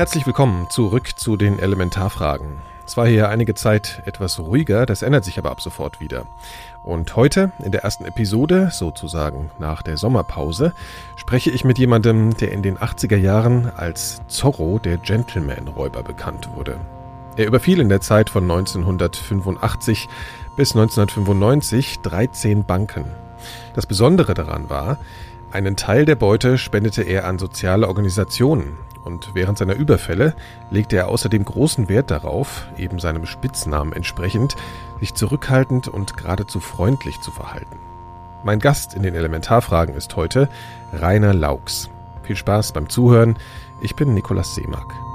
Herzlich willkommen zurück zu den Elementarfragen. Es war hier einige Zeit etwas ruhiger, das ändert sich aber ab sofort wieder. Und heute, in der ersten Episode, sozusagen nach der Sommerpause, spreche ich mit jemandem, der in den 80er Jahren als Zorro, der Gentleman-Räuber, bekannt wurde. Er überfiel in der Zeit von 1985 bis 1995 13 Banken. Das Besondere daran war, einen Teil der Beute spendete er an soziale Organisationen und während seiner Überfälle legte er außerdem großen Wert darauf, eben seinem Spitznamen entsprechend, sich zurückhaltend und geradezu freundlich zu verhalten. Mein Gast in den Elementarfragen ist heute Rainer Laux. Viel Spaß beim Zuhören. Ich bin Nikolaus Seemark.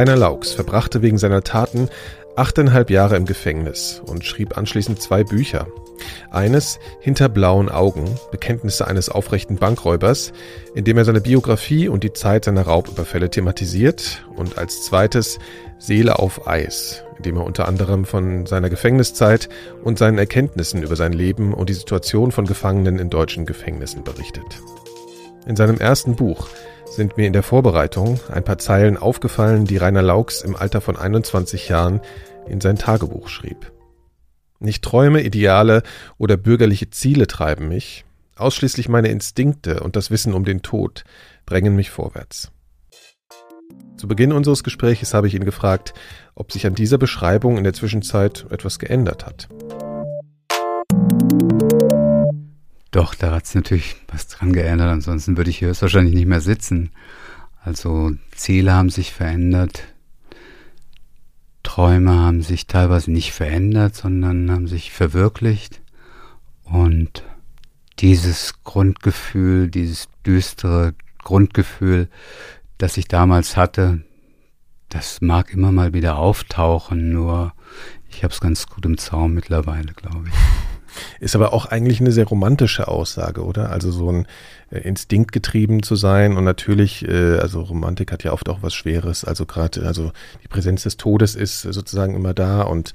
Rainer Laux verbrachte wegen seiner Taten achteinhalb Jahre im Gefängnis und schrieb anschließend zwei Bücher. Eines Hinter blauen Augen, Bekenntnisse eines aufrechten Bankräubers, in dem er seine Biografie und die Zeit seiner Raubüberfälle thematisiert und als zweites Seele auf Eis, in dem er unter anderem von seiner Gefängniszeit und seinen Erkenntnissen über sein Leben und die Situation von Gefangenen in deutschen Gefängnissen berichtet. In seinem ersten Buch sind mir in der Vorbereitung ein paar Zeilen aufgefallen, die Rainer Laux im Alter von 21 Jahren in sein Tagebuch schrieb. Nicht Träume, Ideale oder bürgerliche Ziele treiben mich, ausschließlich meine Instinkte und das Wissen um den Tod drängen mich vorwärts. Zu Beginn unseres Gespräches habe ich ihn gefragt, ob sich an dieser Beschreibung in der Zwischenzeit etwas geändert hat. Doch, da hat es natürlich was dran geändert, ansonsten würde ich hier wahrscheinlich nicht mehr sitzen. Also Ziele haben sich verändert, Träume haben sich teilweise nicht verändert, sondern haben sich verwirklicht. Und dieses Grundgefühl, dieses düstere Grundgefühl, das ich damals hatte, das mag immer mal wieder auftauchen, nur ich habe es ganz gut im Zaum mittlerweile, glaube ich. Ist aber auch eigentlich eine sehr romantische Aussage, oder? Also so ein äh, Instinkt getrieben zu sein und natürlich, äh, also Romantik hat ja oft auch was Schweres, also gerade, also die Präsenz des Todes ist sozusagen immer da und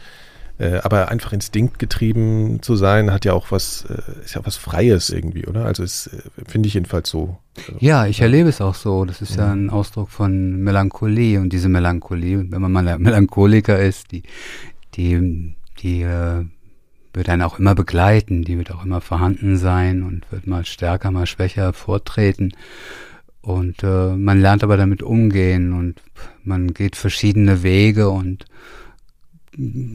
äh, aber einfach instinktgetrieben zu sein, hat ja auch was, ist ja was Freies irgendwie, oder? Also ist, finde ich jedenfalls so. Ja, ich erlebe es auch so. Das ist ja, ja ein Ausdruck von Melancholie und diese Melancholie, wenn man mal Melancholiker ist, die, die, die wird dann auch immer begleiten, die wird auch immer vorhanden sein und wird mal stärker, mal schwächer vortreten. Und äh, man lernt aber damit umgehen und man geht verschiedene Wege und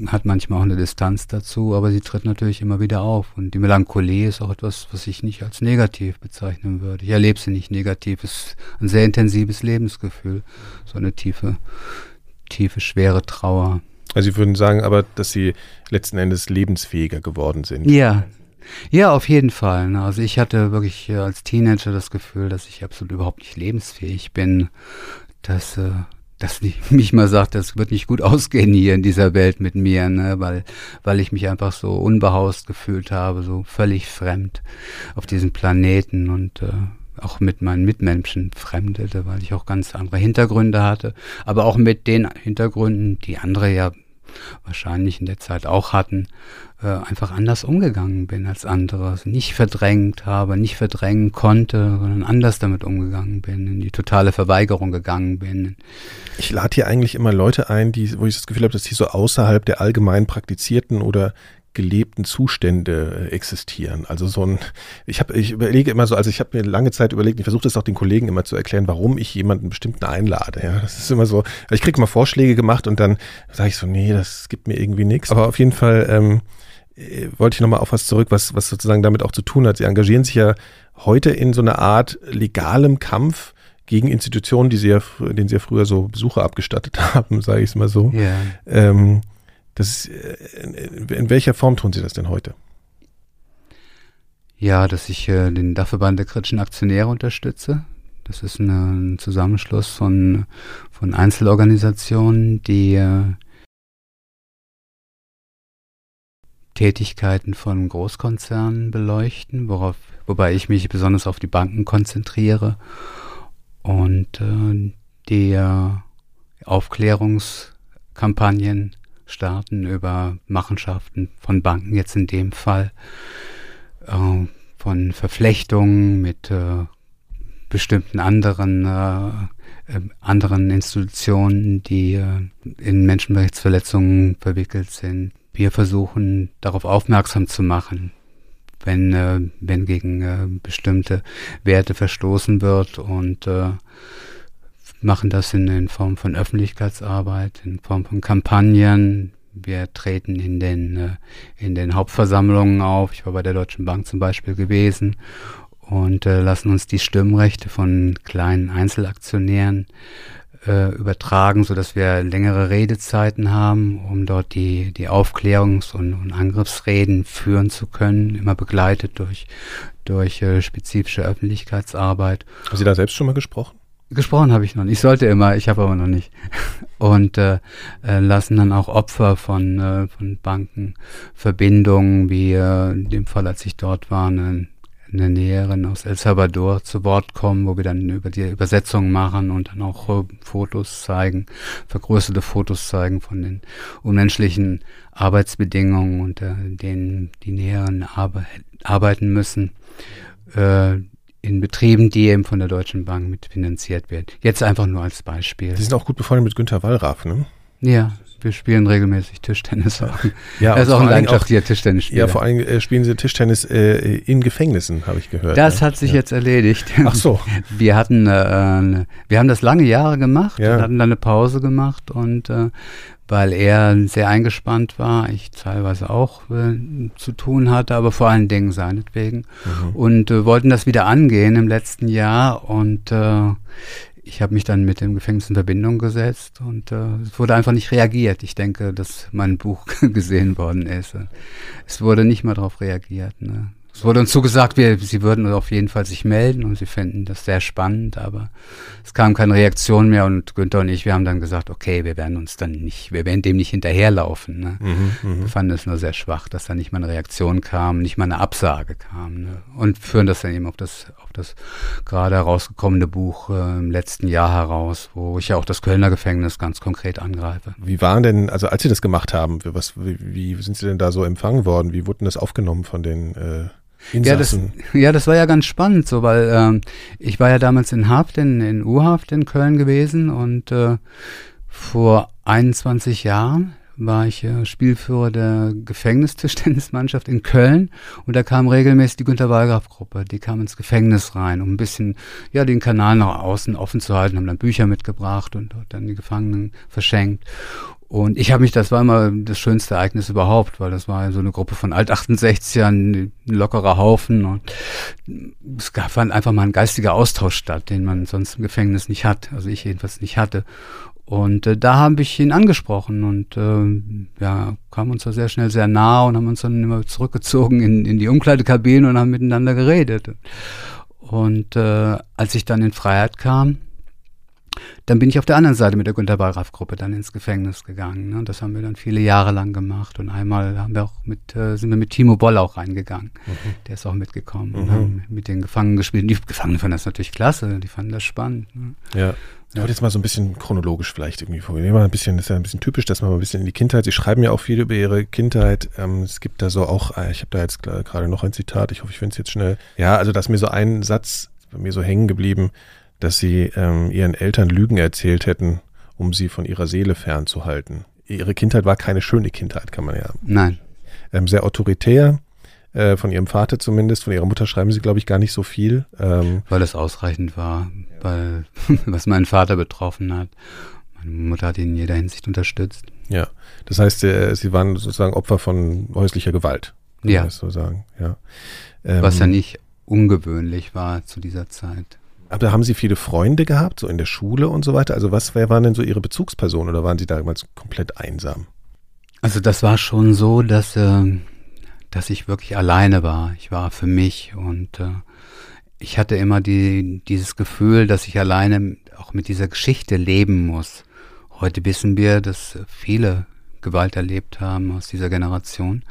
hat manchmal auch eine Distanz dazu, aber sie tritt natürlich immer wieder auf. Und die Melancholie ist auch etwas, was ich nicht als negativ bezeichnen würde. Ich erlebe sie nicht negativ. Es ist ein sehr intensives Lebensgefühl. So eine tiefe, tiefe, schwere Trauer. Also Sie würden sagen aber, dass Sie letzten Endes lebensfähiger geworden sind. Ja. Ja, auf jeden Fall. Also ich hatte wirklich äh, als Teenager das Gefühl, dass ich absolut überhaupt nicht lebensfähig bin, dass, äh, dass mich mal sagt, das wird nicht gut ausgehen hier in dieser Welt mit mir, ne? weil, weil ich mich einfach so unbehaust gefühlt habe, so völlig fremd auf diesem Planeten und äh, auch mit meinen Mitmenschen fremdelte, weil ich auch ganz andere Hintergründe hatte, aber auch mit den Hintergründen, die andere ja wahrscheinlich in der Zeit auch hatten, äh, einfach anders umgegangen bin als andere. Also nicht verdrängt habe, nicht verdrängen konnte, sondern anders damit umgegangen bin, in die totale Verweigerung gegangen bin. Ich lade hier eigentlich immer Leute ein, die, wo ich das Gefühl habe, dass die so außerhalb der allgemein praktizierten oder gelebten Zustände äh, existieren. Also so ein, ich habe, ich überlege immer so, also ich habe mir lange Zeit überlegt, ich versuche das auch den Kollegen immer zu erklären, warum ich jemanden bestimmten einlade. Ja, das ist immer so, also ich kriege immer Vorschläge gemacht und dann sage ich so, nee, das gibt mir irgendwie nichts. Aber auf jeden Fall ähm, äh, wollte ich nochmal auf was zurück, was, was sozusagen damit auch zu tun hat. Sie engagieren sich ja heute in so einer Art legalem Kampf gegen Institutionen, die sie ja, denen sie ja früher so Besucher abgestattet haben, sage ich es mal so. Ja. Ähm, das ist, äh, in welcher Form tun Sie das denn heute? Ja, dass ich äh, den Dachverband der kritischen Aktionäre unterstütze. Das ist eine, ein Zusammenschluss von, von Einzelorganisationen, die äh, Tätigkeiten von Großkonzernen beleuchten, worauf, wobei ich mich besonders auf die Banken konzentriere und äh, die äh, Aufklärungskampagnen starten über Machenschaften von Banken, jetzt in dem Fall äh, von Verflechtungen mit äh, bestimmten anderen äh, äh, anderen Institutionen, die äh, in Menschenrechtsverletzungen verwickelt sind. Wir versuchen darauf aufmerksam zu machen, wenn, äh, wenn gegen bestimmte Werte verstoßen wird und machen das in, in Form von Öffentlichkeitsarbeit, in Form von Kampagnen. Wir treten in den, äh, in den Hauptversammlungen auf. Ich war bei der Deutschen Bank zum Beispiel gewesen und äh, lassen uns die Stimmrechte von kleinen Einzelaktionären äh, übertragen, so dass wir längere Redezeiten haben, um dort die, die Aufklärungs- und, und Angriffsreden führen zu können, immer begleitet durch, durch äh, spezifische Öffentlichkeitsarbeit. Haben Sie da selbst schon mal gesprochen? Gesprochen habe ich noch nicht. Ich sollte immer, ich habe aber noch nicht. Und äh, äh, lassen dann auch Opfer von, äh, von Bankenverbindungen, wie äh, in dem Fall, als ich dort war, eine eine Näherin aus El Salvador zu Wort kommen, wo wir dann über die Übersetzung machen und dann auch äh, Fotos zeigen, vergrößerte Fotos zeigen von den unmenschlichen Arbeitsbedingungen, unter denen die Näheren arbe arbeiten müssen. Äh, in Betrieben, die eben von der Deutschen Bank mitfinanziert wird. Jetzt einfach nur als Beispiel. Sie sind auch gut befreundet mit Günter Wallraff, ne? Ja, wir spielen regelmäßig Tischtennis auch. Ja, er ist auch ein leidenschaftlicher Tischtennisspieler. Ja, vor allem äh, spielen Sie Tischtennis äh, in Gefängnissen, habe ich gehört. Das ja. hat sich ja. jetzt erledigt. Ach so. Wir hatten, äh, wir haben das lange Jahre gemacht ja. und hatten dann eine Pause gemacht und äh, weil er sehr eingespannt war, ich teilweise auch äh, zu tun hatte, aber vor allen Dingen seinetwegen. Mhm. Und äh, wollten das wieder angehen im letzten Jahr und äh, ich habe mich dann mit dem Gefängnis in Verbindung gesetzt und äh, es wurde einfach nicht reagiert. Ich denke, dass mein Buch gesehen worden ist. Es wurde nicht mal darauf reagiert. Ne? Es wurde uns zugesagt, wir, sie würden auf jeden Fall sich melden und sie fänden das sehr spannend, aber es kam keine Reaktion mehr und Günther und ich, wir haben dann gesagt, okay, wir werden uns dann nicht, wir werden dem nicht hinterherlaufen. Ne? Mhm, mhm. wir fanden es nur sehr schwach, dass da nicht mal eine Reaktion kam, nicht mal eine Absage kam. Ne? Und führen das dann eben auf das, auf das gerade herausgekommene Buch äh, im letzten Jahr heraus, wo ich ja auch das Kölner Gefängnis ganz konkret angreife. Wie waren denn, also als Sie das gemacht haben, was, wie, wie sind Sie denn da so empfangen worden? Wie wurden das aufgenommen von den äh ja das, ja, das war ja ganz spannend, so, weil ähm, ich war ja damals in Haft, in, in U-Haft in Köln gewesen und äh, vor 21 Jahren war ich äh, Spielführer der Gefängnistischtennismannschaft in Köln. Und da kam regelmäßig die Günter Wallgraf Gruppe, die kam ins Gefängnis rein, um ein bisschen ja den Kanal nach außen offen zu halten, haben dann Bücher mitgebracht und dort dann die Gefangenen verschenkt. Und ich habe mich, das war immer das schönste Ereignis überhaupt, weil das war so eine Gruppe von Alt-68ern, ein lockerer Haufen und es fand einfach mal ein geistiger Austausch statt, den man sonst im Gefängnis nicht hat, also ich jedenfalls nicht hatte. Und äh, da habe ich ihn angesprochen und äh, ja, kam uns da sehr schnell sehr nah und haben uns dann immer zurückgezogen in, in die Umkleidekabine und haben miteinander geredet. Und äh, als ich dann in Freiheit kam, dann bin ich auf der anderen Seite mit der Günter Wallraff Gruppe dann ins Gefängnis gegangen. Ne? Das haben wir dann viele Jahre lang gemacht. Und einmal haben wir auch mit, äh, sind wir mit Timo Boll auch reingegangen. Mhm. Der ist auch mitgekommen mhm. und haben mit den Gefangenen gespielt. Die Gefangenen fanden das natürlich klasse, die fanden das spannend. Ne? Ja. Ich wollte jetzt mal so ein bisschen chronologisch vielleicht irgendwie vorgehen. Mal ein bisschen, das ist ja ein bisschen typisch, dass man mal ein bisschen in die Kindheit, Sie schreiben ja auch viel über Ihre Kindheit. Ähm, es gibt da so auch, äh, ich habe da jetzt gerade noch ein Zitat, ich hoffe, ich finde es jetzt schnell. Ja, also dass mir so ein Satz bei mir so hängen geblieben, dass sie ähm, ihren Eltern Lügen erzählt hätten, um sie von ihrer Seele fernzuhalten. Ihre Kindheit war keine schöne Kindheit, kann man ja. Nein. Ähm, sehr autoritär, äh, von ihrem Vater zumindest, von ihrer Mutter schreiben sie, glaube ich, gar nicht so viel. Ähm, weil es ausreichend war, weil was meinen Vater betroffen hat. Meine Mutter hat ihn in jeder Hinsicht unterstützt. Ja, das heißt, äh, sie waren sozusagen Opfer von häuslicher Gewalt. Ja. so sagen. Ja. Ähm, was ja nicht ungewöhnlich war zu dieser Zeit. Aber haben Sie viele Freunde gehabt, so in der Schule und so weiter? Also was, wer waren denn so Ihre Bezugspersonen oder waren Sie damals komplett einsam? Also das war schon so, dass, äh, dass ich wirklich alleine war. Ich war für mich und äh, ich hatte immer die, dieses Gefühl, dass ich alleine auch mit dieser Geschichte leben muss. Heute wissen wir, dass viele Gewalt erlebt haben aus dieser Generation.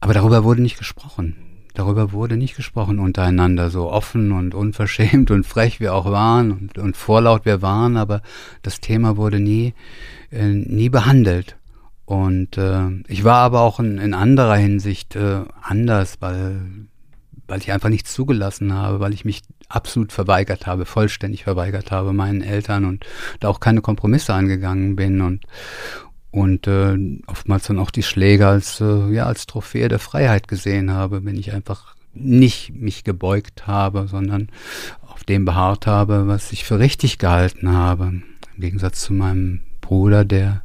Aber darüber wurde nicht gesprochen. Darüber wurde nicht gesprochen untereinander, so offen und unverschämt und frech wir auch waren und, und vorlaut wir waren, aber das Thema wurde nie, äh, nie behandelt. Und äh, ich war aber auch in, in anderer Hinsicht äh, anders, weil, weil ich einfach nichts zugelassen habe, weil ich mich absolut verweigert habe, vollständig verweigert habe meinen Eltern und da auch keine Kompromisse eingegangen bin und und äh, oftmals dann auch die Schläge als äh, ja als Trophäe der Freiheit gesehen habe, wenn ich einfach nicht mich gebeugt habe, sondern auf dem beharrt habe, was ich für richtig gehalten habe. Im Gegensatz zu meinem Bruder, der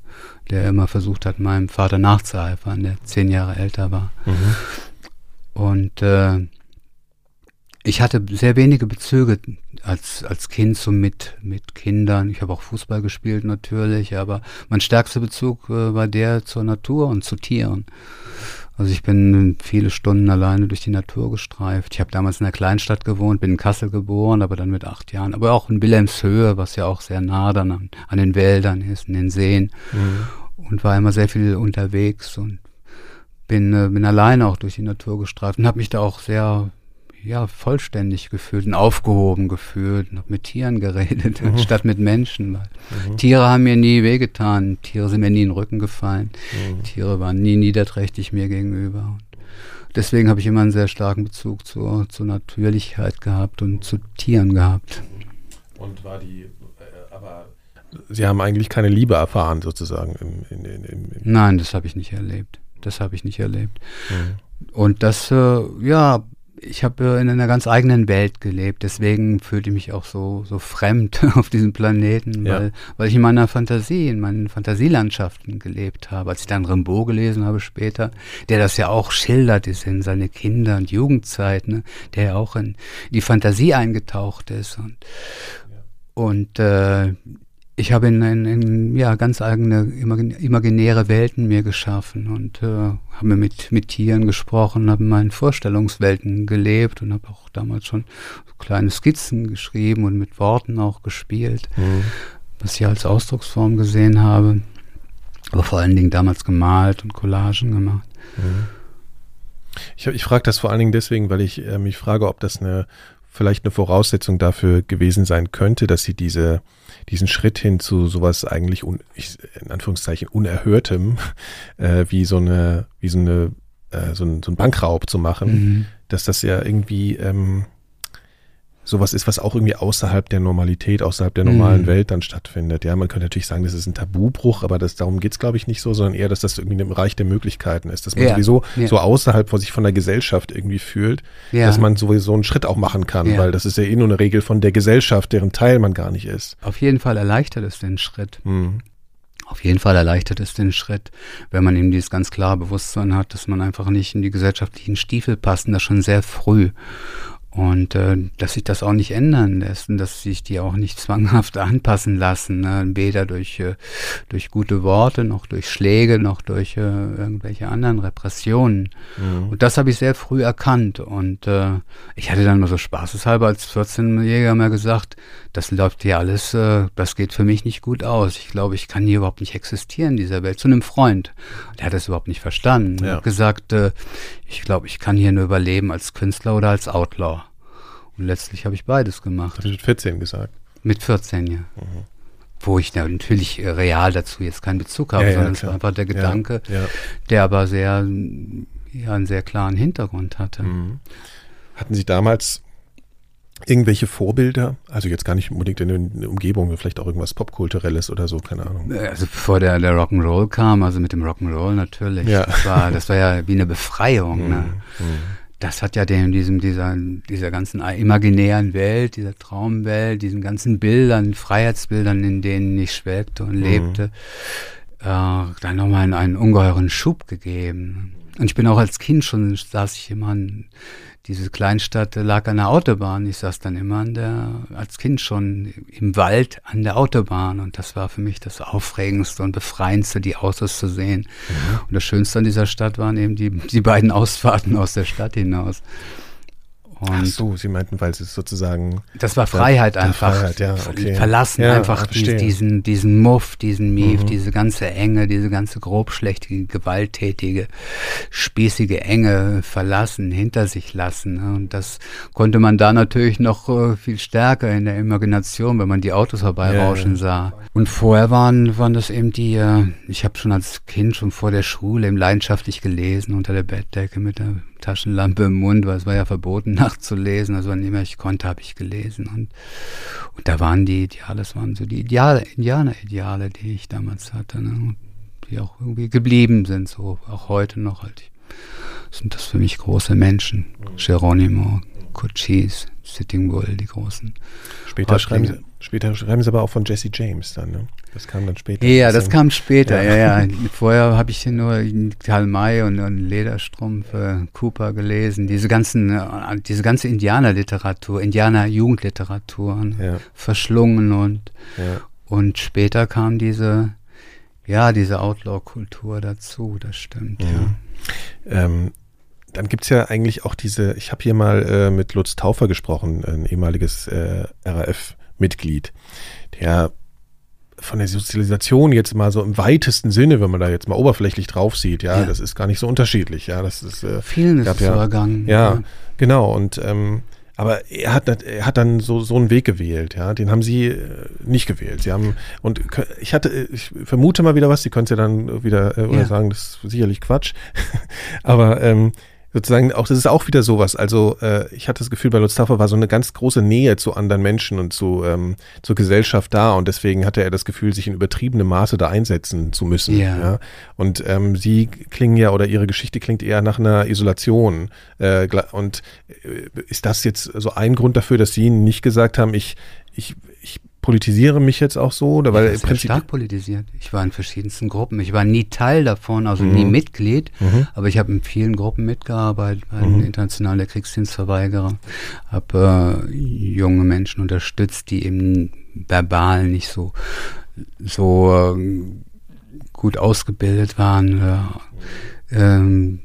der immer versucht hat, meinem Vater nachzueifern, der zehn Jahre älter war. Mhm. Und äh, ich hatte sehr wenige Bezüge als, als Kind so mit, mit Kindern. Ich habe auch Fußball gespielt natürlich, aber mein stärkster Bezug äh, war der zur Natur und zu Tieren. Also ich bin viele Stunden alleine durch die Natur gestreift. Ich habe damals in einer Kleinstadt gewohnt, bin in Kassel geboren, aber dann mit acht Jahren. Aber auch in Wilhelmshöhe, was ja auch sehr nah dann an, an den Wäldern ist, in den Seen. Mhm. Und war immer sehr viel unterwegs und bin, äh, bin alleine auch durch die Natur gestreift und habe mich da auch sehr ja, vollständig gefühlt und aufgehoben gefühlt und habe mit Tieren geredet, mhm. statt mit Menschen. Weil mhm. Tiere haben mir nie wehgetan, Tiere sind mir nie in den Rücken gefallen, mhm. Tiere waren nie niederträchtig mir gegenüber. Und deswegen habe ich immer einen sehr starken Bezug zur, zur Natürlichkeit gehabt und zu Tieren gehabt. Und war die, äh, aber Sie haben eigentlich keine Liebe erfahren, sozusagen. In, in, in, Nein, das habe ich nicht erlebt. Das habe ich nicht erlebt. Mhm. Und das, äh, ja, ich habe in einer ganz eigenen Welt gelebt, deswegen fühlte ich mich auch so, so fremd auf diesem Planeten, ja. weil, weil ich in meiner Fantasie, in meinen Fantasielandschaften gelebt habe. Als ich dann Rimbaud gelesen habe später, der das ja auch schildert ist in seine Kinder- und Jugendzeit, ne, der ja auch in die Fantasie eingetaucht ist und, und äh, ich habe in, in, in, ja, ganz eigene imaginäre Welten mir geschaffen und äh, habe mit, mit Tieren gesprochen, habe in meinen Vorstellungswelten gelebt und habe auch damals schon so kleine Skizzen geschrieben und mit Worten auch gespielt, mhm. was ich als Ausdrucksform gesehen habe. Aber vor allen Dingen damals gemalt und Collagen gemacht. Mhm. Ich, ich frage das vor allen Dingen deswegen, weil ich äh, mich frage, ob das eine vielleicht eine Voraussetzung dafür gewesen sein könnte, dass sie diese diesen Schritt hin zu sowas eigentlich un, ich, in Anführungszeichen unerhörtem, äh, wie so eine, wie so eine, äh, so, ein, so ein Bankraub zu machen, mhm. dass das ja irgendwie ähm, sowas ist, was auch irgendwie außerhalb der Normalität, außerhalb der normalen mhm. Welt dann stattfindet. Ja, man könnte natürlich sagen, das ist ein Tabubruch, aber das, darum geht's glaube ich, nicht so, sondern eher, dass das irgendwie im Bereich der Möglichkeiten ist, dass man ja. sowieso ja. so außerhalb von sich von der Gesellschaft irgendwie fühlt, ja. dass man sowieso einen Schritt auch machen kann, weil das ist ja eh nur eine Regel von der Gesellschaft, deren Teil man gar nicht ist. Auf jeden Fall erleichtert es den Schritt. Mhm. Auf jeden Fall erleichtert es den Schritt, wenn man eben dieses ganz klare Bewusstsein hat, dass man einfach nicht in die gesellschaftlichen Stiefel passt und das schon sehr früh. Und äh, dass sich das auch nicht ändern lässt und dass sich die auch nicht zwanghaft anpassen lassen, ne? weder durch, äh, durch gute Worte, noch durch Schläge, noch durch äh, irgendwelche anderen Repressionen. Mhm. Und das habe ich sehr früh erkannt. Und äh, ich hatte dann mal so spaßeshalber als 14-Jähriger mal gesagt, das läuft hier alles, äh, das geht für mich nicht gut aus. Ich glaube, ich kann hier überhaupt nicht existieren in dieser Welt. Zu einem Freund. Der hat das überhaupt nicht verstanden. Ja. Er hat gesagt, äh, ich glaube, ich kann hier nur überleben als Künstler oder als Outlaw. Und letztlich habe ich beides gemacht. Hast du mit 14 gesagt? Mit 14, ja. Mhm. Wo ich natürlich äh, real dazu jetzt keinen Bezug habe, ja, sondern es war einfach der Gedanke, ja, der aber sehr, ja, einen sehr klaren Hintergrund hatte. Mhm. Hatten Sie damals irgendwelche Vorbilder? Also jetzt gar nicht unbedingt in der Umgebung, vielleicht auch irgendwas Popkulturelles oder so, keine Ahnung. Äh, also bevor der, der Rock'n'Roll kam, also mit dem Rock'n'Roll natürlich. Ja. Das, war, das war ja wie eine Befreiung. Ne? Mhm. Ne? das hat ja dem, diesem, dieser, dieser ganzen imaginären Welt, dieser Traumwelt, diesen ganzen Bildern, Freiheitsbildern, in denen ich schwelgte und mhm. lebte, äh, dann nochmal einen, einen ungeheuren Schub gegeben. Und ich bin auch als Kind schon, saß ich immer an, diese Kleinstadt lag an der Autobahn. Ich saß dann immer an der, als Kind schon im Wald an der Autobahn. Und das war für mich das Aufregendste und Befreiendste, die Autos zu sehen. Mhm. Und das Schönste an dieser Stadt waren eben die, die beiden Ausfahrten aus der Stadt hinaus. Und Ach so, Sie meinten, weil es sozusagen. Das war Freiheit einfach. Freiheit, ja, okay. Verlassen ja, einfach diesen, diesen, diesen Muff, diesen Mief, mhm. diese ganze Enge, diese ganze grobschlächtige, gewalttätige, spießige Enge verlassen, hinter sich lassen. Ne? Und das konnte man da natürlich noch äh, viel stärker in der Imagination, wenn man die Autos vorbeirauschen ja, sah. Und vorher waren, waren das eben die, äh, ich habe schon als Kind, schon vor der Schule, eben leidenschaftlich gelesen unter der Bettdecke mit der Taschenlampe im Mund, weil es war ja verboten, nachts zu lesen. Also wann immer ich konnte, habe ich gelesen. Und, und da waren die Ideale, das waren so die Ideale, Indianer-Ideale, die ich damals hatte, ne? die auch irgendwie geblieben sind, so auch heute noch. Halt. Sind das für mich große Menschen. Geronimo, Cochise, Sitting Bull, die großen. Später schreiben, sie, später schreiben sie aber auch von Jesse James dann, ne? Das kam dann später. Ja, das kam später, ja, ja. ja. Vorher habe ich nur Karl May und, und Lederstrumpf, äh, Cooper gelesen. Diese ganzen, äh, diese ganze Indianerliteratur, Indianer-Jugendliteratur ja. verschlungen und, ja. und später kam diese, ja, diese Outlaw-Kultur dazu, das stimmt, ja. Ähm, dann gibt es ja eigentlich auch diese, ich habe hier mal äh, mit Lutz Taufer gesprochen, ein ehemaliges äh, RAF-Mitglied, der von der Sozialisation jetzt mal so im weitesten Sinne, wenn man da jetzt mal oberflächlich drauf sieht, ja, ja. das ist gar nicht so unterschiedlich, ja, das ist äh, vielen ist ja, vergangen. Ja, ja, genau und ähm, aber er hat, er hat dann so, so einen Weg gewählt, ja. Den haben sie äh, nicht gewählt. Sie haben, und ich hatte, ich vermute mal wieder was, Sie können es ja dann wieder äh, oder ja. sagen, das ist sicherlich Quatsch. aber ähm, sozusagen auch, das ist auch wieder sowas. Also äh, ich hatte das Gefühl, bei Lutz Taffer war so eine ganz große Nähe zu anderen Menschen und zu ähm, zur Gesellschaft da und deswegen hatte er das Gefühl, sich in übertriebenem Maße da einsetzen zu müssen. Ja. ja? Und ähm, sie klingen ja oder ihre Geschichte klingt eher nach einer Isolation. Äh, und äh, ist das jetzt so ein Grund dafür, dass sie nicht gesagt haben, ich ich, ich politisiere mich jetzt auch so? Oder weil ich war stark politisiert. Ich war in verschiedensten Gruppen. Ich war nie Teil davon, also mhm. nie Mitglied, mhm. aber ich habe in vielen Gruppen mitgearbeitet, bei mhm. internationaler Kriegsdienstverweigerer, habe äh, junge Menschen unterstützt, die eben verbal nicht so, so äh, gut ausgebildet waren. Äh, ähm,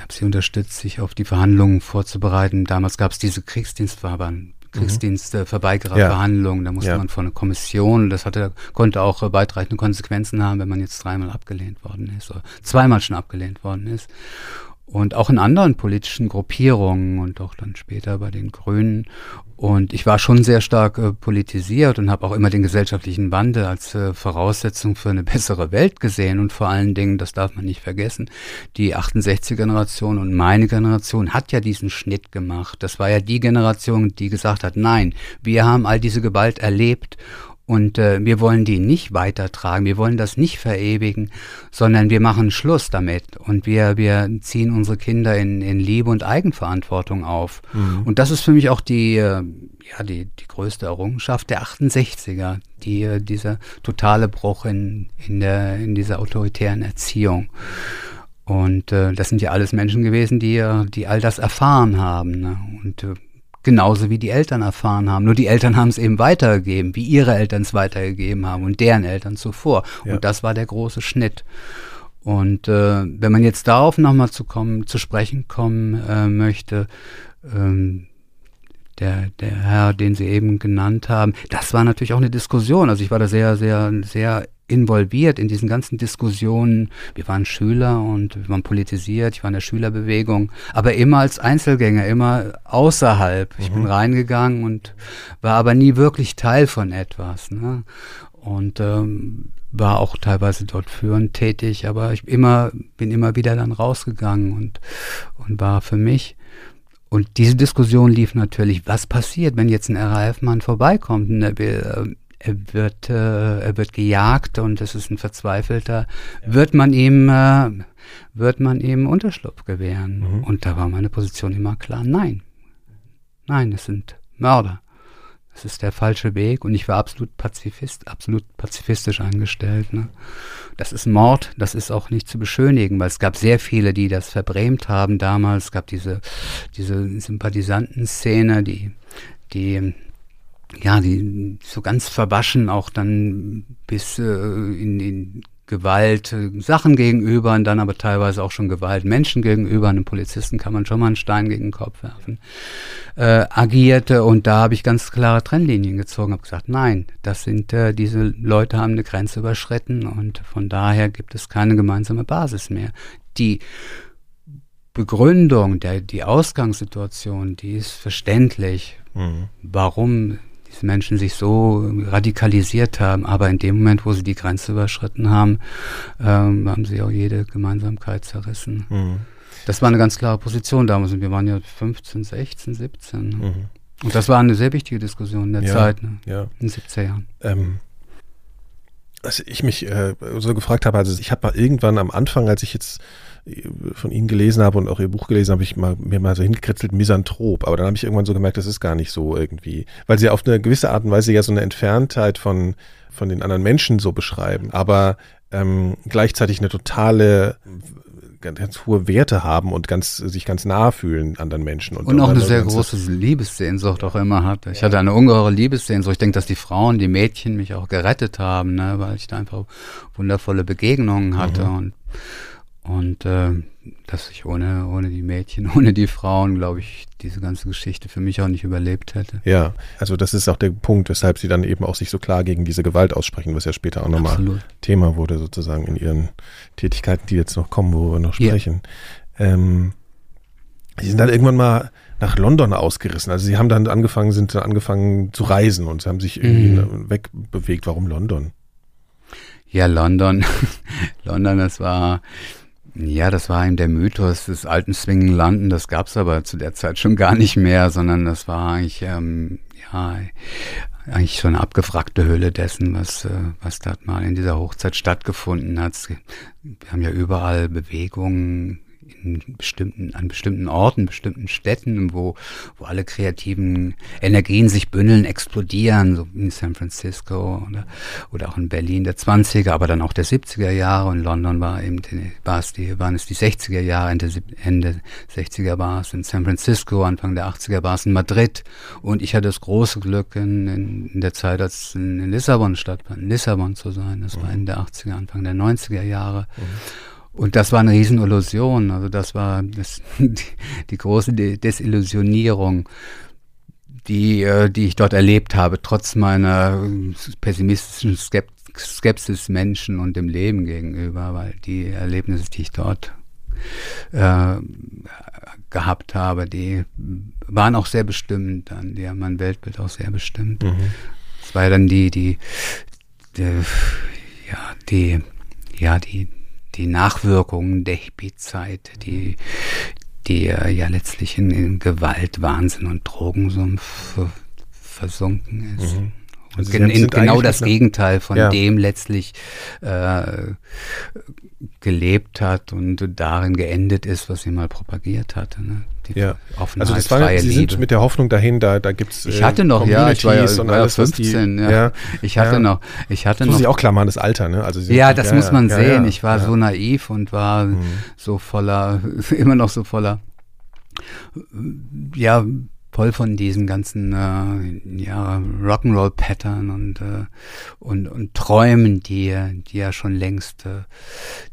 habe sie unterstützt, sich auf die Verhandlungen vorzubereiten. Damals gab es diese Kriegsdienstverweigerung Kriegsdienste, Verweigererverhandlungen, ja. da musste ja. man vor eine Kommission, das hatte, konnte auch äh, weitreichende Konsequenzen haben, wenn man jetzt dreimal abgelehnt worden ist oder zweimal schon abgelehnt worden ist und auch in anderen politischen Gruppierungen und auch dann später bei den Grünen. Und ich war schon sehr stark äh, politisiert und habe auch immer den gesellschaftlichen Wandel als äh, Voraussetzung für eine bessere Welt gesehen. Und vor allen Dingen, das darf man nicht vergessen, die 68er-Generation und meine Generation hat ja diesen Schnitt gemacht. Das war ja die Generation, die gesagt hat, nein, wir haben all diese Gewalt erlebt und äh, wir wollen die nicht weitertragen, wir wollen das nicht verewigen, sondern wir machen Schluss damit und wir, wir ziehen unsere Kinder in, in Liebe und Eigenverantwortung auf. Mhm. Und das ist für mich auch die, äh, ja, die, die größte Errungenschaft der 68er, die, äh, dieser totale Bruch in, in, der, in dieser autoritären Erziehung. Und äh, das sind ja alles Menschen gewesen, die, äh, die all das erfahren haben. Ne? Und äh, genauso wie die Eltern erfahren haben. Nur die Eltern haben es eben weitergegeben, wie ihre Eltern es weitergegeben haben und deren Eltern zuvor. Ja. Und das war der große Schnitt. Und äh, wenn man jetzt darauf nochmal zu kommen, zu sprechen kommen äh, möchte, ähm, der, der Herr, den Sie eben genannt haben, das war natürlich auch eine Diskussion. Also ich war da sehr, sehr, sehr involviert in diesen ganzen Diskussionen. Wir waren Schüler und wir waren politisiert, ich war in der Schülerbewegung, aber immer als Einzelgänger, immer außerhalb. Ich mhm. bin reingegangen und war aber nie wirklich Teil von etwas. Ne? Und ähm, war auch teilweise dort führend tätig, aber ich immer, bin immer wieder dann rausgegangen und, und war für mich. Und diese Diskussion lief natürlich, was passiert, wenn jetzt ein RAF-Mann vorbeikommt? Ne? Er wird, äh, er wird gejagt und es ist ein Verzweifelter, ja. wird man ihm, äh, wird man ihm Unterschlupf gewähren? Mhm. Und da war meine Position immer klar, nein. Nein, es sind Mörder. Es ist der falsche Weg und ich war absolut Pazifist, absolut pazifistisch eingestellt. Ne? Das ist Mord, das ist auch nicht zu beschönigen, weil es gab sehr viele, die das verbrämt haben damals. Es gab diese, diese Sympathisantenszene, die, die ja, die so ganz verwaschen auch dann bis äh, in, in Gewalt äh, Sachen gegenüber und dann aber teilweise auch schon Gewalt Menschen gegenüber. Einem Polizisten kann man schon mal einen Stein gegen den Kopf werfen. Äh, agierte und da habe ich ganz klare Trennlinien gezogen, habe gesagt, nein, das sind äh, diese Leute haben eine Grenze überschritten und von daher gibt es keine gemeinsame Basis mehr. Die Begründung, der, die Ausgangssituation, die ist verständlich. Mhm. Warum diese Menschen sich so radikalisiert haben. Aber in dem Moment, wo sie die Grenze überschritten haben, ähm, haben sie auch jede Gemeinsamkeit zerrissen. Mhm. Das war eine ganz klare Position damals. Und wir waren ja 15, 16, 17. Mhm. Und das war eine sehr wichtige Diskussion in der ja, Zeit, ne? ja. in den 70er Jahren. Ähm, was ich mich äh, so gefragt habe, also ich habe mal irgendwann am Anfang, als ich jetzt von Ihnen gelesen habe und auch Ihr Buch gelesen habe, ich mal, mir mal so hingekritzelt, Misanthrop. Aber dann habe ich irgendwann so gemerkt, das ist gar nicht so irgendwie, weil Sie auf eine gewisse Art und Weise ja so eine Entferntheit von, von den anderen Menschen so beschreiben, aber ähm, gleichzeitig eine totale ganz, ganz hohe Werte haben und ganz sich ganz nahe fühlen anderen Menschen. Und, und auch eine sehr große Liebessehnsucht auch immer hatte. Ich hatte eine ungeheure Liebessehnsucht. Ich denke, dass die Frauen, die Mädchen mich auch gerettet haben, ne, weil ich da einfach wundervolle Begegnungen hatte mhm. und und äh, dass ich ohne, ohne die Mädchen, ohne die Frauen, glaube ich, diese ganze Geschichte für mich auch nicht überlebt hätte. Ja, also das ist auch der Punkt, weshalb sie dann eben auch sich so klar gegen diese Gewalt aussprechen, was ja später auch nochmal Thema wurde, sozusagen in ihren Tätigkeiten, die jetzt noch kommen, wo wir noch sprechen. Ja. Ähm, sie sind dann irgendwann mal nach London ausgerissen. Also sie haben dann angefangen, sind dann angefangen zu reisen und sie haben sich irgendwie mhm. wegbewegt. Warum London? Ja, London. London, das war ja, das war eben der Mythos des alten Swingenlanden. Das gab's aber zu der Zeit schon gar nicht mehr, sondern das war eigentlich, ähm, ja, eigentlich schon eine abgefragte Hülle dessen, was, äh, was dort mal in dieser Hochzeit stattgefunden hat. Wir haben ja überall Bewegungen in bestimmten, an bestimmten Orten, bestimmten Städten, wo, wo alle kreativen Energien sich bündeln, explodieren, so in San Francisco oder, oder auch in Berlin der 20er, aber dann auch der 70er Jahre und London war eben, war es die, waren es die 60er Jahre, Ende, Ende 60er war es in San Francisco, Anfang der 80er war es in Madrid und ich hatte das große Glück in, in, in der Zeit, als in Lissabon stattfand, in Lissabon zu sein, das war mhm. Ende der 80er, Anfang der 90er Jahre. Mhm. Und das war eine Riesenillusion. Also das war das, die, die große Desillusionierung, die, äh, die ich dort erlebt habe, trotz meiner pessimistischen Skepsis Menschen und dem Leben gegenüber, weil die Erlebnisse, die ich dort äh, gehabt habe, die waren auch sehr bestimmt dann, die haben mein Weltbild auch sehr bestimmt. Mhm. Es war ja dann die, die, die, ja, die, ja, die, die Nachwirkungen der Hippie-Zeit, die, die ja letztlich in, in Gewalt, Wahnsinn und Drogensumpf versunken ist. Mhm. Also in, genau das Gegenteil von ja. dem letztlich äh, gelebt hat und darin geendet ist, was sie mal propagiert hatte. Ne? Die ja. also das war, Sie sind mit der Hoffnung dahin, da, da gibt's äh, Ich hatte noch, ja, ich war ja, war alles, 15, die, ja. ja. Ich hatte ja. noch, ich hatte das noch. Sie auch klar machen, das Alter, ne? Also Sie ja, das ja, muss man sehen. Ich war so naiv und war mhm. so voller, immer noch so voller, ja, voll von diesen ganzen äh, ja, Rock'n'Roll-Pattern und, äh, und, und Träumen, die, die ja schon längst, äh,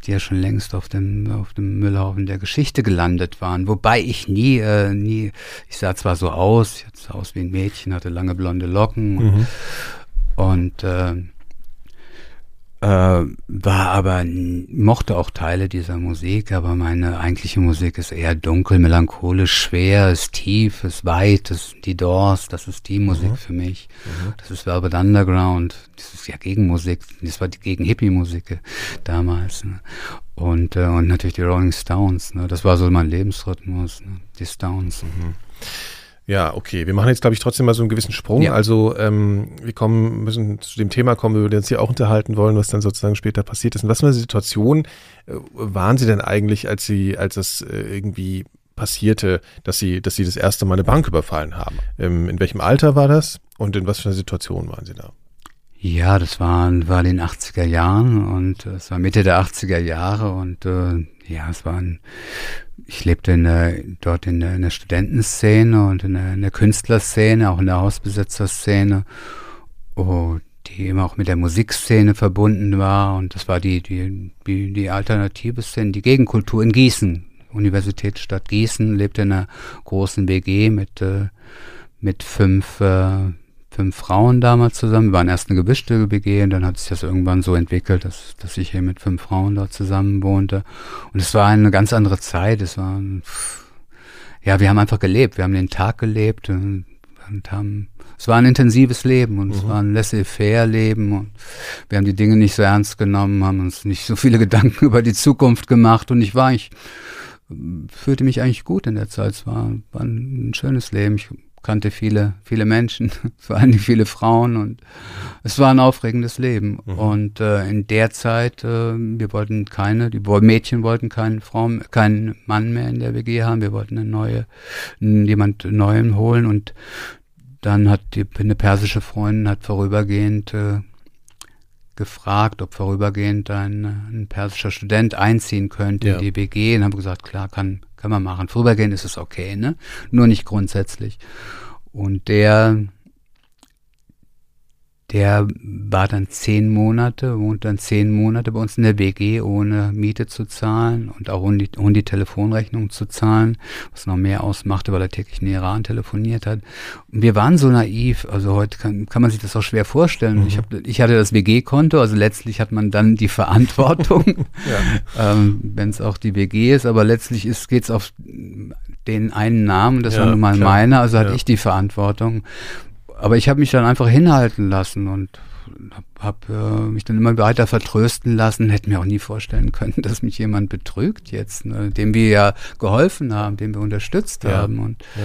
die ja schon längst auf dem, auf dem Müllhaufen der Geschichte gelandet waren. Wobei ich nie, äh, nie, ich sah zwar so aus, ich sah aus wie ein Mädchen, hatte lange blonde Locken und, mhm. und äh, äh, war aber, mochte auch Teile dieser Musik, aber meine eigentliche Musik ist eher dunkel, melancholisch, schwer, ist tief, ist weit, ist die Doors, das ist die Musik mhm. für mich. Mhm. Das ist Velvet Underground, das ist ja Gegenmusik, das war die gegen Hippie-Musik damals. Ne? Und, äh, und natürlich die Rolling Stones, ne? das war so mein Lebensrhythmus, ne? die Stones. Mhm. Ja, okay. Wir machen jetzt, glaube ich, trotzdem mal so einen gewissen Sprung. Ja. Also ähm, wir kommen, müssen zu dem Thema kommen, über das wir uns hier auch unterhalten wollen, was dann sozusagen später passiert ist. Und was für eine Situation äh, waren Sie denn eigentlich, als Sie, als es äh, irgendwie passierte, dass Sie, dass Sie das erste Mal eine Bank überfallen haben? Ähm, in welchem Alter war das und in was für einer Situation waren Sie da? Ja, das war, war in den 80er Jahren und äh, es war Mitte der 80er Jahre und äh, ja, es war ein ich lebte in der, dort in der, in der Studentenszene und in der, in der Künstlerszene, auch in der Hausbesetzerszene. Oh, die immer auch mit der Musikszene verbunden war. Und das war die, die, die, die alternative Szene, die Gegenkultur in Gießen. Universitätsstadt Gießen lebte in einer großen WG mit, äh, mit fünf, äh, fünf Frauen damals zusammen. Wir waren erst eine gewischte WG und dann hat sich das irgendwann so entwickelt, dass, dass ich hier mit fünf Frauen dort zusammen wohnte. Und es war eine ganz andere Zeit. Es war, ja, wir haben einfach gelebt. Wir haben den Tag gelebt und, und haben es war ein intensives Leben und mhm. es war ein laissez-faire-Leben und wir haben die Dinge nicht so ernst genommen, haben uns nicht so viele Gedanken über die Zukunft gemacht und ich war ich fühlte mich eigentlich gut in der Zeit. Es war, war ein schönes Leben. Ich kannte viele, viele Menschen, vor allem viele Frauen und es war ein aufregendes Leben. Mhm. Und äh, in der Zeit, äh, wir wollten keine, die Mädchen wollten keinen Frauen, keinen Mann mehr in der WG haben. Wir wollten eine neue, jemand Neuen holen und dann hat die, eine persische Freundin hat vorübergehend äh, gefragt, ob vorübergehend ein, ein persischer Student einziehen könnte ja. in die WG und haben gesagt, klar, kann, kann man machen. Vorübergehend ist es okay, ne? Nur nicht grundsätzlich. Und der der war dann zehn Monate, wohnt dann zehn Monate bei uns in der WG, ohne Miete zu zahlen und auch ohne die, ohne die Telefonrechnung zu zahlen, was noch mehr ausmachte, weil er täglich in Iran telefoniert hat. Und wir waren so naiv, also heute kann, kann man sich das auch schwer vorstellen. Mhm. Ich, hab, ich hatte das WG-Konto, also letztlich hat man dann die Verantwortung, ja. ähm, wenn es auch die WG ist, aber letztlich geht es auf den einen Namen, das ja, war nun mal klar. meiner, also hatte ja. ich die Verantwortung aber ich habe mich dann einfach hinhalten lassen und habe hab, äh, mich dann immer weiter vertrösten lassen. Hätte mir auch nie vorstellen können, dass mich jemand betrügt jetzt, ne, dem wir ja geholfen haben, dem wir unterstützt ja, haben. Und, ja.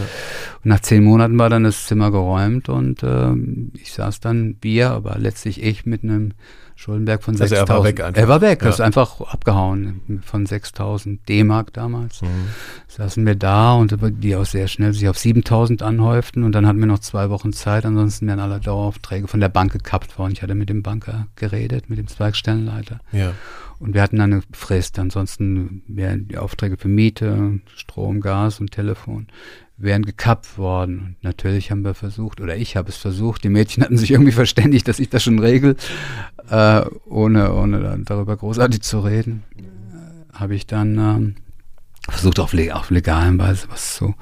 und, nach zehn Monaten war dann das Zimmer geräumt und äh, ich saß dann, wir, aber letztlich ich mit einem Schuldenberg von 6.000. Also er war weg einfach. Er war weg, ja. ist einfach abgehauen von 6.000 D-Mark damals. Mhm. Saßen wir da und die auch sehr schnell sich auf 7.000 anhäuften und dann hatten wir noch zwei Wochen Zeit, ansonsten wären alle Daueraufträge von der Bank gekappt worden. Ich hatte mit dem Banker geredet, mit dem Zweigstellenleiter. Ja. Und wir hatten eine Frist, ansonsten wären die Aufträge für Miete, Strom, Gas und Telefon wären gekappt worden. Und natürlich haben wir versucht, oder ich habe es versucht, die Mädchen hatten sich irgendwie verständigt, dass ich das schon regel, äh, ohne, ohne darüber großartig zu reden, äh, habe ich dann ähm, versucht auf, auf legalen Weise was so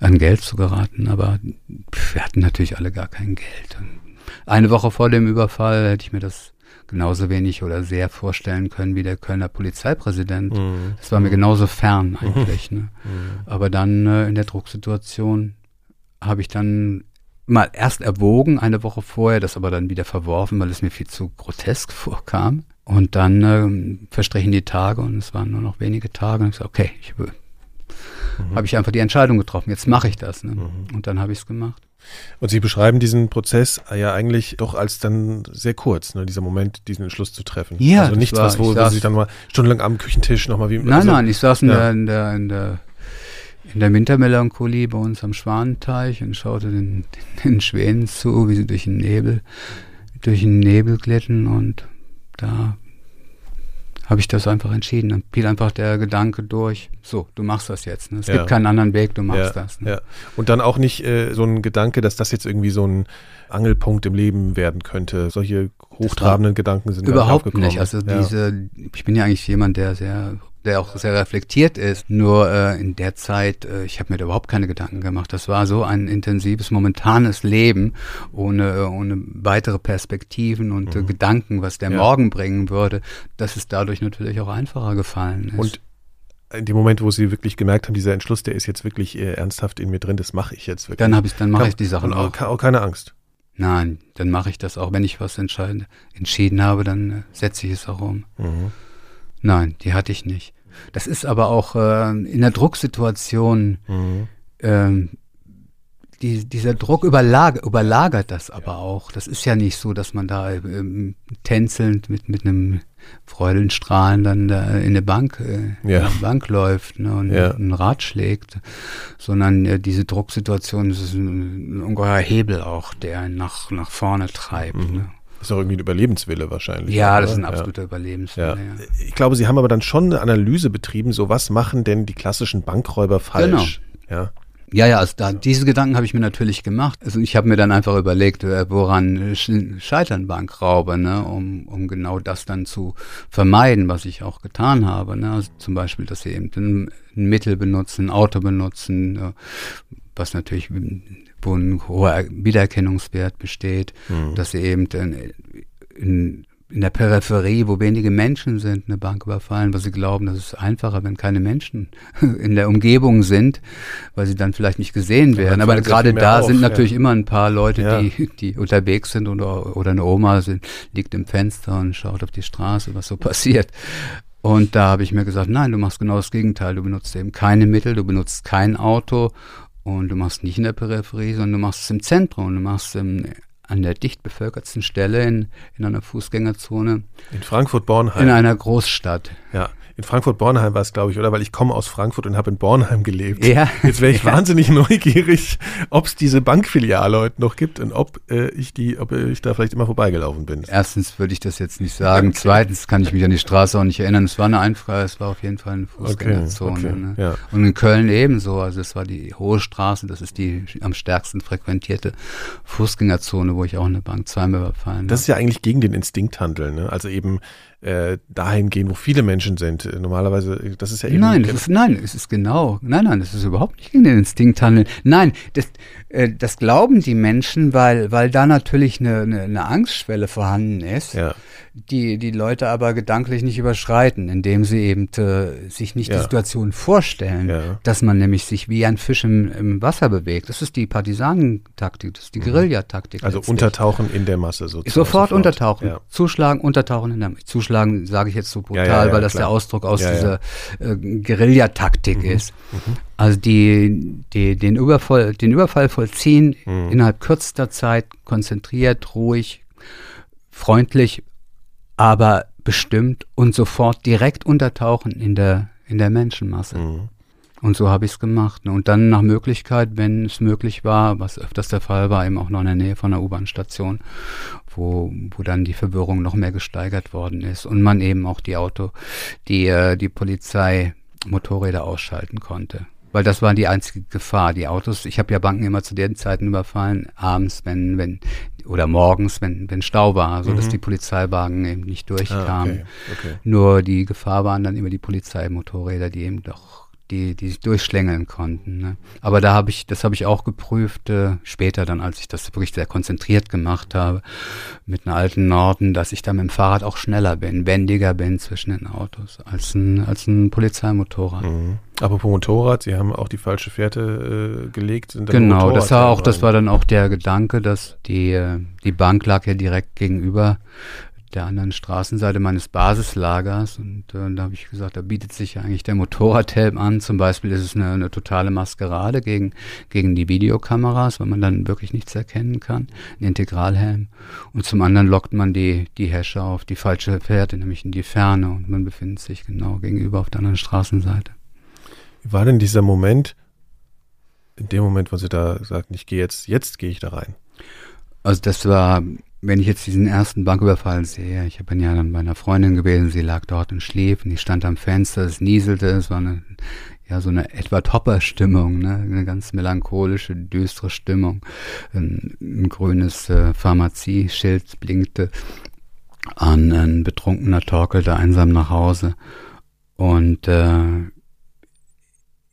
an Geld zu geraten, aber wir hatten natürlich alle gar kein Geld. Und eine Woche vor dem Überfall hätte ich mir das genauso wenig oder sehr vorstellen können wie der Kölner Polizeipräsident. Mhm. Das war mir genauso fern eigentlich. Ne? Mhm. Aber dann äh, in der Drucksituation habe ich dann mal erst erwogen, eine Woche vorher, das aber dann wieder verworfen, weil es mir viel zu grotesk vorkam. Und dann äh, verstrichen die Tage und es waren nur noch wenige Tage. Und ich gesagt, okay, ich will. Mhm. Habe ich einfach die Entscheidung getroffen, jetzt mache ich das. Ne? Mhm. Und dann habe ich es gemacht. Und Sie beschreiben diesen Prozess ja eigentlich doch als dann sehr kurz, ne, dieser Moment, diesen Entschluss zu treffen. Ja, also nichts, war, was, wo, wo Sie dann mal stundenlang am Küchentisch nochmal wie. Nein, also, nein, ich saß in, ja. der, in, der, in, der, in der Wintermelancholie bei uns am Schwanenteich und schaute den, den, den Schwänen zu, wie sie durch den Nebel, durch den Nebel glitten und da habe ich das einfach entschieden. Dann fiel einfach der Gedanke durch, so, du machst das jetzt. Ne? Es ja. gibt keinen anderen Weg, du machst ja, das. Ne? Ja. Und dann auch nicht äh, so ein Gedanke, dass das jetzt irgendwie so ein Angelpunkt im Leben werden könnte. Solche hochtrabenden Gedanken sind überhaupt nicht. Also diese, ich bin ja eigentlich jemand, der sehr der auch sehr reflektiert ist. Nur äh, in der Zeit, äh, ich habe mir da überhaupt keine Gedanken gemacht. Das war so ein intensives, momentanes Leben ohne, äh, ohne weitere Perspektiven und äh, mhm. äh, Gedanken, was der ja. Morgen bringen würde, dass es dadurch natürlich auch einfacher gefallen ist. Und in dem Moment, wo sie wirklich gemerkt haben, dieser Entschluss, der ist jetzt wirklich äh, ernsthaft in mir drin, das mache ich jetzt wirklich. Dann habe ich, dann mache ich die Sachen auch. auch. keine Angst. Nein, dann mache ich das auch. Wenn ich was entscheiden, entschieden habe, dann setze ich es auch um. Mhm. Nein, die hatte ich nicht. Das ist aber auch äh, in der Drucksituation, mhm. ähm, die, dieser Druck überlag, überlagert das aber auch. Das ist ja nicht so, dass man da ähm, tänzelnd mit, mit einem Freudenstrahlen dann da in eine Bank, äh, ja. Bank läuft ne, und ja. ein Rad schlägt, sondern äh, diese Drucksituation ist ein, ein ungeheuer Hebel auch, der nach, nach vorne treibt. Mhm. Ne. Das ist auch irgendwie ein Überlebenswille wahrscheinlich. Ja, oder? das ist ein absoluter ja. Überlebenswille. Ja. Ja. Ich glaube, Sie haben aber dann schon eine Analyse betrieben, so was machen denn die klassischen Bankräuber falsch? Genau. Ja. Ja, ja, also da, diese Gedanken habe ich mir natürlich gemacht. Also ich habe mir dann einfach überlegt, äh, woran scheitern Bankraube, ne, um, um genau das dann zu vermeiden, was ich auch getan habe. Ne? Also zum Beispiel, dass sie eben ein, ein Mittel benutzen, ein Auto benutzen, äh, was natürlich wo ein hoher Wiedererkennungswert besteht, mhm. dass sie eben in, in in der Peripherie, wo wenige Menschen sind, eine Bank überfallen, weil sie glauben, das ist einfacher, wenn keine Menschen in der Umgebung sind, weil sie dann vielleicht nicht gesehen werden. Aber gerade da auf, sind natürlich ja. immer ein paar Leute, ja. die, die unterwegs sind oder, oder eine Oma sind, liegt im Fenster und schaut auf die Straße, was so passiert. Und da habe ich mir gesagt, nein, du machst genau das Gegenteil. Du benutzt eben keine Mittel, du benutzt kein Auto und du machst nicht in der Peripherie, sondern du machst es im Zentrum, du machst es im an der dicht bevölkertsten Stelle in, in einer Fußgängerzone. In Frankfurt-Bornheim. In einer Großstadt. Ja. In Frankfurt-Bornheim war es, glaube ich, oder? Weil ich komme aus Frankfurt und habe in Bornheim gelebt. Ja. Jetzt wäre ich ja. wahnsinnig neugierig, ob es diese Bankfiliale heute noch gibt und ob äh, ich die, ob ich da vielleicht immer vorbeigelaufen bin. Erstens würde ich das jetzt nicht sagen. Okay. Zweitens kann ich mich an die Straße auch nicht erinnern. Es war eine Einfache, es war auf jeden Fall eine Fußgängerzone. Okay. Okay. Ne? Ja. Und in Köln ebenso. Also es war die Hohe Straße, das ist die am stärksten frequentierte Fußgängerzone, wo ich auch eine Bank zweimal überfallen. Das ist ja eigentlich gegen den Instinkthandel, ne? Also eben äh, dahin gehen, wo viele Menschen sind. Normalerweise, das ist ja eben. Nein, das ist, nein, es ist genau. Nein, nein, das ist überhaupt nicht gegen den Instinkt handeln. Nein, das, äh, das glauben die Menschen, weil, weil da natürlich eine, eine, eine Angstschwelle vorhanden ist. Ja die die Leute aber gedanklich nicht überschreiten, indem sie eben äh, sich nicht ja. die Situation vorstellen, ja. dass man nämlich sich wie ein Fisch im, im Wasser bewegt. Das ist die Partisanentaktik, das ist die mhm. Guerillataktik. Also letztlich. untertauchen in der Masse sozusagen. Sofort, sofort. untertauchen, zuschlagen, untertauchen in der Masse. Zuschlagen sage ich jetzt so brutal, weil das klar. der Ausdruck aus dieser äh, Guerillataktik mhm. ist. Mhm. Also die, die, den, Überfall, den Überfall vollziehen mhm. innerhalb kürzester Zeit, konzentriert, ruhig, freundlich aber bestimmt und sofort direkt untertauchen in der, in der Menschenmasse. Mhm. Und so habe ich es gemacht. Und dann nach Möglichkeit, wenn es möglich war, was öfters der Fall war, eben auch noch in der Nähe von einer U-Bahn-Station, wo, wo dann die Verwirrung noch mehr gesteigert worden ist und man eben auch die Auto, die, äh, die Polizei Motorräder ausschalten konnte. Weil das war die einzige Gefahr. Die Autos, ich habe ja Banken immer zu den Zeiten überfallen, abends, wenn, wenn oder morgens, wenn, wenn Stau war, so dass mhm. die Polizeiwagen eben nicht durchkamen. Ah, okay, okay. Nur die Gefahr waren dann immer die Polizeimotorräder, die eben doch die, die sich durchschlängeln konnten. Ne? Aber da habe ich, das habe ich auch geprüft, äh, später dann, als ich das wirklich sehr konzentriert gemacht habe, mit einer alten Norden, dass ich da mit dem Fahrrad auch schneller bin, wendiger bin zwischen den Autos als ein, als ein Polizeimotorrad. Mhm. Apropos Motorrad, Sie haben auch die falsche Fährte äh, gelegt. genau, das war auch, das war dann auch der Gedanke, dass die, äh, die Bank lag ja direkt gegenüber der anderen Straßenseite meines Basislagers und äh, da habe ich gesagt, da bietet sich eigentlich der Motorradhelm an. Zum Beispiel ist es eine, eine, totale Maskerade gegen, gegen die Videokameras, weil man dann wirklich nichts erkennen kann. Ein Integralhelm. Und zum anderen lockt man die, die Häscher auf die falsche Fährte, nämlich in die Ferne und man befindet sich genau gegenüber auf der anderen Straßenseite. Wie war denn dieser Moment, in dem Moment, wo Sie da sagten, ich gehe jetzt, jetzt gehe ich da rein? Also das war wenn ich jetzt diesen ersten Banküberfall sehe, ich bin ja dann bei einer Freundin gewesen, sie lag dort und schlief und ich stand am Fenster, es nieselte, es war eine, ja, so eine etwa Topper-Stimmung, ne? eine ganz melancholische, düstere Stimmung. Ein, ein grünes äh, Pharmazieschild blinkte an ein betrunkener torkelte einsam nach Hause und äh,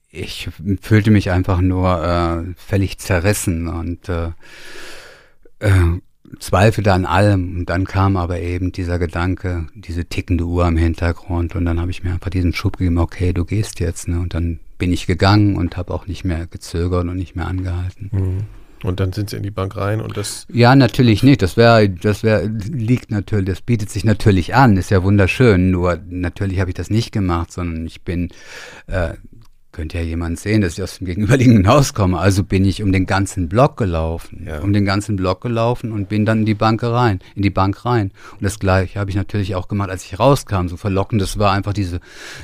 ich fühlte mich einfach nur äh, völlig zerrissen und äh, äh, zweifelte an allem und dann kam aber eben dieser Gedanke, diese tickende Uhr im Hintergrund und dann habe ich mir einfach diesen Schub gegeben, okay, du gehst jetzt, ne? Und dann bin ich gegangen und habe auch nicht mehr gezögert und nicht mehr angehalten. Mhm. Und dann sind sie in die Bank rein und das. Ja, natürlich nicht. Das wäre, das wäre, liegt natürlich, das bietet sich natürlich an, ist ja wunderschön. Nur natürlich habe ich das nicht gemacht, sondern ich bin äh, könnte ja jemand sehen, dass ich aus dem gegenüberliegenden Haus komme. Also bin ich um den ganzen Block gelaufen, ja. um den ganzen Block gelaufen und bin dann in die Bank rein, in die Bank rein. Und das gleiche habe ich natürlich auch gemacht, als ich rauskam. So verlockend das war einfach diese,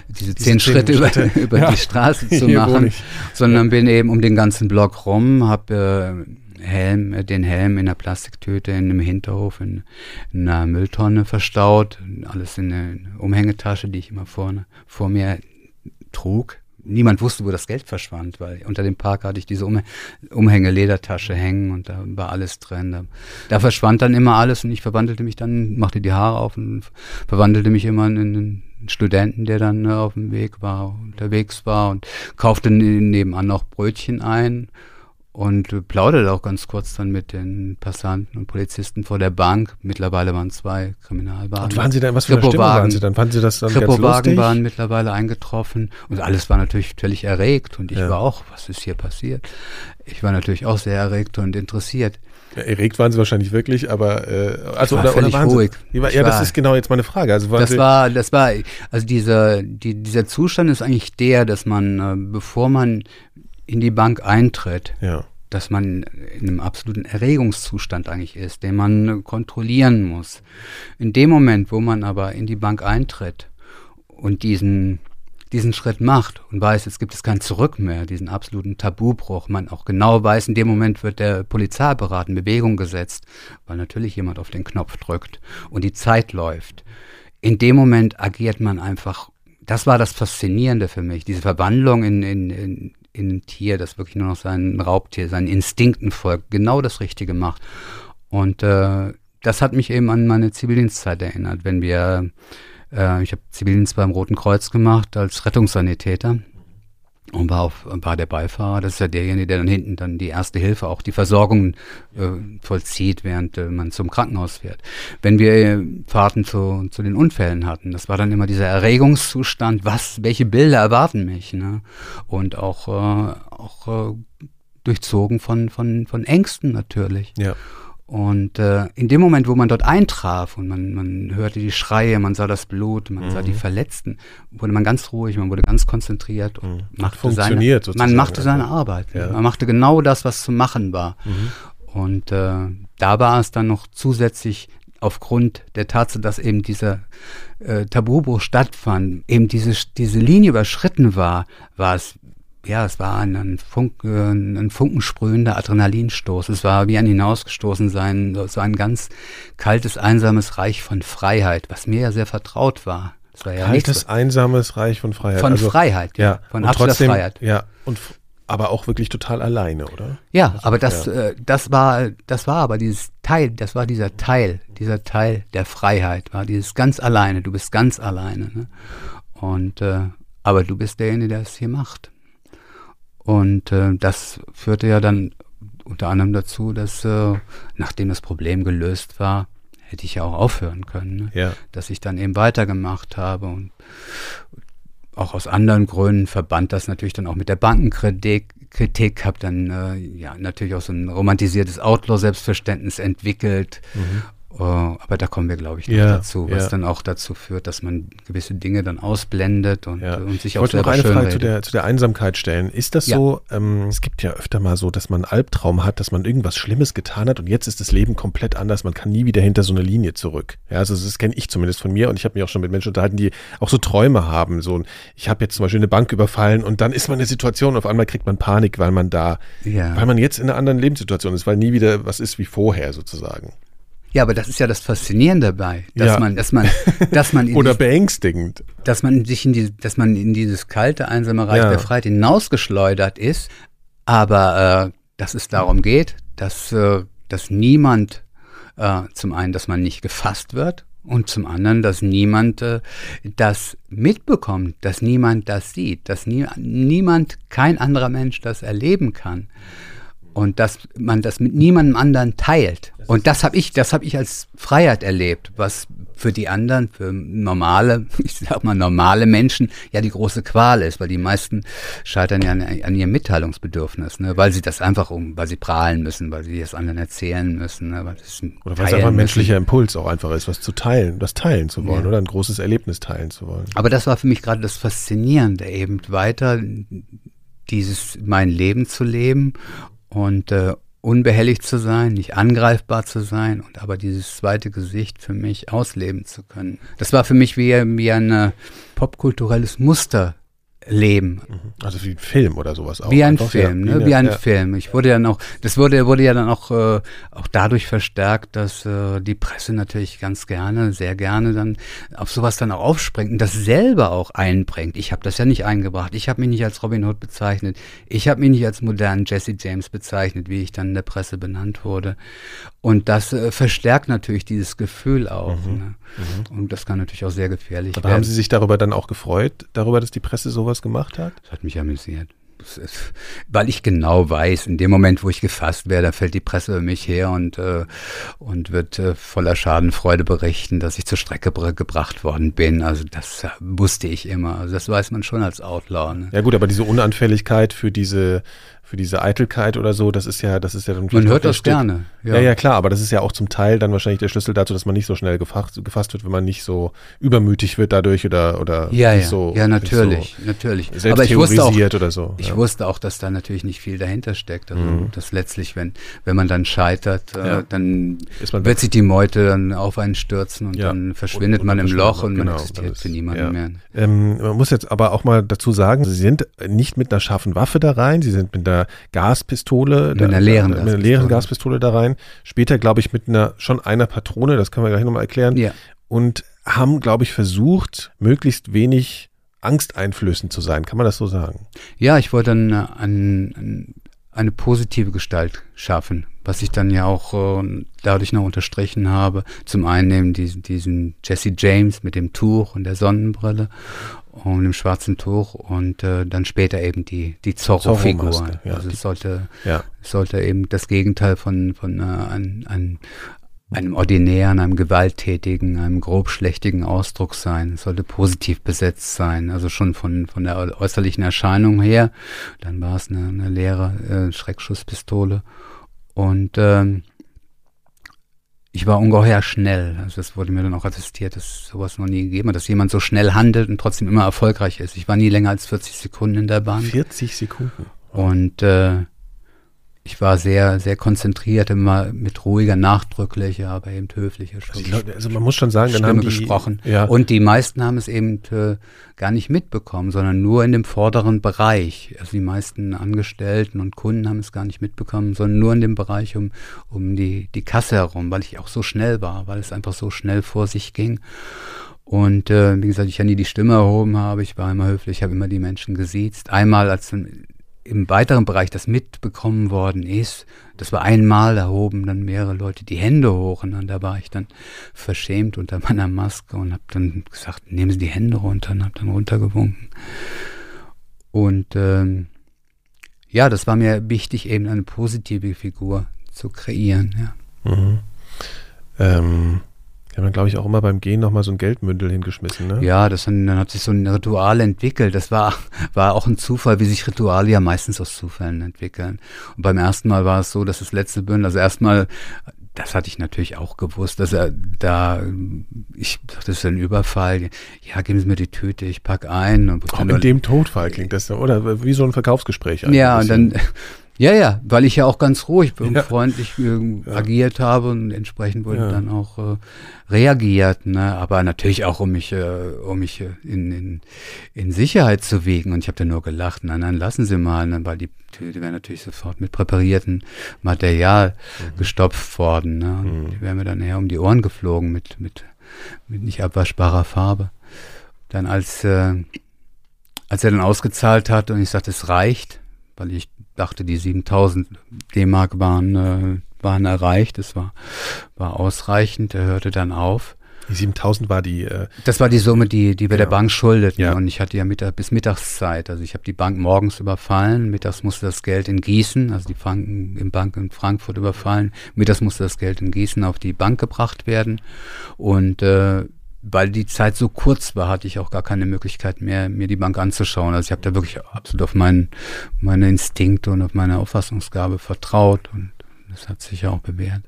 diese, diese zehn, Schritte, Schritte, über, über ja. die Straße zu machen, sondern ja. bin eben um den ganzen Block rum, habe äh, Helm, äh, den Helm in der Plastiktüte in einem Hinterhof in, in einer Mülltonne verstaut, alles in eine Umhängetasche, die ich immer vorne vor mir trug niemand wusste, wo das Geld verschwand, weil unter dem Park hatte ich diese um Umhänge Ledertasche hängen und da war alles drin. Da, da, verschwand dann immer alles und ich verwandelte mich dann, machte die Haare auf und verwandelte mich immer in einen Studenten, der dann äh, auf dem Weg war, unterwegs war und kaufte nebenan noch Brötchen ein und plauderte auch ganz kurz dann mit den Passanten und Polizisten vor der Bank. Mittlerweile waren zwei Kriminalwagen. Und waren Sie dann, was für eine Stimmung waren Sie dann? Fanden Sie das dann Kripowagen waren mittlerweile eingetroffen und alles war natürlich völlig erregt und ich ja. war auch, was ist hier passiert? Ich war natürlich auch sehr erregt und interessiert. Erregt waren Sie wahrscheinlich wirklich, aber äh, also war oder, oder waren ruhig. Sie, ja, das war, ist genau jetzt meine Frage. Also das Sie war, das war, also dieser, die, dieser Zustand ist eigentlich der, dass man, äh, bevor man in die Bank eintritt, ja. dass man in einem absoluten Erregungszustand eigentlich ist, den man kontrollieren muss. In dem Moment, wo man aber in die Bank eintritt und diesen diesen Schritt macht und weiß, jetzt gibt es kein Zurück mehr, diesen absoluten Tabubruch, man auch genau weiß, in dem Moment wird der Polizeiapparat in Bewegung gesetzt, weil natürlich jemand auf den Knopf drückt und die Zeit läuft. In dem Moment agiert man einfach, das war das Faszinierende für mich, diese Verwandlung in, in, in, in ein Tier, das wirklich nur noch sein Raubtier, seinen Instinkten folgt, genau das Richtige macht. Und äh, das hat mich eben an meine Zivildienstzeit erinnert, wenn wir, äh, ich habe Zivildienst beim Roten Kreuz gemacht als Rettungssanitäter und war, auf, war der Beifahrer. Das ist ja derjenige, der dann hinten dann die erste Hilfe, auch die Versorgung äh, vollzieht, während äh, man zum Krankenhaus fährt. Wenn wir äh, Fahrten zu, zu den Unfällen hatten, das war dann immer dieser Erregungszustand, was, welche Bilder erwarten mich, ne? Und auch, äh, auch äh, durchzogen von, von, von Ängsten natürlich. Ja. Und äh, in dem Moment, wo man dort eintraf und man, man hörte die Schreie, man sah das Blut, man mhm. sah die mhm. Verletzten, wurde man ganz ruhig, man wurde ganz konzentriert und mhm. machte seine, man machte seine Arbeit. Ja. Man machte genau das, was zu machen war. Mhm. Und äh, da war es dann noch zusätzlich aufgrund der Tatsache, dass eben dieser äh, Tabubruch stattfand, eben diese, diese Linie überschritten war, war es ja, es war ein, Funk, ein funkensprühender Adrenalinstoß. Es war wie ein Hinausgestoßensein, so ein ganz kaltes, einsames Reich von Freiheit, was mir ja sehr vertraut war. Es war ja kaltes, nichts, einsames Reich von Freiheit. Von also, Freiheit, ja. Von absoluter Freiheit. Ja, und aber auch wirklich total alleine, oder? Ja, also, aber das, ja. Äh, das war, das war aber dieses Teil, das war dieser Teil, dieser Teil der Freiheit, war dieses ganz alleine. Du bist ganz alleine. Ne? Und äh, aber du bist derjenige, der es hier macht. Und äh, das führte ja dann unter anderem dazu, dass äh, nachdem das Problem gelöst war, hätte ich ja auch aufhören können. Ne? Ja. Dass ich dann eben weitergemacht habe und auch aus anderen Gründen verband das natürlich dann auch mit der Bankenkritik. Kritik, habe dann äh, ja natürlich auch so ein romantisiertes Outlaw-Selbstverständnis entwickelt mhm. Uh, aber da kommen wir, glaube ich, noch ja, dazu, was ja. dann auch dazu führt, dass man gewisse Dinge dann ausblendet und, ja. und sich ich auch selber noch eine Frage zu der, zu der Einsamkeit stellen. Ist das so, ähm, es gibt ja öfter mal so, dass man einen Albtraum hat, dass man irgendwas Schlimmes getan hat und jetzt ist das Leben komplett anders, man kann nie wieder hinter so eine Linie zurück. Ja, also das kenne ich zumindest von mir und ich habe mich auch schon mit Menschen unterhalten, die auch so Träume haben. So, ich habe jetzt zum Beispiel eine Bank überfallen und dann ist man in der Situation, auf einmal kriegt man Panik, weil man da, weil man jetzt in einer anderen Lebenssituation ist, weil nie wieder was ist wie vorher sozusagen. Ja, aber das ist ja das Faszinierende dabei, dass ja. man, dass man, dass man oder beängstigend, dass man sich in die, dass man in dieses kalte einsame Reich ja. der Freiheit hinausgeschleudert ist, aber äh, dass es darum geht, dass äh, dass niemand äh, zum einen, dass man nicht gefasst wird und zum anderen, dass niemand äh, das mitbekommt, dass niemand das sieht, dass nie, niemand, kein anderer Mensch das erleben kann und dass man das mit niemandem anderen teilt. Und das habe ich, das habe ich als Freiheit erlebt, was für die anderen, für normale, ich sag mal normale Menschen ja die große Qual ist, weil die meisten scheitern ja an, an ihrem Mitteilungsbedürfnis, ne? weil sie das einfach um, weil sie prahlen müssen, weil sie es anderen erzählen müssen, ne? weil oder weil es einfach ein menschlicher Impuls auch einfach ist, was zu teilen, was teilen zu wollen ja. oder ein großes Erlebnis teilen zu wollen. Aber das war für mich gerade das Faszinierende, eben weiter dieses mein Leben zu leben und äh, unbehelligt zu sein, nicht angreifbar zu sein und aber dieses zweite Gesicht für mich ausleben zu können. Das war für mich wie, wie ein äh, popkulturelles Muster leben. Mhm. Also wie ein Film oder sowas auch. Wie ein Einfach, Film, ja, ne? wie ein ja. Film. Ich wurde ja noch, das wurde, wurde ja dann auch, äh, auch dadurch verstärkt, dass äh, die Presse natürlich ganz gerne, sehr gerne dann auf sowas dann auch aufspringt und das selber auch einbringt. Ich habe das ja nicht eingebracht. Ich habe mich nicht als Robin Hood bezeichnet. Ich habe mich nicht als modernen Jesse James bezeichnet, wie ich dann in der Presse benannt wurde. Und das äh, verstärkt natürlich dieses Gefühl auch. Mhm. Ne? Mhm. Und das kann natürlich auch sehr gefährlich Aber werden. Haben Sie sich darüber dann auch gefreut, darüber, dass die Presse sowas gemacht hat? Das hat mich amüsiert. Weil ich genau weiß, in dem Moment, wo ich gefasst werde, fällt die Presse über mich her und, äh, und wird äh, voller Schadenfreude berichten, dass ich zur Strecke gebracht worden bin. Also das wusste ich immer. Also das weiß man schon als Outlaw. Ne? Ja gut, aber diese Unanfälligkeit für diese für diese Eitelkeit oder so, das ist ja, das ist ja dann Man hört das Stück. gerne. Ja. ja. ja, klar, aber das ist ja auch zum Teil dann wahrscheinlich der Schlüssel dazu, dass man nicht so schnell gefasst, gefasst wird, wenn man nicht so übermütig wird dadurch oder oder ja, ja. so ja natürlich, so natürlich. aber ich wusste auch, oder so. Ich ja. wusste auch, dass da natürlich nicht viel dahinter steckt. Also mhm. dass letztlich, wenn wenn man dann scheitert, äh, dann wird sich die Meute dann auf einen stürzen und dann verschwindet und, und man im Loch und man genau, existiert für niemanden mehr. Ähm, man muss jetzt aber auch mal dazu sagen, sie sind nicht mit einer scharfen Waffe da rein, sie sind mit einer Gaspistole. Mit einer leeren, da, mit einer leeren Gaspistole da rein. Später, glaube ich, mit einer schon einer Patrone, das können wir gleich nochmal erklären. Ja. Und haben, glaube ich, versucht, möglichst wenig angsteinflößend zu sein. Kann man das so sagen? Ja, ich wollte dann an, eine positive Gestalt schaffen, was ich dann ja auch äh, dadurch noch unterstrichen habe. Zum einen eben diesen, diesen Jesse James mit dem Tuch und der Sonnenbrille und dem schwarzen Tuch und äh, dann später eben die die Zorro-Figur. Zorro ja, also es sollte ja. sollte eben das Gegenteil von von äh, ein, ein, einem ordinären, einem gewalttätigen, einem grobschlächtigen Ausdruck sein. Es sollte positiv besetzt sein, also schon von, von der äußerlichen Erscheinung her. Dann war es eine, eine leere äh, Schreckschusspistole. Und ähm, ich war ungeheuer schnell. Also das wurde mir dann auch attestiert, dass sowas noch nie gegeben hat, dass jemand so schnell handelt und trotzdem immer erfolgreich ist. Ich war nie länger als 40 Sekunden in der Bahn. 40 Sekunden. Und äh, ich war sehr, sehr konzentriert, immer mit ruhiger, nachdrücklicher, aber eben höflicher Stimme. Also, Leute, also man muss schon sagen, dann haben die, gesprochen. Ja. Und die meisten haben es eben äh, gar nicht mitbekommen, sondern nur in dem vorderen Bereich. Also die meisten Angestellten und Kunden haben es gar nicht mitbekommen, sondern nur in dem Bereich um, um die, die Kasse herum, weil ich auch so schnell war, weil es einfach so schnell vor sich ging. Und äh, wie gesagt, ich ja nie die Stimme erhoben habe, ich war immer höflich, ich habe immer die Menschen gesiezt. Einmal, als im weiteren Bereich das mitbekommen worden ist, das war einmal, da hoben dann mehrere Leute die Hände hoch und dann, da war ich dann verschämt unter meiner Maske und habe dann gesagt, nehmen Sie die Hände runter und habe dann runtergewunken. Und ähm, ja, das war mir wichtig, eben eine positive Figur zu kreieren. Ja. Mhm. Ähm die haben dann, glaube ich, auch immer beim Gehen nochmal so ein Geldmündel hingeschmissen, ne? Ja, das dann, dann hat sich so ein Ritual entwickelt. Das war, war auch ein Zufall, wie sich Rituale ja meistens aus Zufällen entwickeln. Und beim ersten Mal war es so, dass das letzte Bündel, also erstmal, das hatte ich natürlich auch gewusst, dass er da, ich dachte, das ist ein Überfall. Ja, geben Sie mir die Tüte, ich pack ein. Und auch in dem Todfall klingt das so, oder wie so ein Verkaufsgespräch. Ja, und dann, ja, ja, weil ich ja auch ganz ruhig und ja. freundlich äh, ja. agiert habe und entsprechend wurde ja. dann auch äh, reagiert, ne? aber natürlich auch, um mich, äh, um mich äh, in, in, in Sicherheit zu wiegen. Und ich habe dann nur gelacht, nein, nein, lassen Sie mal, ne? weil die Tüte wäre natürlich sofort mit präpariertem Material mhm. gestopft worden. Ne? Mhm. die wären mir dann eher um die Ohren geflogen mit, mit, mit nicht abwaschbarer Farbe. Dann als, äh, als er dann ausgezahlt hat und ich sagte, es reicht, weil ich dachte, die 7000 D-Mark waren, äh, waren erreicht. Das war, war ausreichend. Er hörte dann auf. Die 7000 war die. Äh, das war die Summe, die, die wir genau. der Bank schuldeten. Ja. Und ich hatte ja Mittag, bis Mittagszeit. Also ich habe die Bank morgens überfallen. Mittags musste das Geld in Gießen, also die Banken im Bank in Frankfurt überfallen. Mittags musste das Geld in Gießen auf die Bank gebracht werden. Und äh, weil die Zeit so kurz war, hatte ich auch gar keine Möglichkeit mehr, mir die Bank anzuschauen. Also ich habe da wirklich absolut auf meinen, meine Instinkte und auf meine Auffassungsgabe vertraut und das hat sich ja auch bewährt.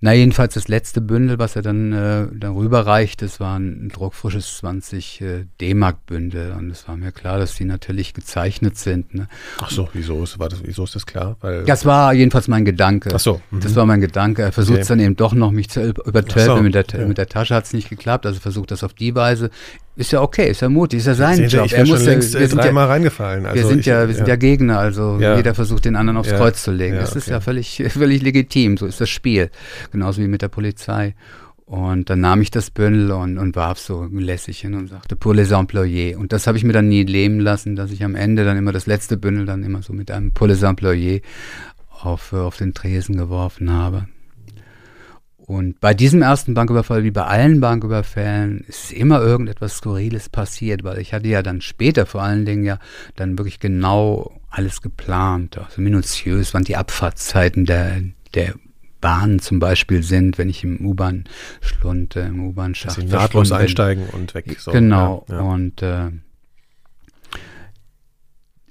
Na, jedenfalls das letzte Bündel, was er dann, äh, dann rüberreicht, das war ein druckfrisches 20 äh, D-Mark-Bündel. Und es war mir klar, dass die natürlich gezeichnet sind. Ne? Ach so, wieso ist, war das, wieso ist das klar? Weil, das war jedenfalls mein Gedanke. Ach so. Mhm. Das war mein Gedanke. Er versucht okay. dann eben doch noch, mich zu übertölpen. So, mit, der, ja. mit der Tasche hat es nicht geklappt. Also versucht das auf die Weise ist ja okay, ist ja mutig, ist ja sein Sehen Sie, Job. Ich wäre schon längst äh, dreimal ja, reingefallen. Also wir sind ich, ja, wir sind ja. Gegner, also jeder versucht den anderen aufs. Kreuz zu legen. das okay. ist ja völlig, völlig legitim. So ist das Spiel. Genauso wie mit der Polizei. Und dann nahm ich das Bündel und, und warf so lässig hin und sagte, pour les employés. Und das habe ich mir dann nie leben lassen, dass ich am Ende dann immer das letzte Bündel dann immer so mit einem pour les employés auf, auf den Tresen geworfen habe. Und bei diesem ersten Banküberfall, wie bei allen Banküberfällen, ist immer irgendetwas Skurriles passiert, weil ich hatte ja dann später vor allen Dingen ja dann wirklich genau alles geplant, also minutiös, wann die Abfahrtszeiten der, der Bahnen zum Beispiel sind, wenn ich im U-Bahn-Schlund, äh, im U-Bahn-Schacht nahtlos einsteigen und weg. So. Genau. Ja, ja. Und äh,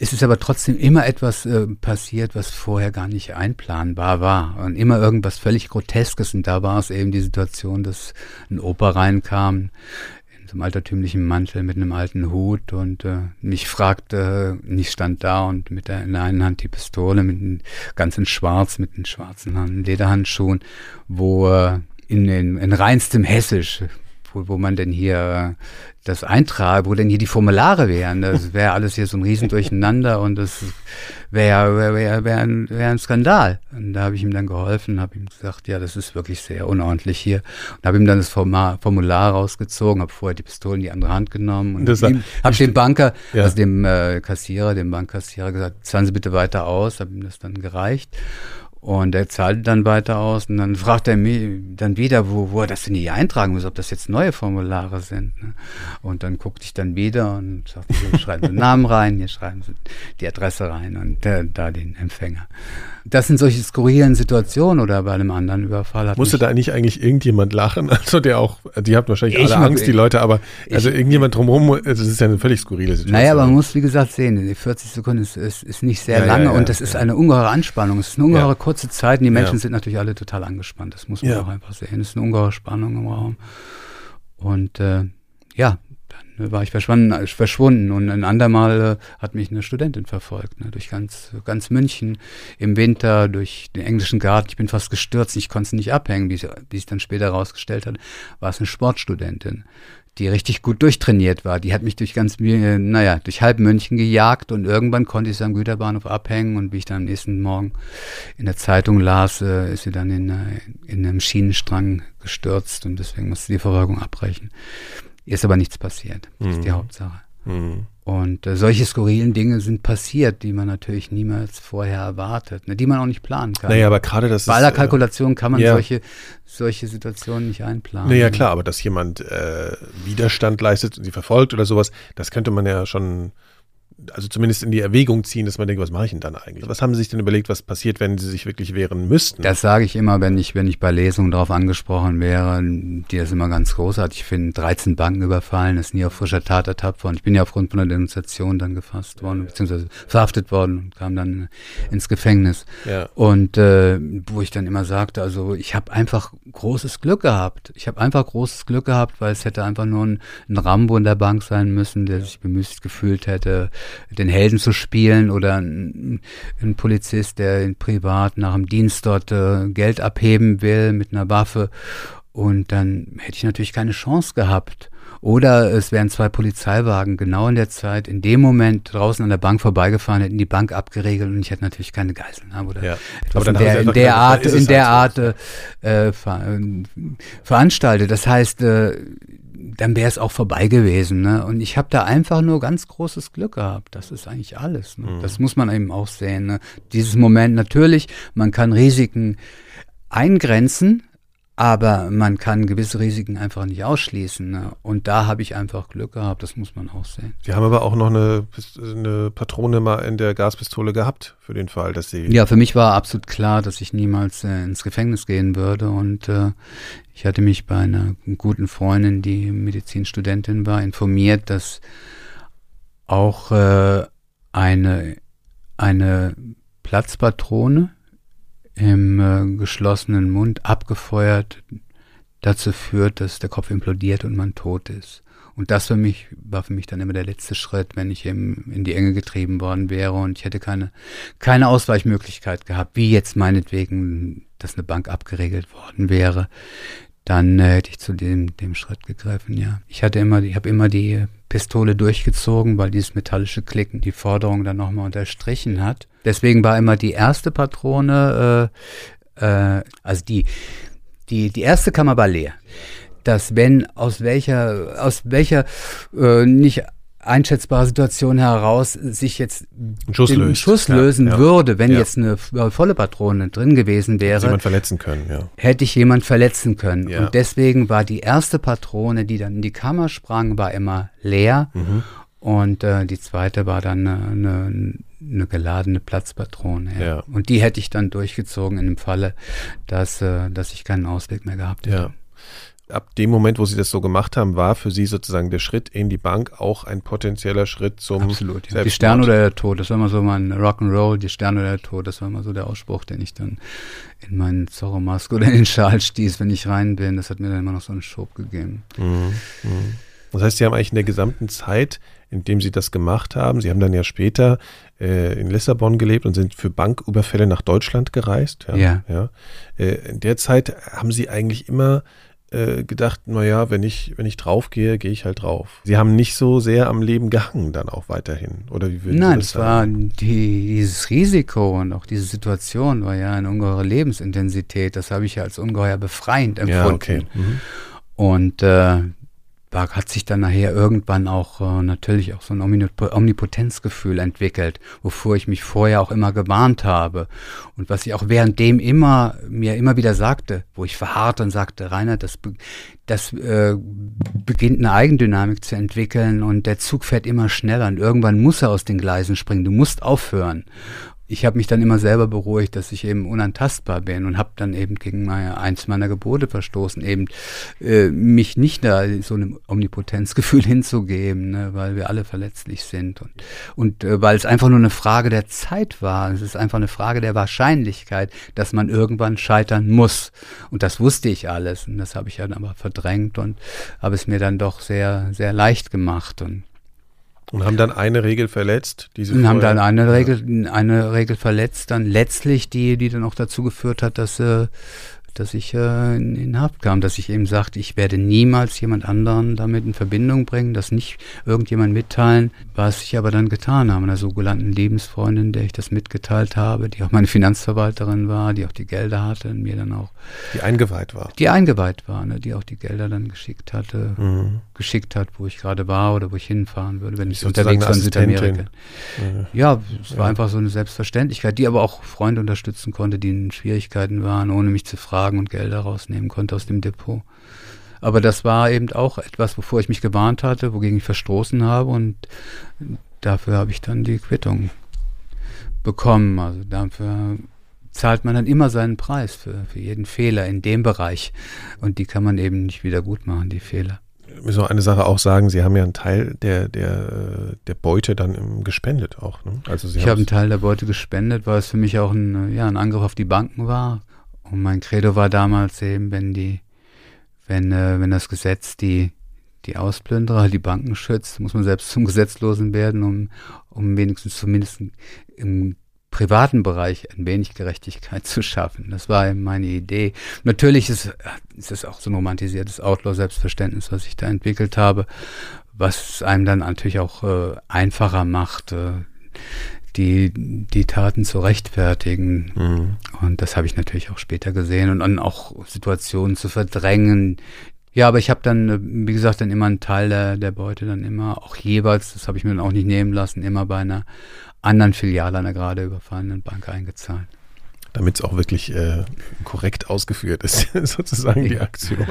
es ist aber trotzdem immer etwas äh, passiert, was vorher gar nicht einplanbar war. Und immer irgendwas völlig Groteskes. Und da war es eben die Situation, dass ein Opa reinkam in so einem altertümlichen Mantel mit einem alten Hut und äh, mich fragte, ich stand da und mit der in der einen Hand die Pistole, mit ganz in schwarz, mit den schwarzen Lederhandschuhen, wo äh, in, in, in reinstem Hessisch wo, wo man denn hier das eintrage, wo denn hier die Formulare wären. Das wäre alles hier so ein Riesendurcheinander und das wäre wär, wär, wär, ein, wär ein Skandal. Und da habe ich ihm dann geholfen, habe ihm gesagt, ja, das ist wirklich sehr unordentlich hier. Und habe ihm dann das Formular, Formular rausgezogen, habe vorher die Pistole in die andere Hand genommen und habe hab dem Banker, ja. also dem äh, Kassierer, dem Bankkassierer gesagt, zahlen Sie bitte weiter aus, habe ihm das dann gereicht. Und er zahlte dann weiter aus und dann fragt er mich dann wieder, wo, wo er das denn hier eintragen muss, ob das jetzt neue Formulare sind. Ne? Und dann guckte ich dann wieder und sagte, hier schreiben Sie den Namen rein, hier schreiben Sie die Adresse rein und äh, da den Empfänger. Das sind solche skurrilen Situationen oder bei einem anderen Überfall. Hat Musste da nicht eigentlich irgendjemand lachen? Also der auch, die habt wahrscheinlich alle Angst, die Leute, aber also ich, irgendjemand drumherum, das ist ja eine völlig skurrile Situation. Naja, aber man muss, wie gesagt, sehen, die 40 Sekunden ist, ist, ist nicht sehr ja, lange ja, ja, und das ist eine ungeheure Anspannung. Es ist eine ungeheure kurze Zeit und die Menschen sind natürlich alle total angespannt. Das muss man auch einfach sehen. Es ist eine ungeheure Spannung im Raum. Und äh, ja, dann war ich verschwunden, verschwunden und ein andermal äh, hat mich eine Studentin verfolgt, ne, durch ganz, ganz München im Winter, durch den englischen Garten. Ich bin fast gestürzt, ich konnte es nicht abhängen, wie, sich dann später herausgestellt hat, war es eine Sportstudentin, die richtig gut durchtrainiert war. Die hat mich durch ganz, äh, naja, durch halb München gejagt und irgendwann konnte ich sie am Güterbahnhof abhängen und wie ich dann am nächsten Morgen in der Zeitung las, äh, ist sie dann in, in einem Schienenstrang gestürzt und deswegen musste die Verfolgung abbrechen. Ist aber nichts passiert. Das mhm. ist die mhm. Hauptsache. Mhm. Und äh, solche skurrilen Dinge sind passiert, die man natürlich niemals vorher erwartet, ne, die man auch nicht planen kann. Naja, aber gerade das Bei aller äh, Kalkulation kann man ja. solche, solche Situationen nicht einplanen. Naja, klar, aber dass jemand äh, Widerstand leistet und sie verfolgt oder sowas, das könnte man ja schon also zumindest in die Erwägung ziehen, dass man denkt, was mache ich denn dann eigentlich? Was haben Sie sich denn überlegt, was passiert, wenn Sie sich wirklich wehren müssten? Das sage ich immer, wenn ich, wenn ich bei Lesungen darauf angesprochen wäre, die das immer ganz großartig finden. 13 Banken überfallen, ist nie auf frischer Tat ertappt worden. Ich bin ja aufgrund von einer Denunziation dann gefasst worden, ja. beziehungsweise verhaftet worden und kam dann ins Gefängnis. Ja. Und äh, wo ich dann immer sagte, also ich habe einfach großes Glück gehabt. Ich habe einfach großes Glück gehabt, weil es hätte einfach nur ein, ein Rambo in der Bank sein müssen, der sich bemüßt gefühlt hätte, den Helden zu spielen oder ein, ein Polizist, der privat nach dem Dienst dort äh, Geld abheben will mit einer Waffe und dann hätte ich natürlich keine Chance gehabt. Oder es wären zwei Polizeiwagen genau in der Zeit, in dem Moment draußen an der Bank vorbeigefahren, hätten die Bank abgeregelt und ich hätte natürlich keine Geiseln haben oder ja. etwas in der, in der Art, in der Art äh, ver, äh, veranstaltet. Das heißt, äh, dann wäre es auch vorbei gewesen. Ne? Und ich habe da einfach nur ganz großes Glück gehabt. Das ist eigentlich alles. Ne? Mhm. Das muss man eben auch sehen. Ne? Dieses Moment natürlich, man kann Risiken eingrenzen, aber man kann gewisse Risiken einfach nicht ausschließen. Ne? Und da habe ich einfach Glück gehabt, das muss man auch sehen. Sie haben aber auch noch eine, eine Patrone mal in der Gaspistole gehabt, für den Fall, dass Sie. Ja, für mich war absolut klar, dass ich niemals äh, ins Gefängnis gehen würde. Und äh, ich hatte mich bei einer guten Freundin, die Medizinstudentin war, informiert, dass auch äh, eine, eine Platzpatrone im äh, geschlossenen Mund abgefeuert dazu führt, dass der Kopf implodiert und man tot ist. Und das für mich war für mich dann immer der letzte Schritt, wenn ich eben in die Enge getrieben worden wäre und ich hätte keine, keine Ausweichmöglichkeit gehabt, wie jetzt meinetwegen, dass eine Bank abgeregelt worden wäre. Dann äh, hätte ich zu dem, dem Schritt gegriffen, ja. Ich hatte immer, ich habe immer die Pistole durchgezogen, weil dieses metallische Klicken die Forderung dann nochmal unterstrichen hat. Deswegen war immer die erste Patrone, äh, äh, also die, die, die erste Kammer war leer. Dass wenn aus welcher, aus welcher äh, nicht einschätzbare Situation heraus sich jetzt ein Schuss, den löst. Schuss Ja, lösen ja. würde, wenn Ja. jetzt eine äh, volle Patrone drin gewesen wäre, jemand verletzen können, ja. hätte ich jemand verletzen können. Und deswegen war die erste Patrone, die dann in die Kammer sprang, war immer leer. Mhm. Und äh, die zweite war dann eine, eine, eine geladene Platzpatrone. Ja. Und die hätte ich dann durchgezogen in dem Falle, dass, äh, dass ich keinen Ausweg mehr gehabt hätte. Ja. Ab dem Moment, wo Sie das so gemacht haben, war für Sie sozusagen der Schritt in die Bank auch ein potenzieller Schritt zum Absolut. Ja. Die. Sterne oder der Tod, das war immer so mein Rock'n'Roll, die Sterne oder der Tod, das war immer so der Ausspruch, den ich dann in meinen Zorro-Mask oder in den Schal stieß, wenn ich rein bin. Das hat mir dann immer noch so einen Schub gegeben. Mhm. Mhm. Das heißt, Sie haben eigentlich in der gesamten Zeit, in dem Sie das gemacht haben, Sie haben dann ja später äh, in Lissabon gelebt und sind für Banküberfälle nach Deutschland gereist. Ja. ja. Äh, in der Zeit haben Sie eigentlich immer äh, gedacht, naja, wenn ich, wenn ich draufgehe, gehe ich halt drauf. Sie haben nicht so sehr am Leben gehangen dann auch weiterhin. Oder wie würden Nein, Sie das es war die, dieses Risiko und auch diese Situation war ja eine ungeheure Lebensintensität. Das habe ich ja als ungeheuer befreiend empfunden. Ja, okay. Mhm. Und äh, hat sich dann nachher irgendwann auch äh, natürlich auch so ein Omnip- Omnipotenzgefühl entwickelt, wovor ich mich vorher auch immer gewarnt habe. Und was ich auch währenddem immer mir immer wieder sagte, wo ich verharrte und sagte, Rainer, das, das äh, beginnt eine Eigendynamik zu entwickeln und der Zug fährt immer schneller und irgendwann muss er aus den Gleisen springen. Du musst aufhören ich habe mich dann immer selber beruhigt, dass ich eben unantastbar bin und habe dann eben gegen meine, eins meiner Gebote verstoßen, eben äh, mich nicht da so einem Omnipotenzgefühl hinzugeben, ne, weil wir alle verletzlich sind und, und äh, weil es einfach nur eine Frage der Zeit war. Es ist einfach eine Frage der Wahrscheinlichkeit, dass man irgendwann scheitern muss. Und das wusste ich alles und das habe ich dann aber verdrängt und habe es mir dann doch sehr, sehr leicht gemacht und Und haben dann eine Regel verletzt, die Sie und haben dann eine Regel, eine Regel verletzt, dann letztlich die, die dann auch dazu geführt hat, dass, äh, dass ich äh, in, in Haft kam, dass ich eben sagte, ich werde niemals jemand anderen damit in Verbindung bringen, das nicht irgendjemand mitteilen, was ich aber dann getan habe, einer sogenannten Lebensfreundin, der ich das mitgeteilt habe, die auch meine Finanzverwalterin war, die auch die Gelder hatte und mir dann auch, die eingeweiht war. die eingeweiht war, ne, die auch die Gelder dann geschickt hatte, Mhm. geschickt hat, wo ich gerade war oder wo ich hinfahren würde, wenn ich unterwegs war in Südamerika. Assistentin. Ja, es war Ja. einfach so eine Selbstverständlichkeit, die aber auch Freunde unterstützen konnte, die in Schwierigkeiten waren, ohne mich zu fragen und Gelder rausnehmen konnte aus dem Depot. Aber das war eben auch etwas, wovor ich mich gewarnt hatte, wogegen ich verstoßen habe und dafür habe ich dann die Quittung bekommen. Also dafür zahlt man dann immer seinen Preis für, für jeden Fehler in dem Bereich. Und die kann man eben nicht wieder gut machen, die Fehler. Wir müssen noch eine Sache auch sagen, Sie haben ja einen Teil der, der, der Beute dann gespendet auch. Ne? Also Sie Ich habe einen Teil der Beute gespendet, weil es für mich auch ein, ja, ein Angriff auf die Banken war. Und mein Credo war damals eben, wenn die, wenn, äh, wenn das Gesetz die, die Ausplünderer, die Banken schützt, muss man selbst zum Gesetzlosen werden, um, um wenigstens zumindest im privaten Bereich ein wenig Gerechtigkeit zu schaffen. Das war meine Idee. Natürlich ist, ist es auch so ein romantisiertes Outlaw-Selbstverständnis, was ich da entwickelt habe, was einem dann natürlich auch äh, einfacher macht, äh, die, die Taten zu rechtfertigen. Mhm. Und das habe ich natürlich auch später gesehen und dann auch Situationen zu verdrängen. Ja, aber ich habe dann, wie gesagt, dann immer einen Teil der, der Beute dann immer auch jeweils, das habe ich mir dann auch nicht nehmen lassen, immer bei einer anderen Filiale einer gerade überfallenen Bank eingezahlt. Damit es auch wirklich äh, korrekt ausgeführt ist, sozusagen die Ja. Aktion.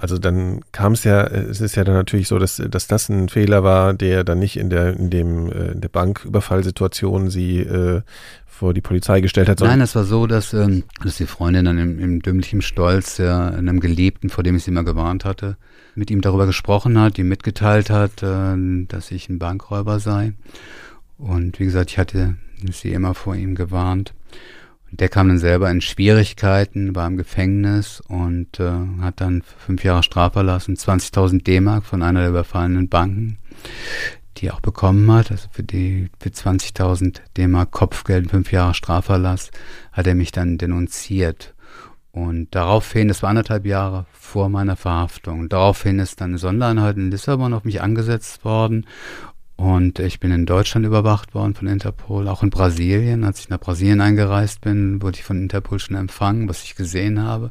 Also dann kam es ja, es ist ja dann natürlich so, dass, dass das ein Fehler war, der dann nicht in der, in dem, äh, in der Banküberfallsituation sie äh, vor die Polizei gestellt hat, Nein, das war so, dass, ähm, dass die Freundin dann im, im dümmlichen Stolz äh, einem Geliebten, vor dem ich sie immer gewarnt hatte, mit ihm darüber gesprochen hat, ihm mitgeteilt hat, äh, dass ich ein Bankräuber sei. Und wie gesagt, ich hatte sie immer vor ihm gewarnt. Und der kam dann selber in Schwierigkeiten, war im Gefängnis und äh, hat dann fünf Jahre Straferlass und 20.000 D-Mark von einer der überfallenen Banken, die er auch bekommen hat. Also für die für 20.000 D-Mark Kopfgeld, und fünf Jahre Straferlass, hat er mich dann denunziert. Und daraufhin, das war anderthalb Jahre vor meiner Verhaftung, daraufhin ist dann eine Sondereinheit in Lissabon auf mich angesetzt worden und ich bin in Deutschland überwacht worden von Interpol, auch in Brasilien. Als ich nach Brasilien eingereist bin, wurde ich von Interpol schon empfangen, was ich gesehen habe.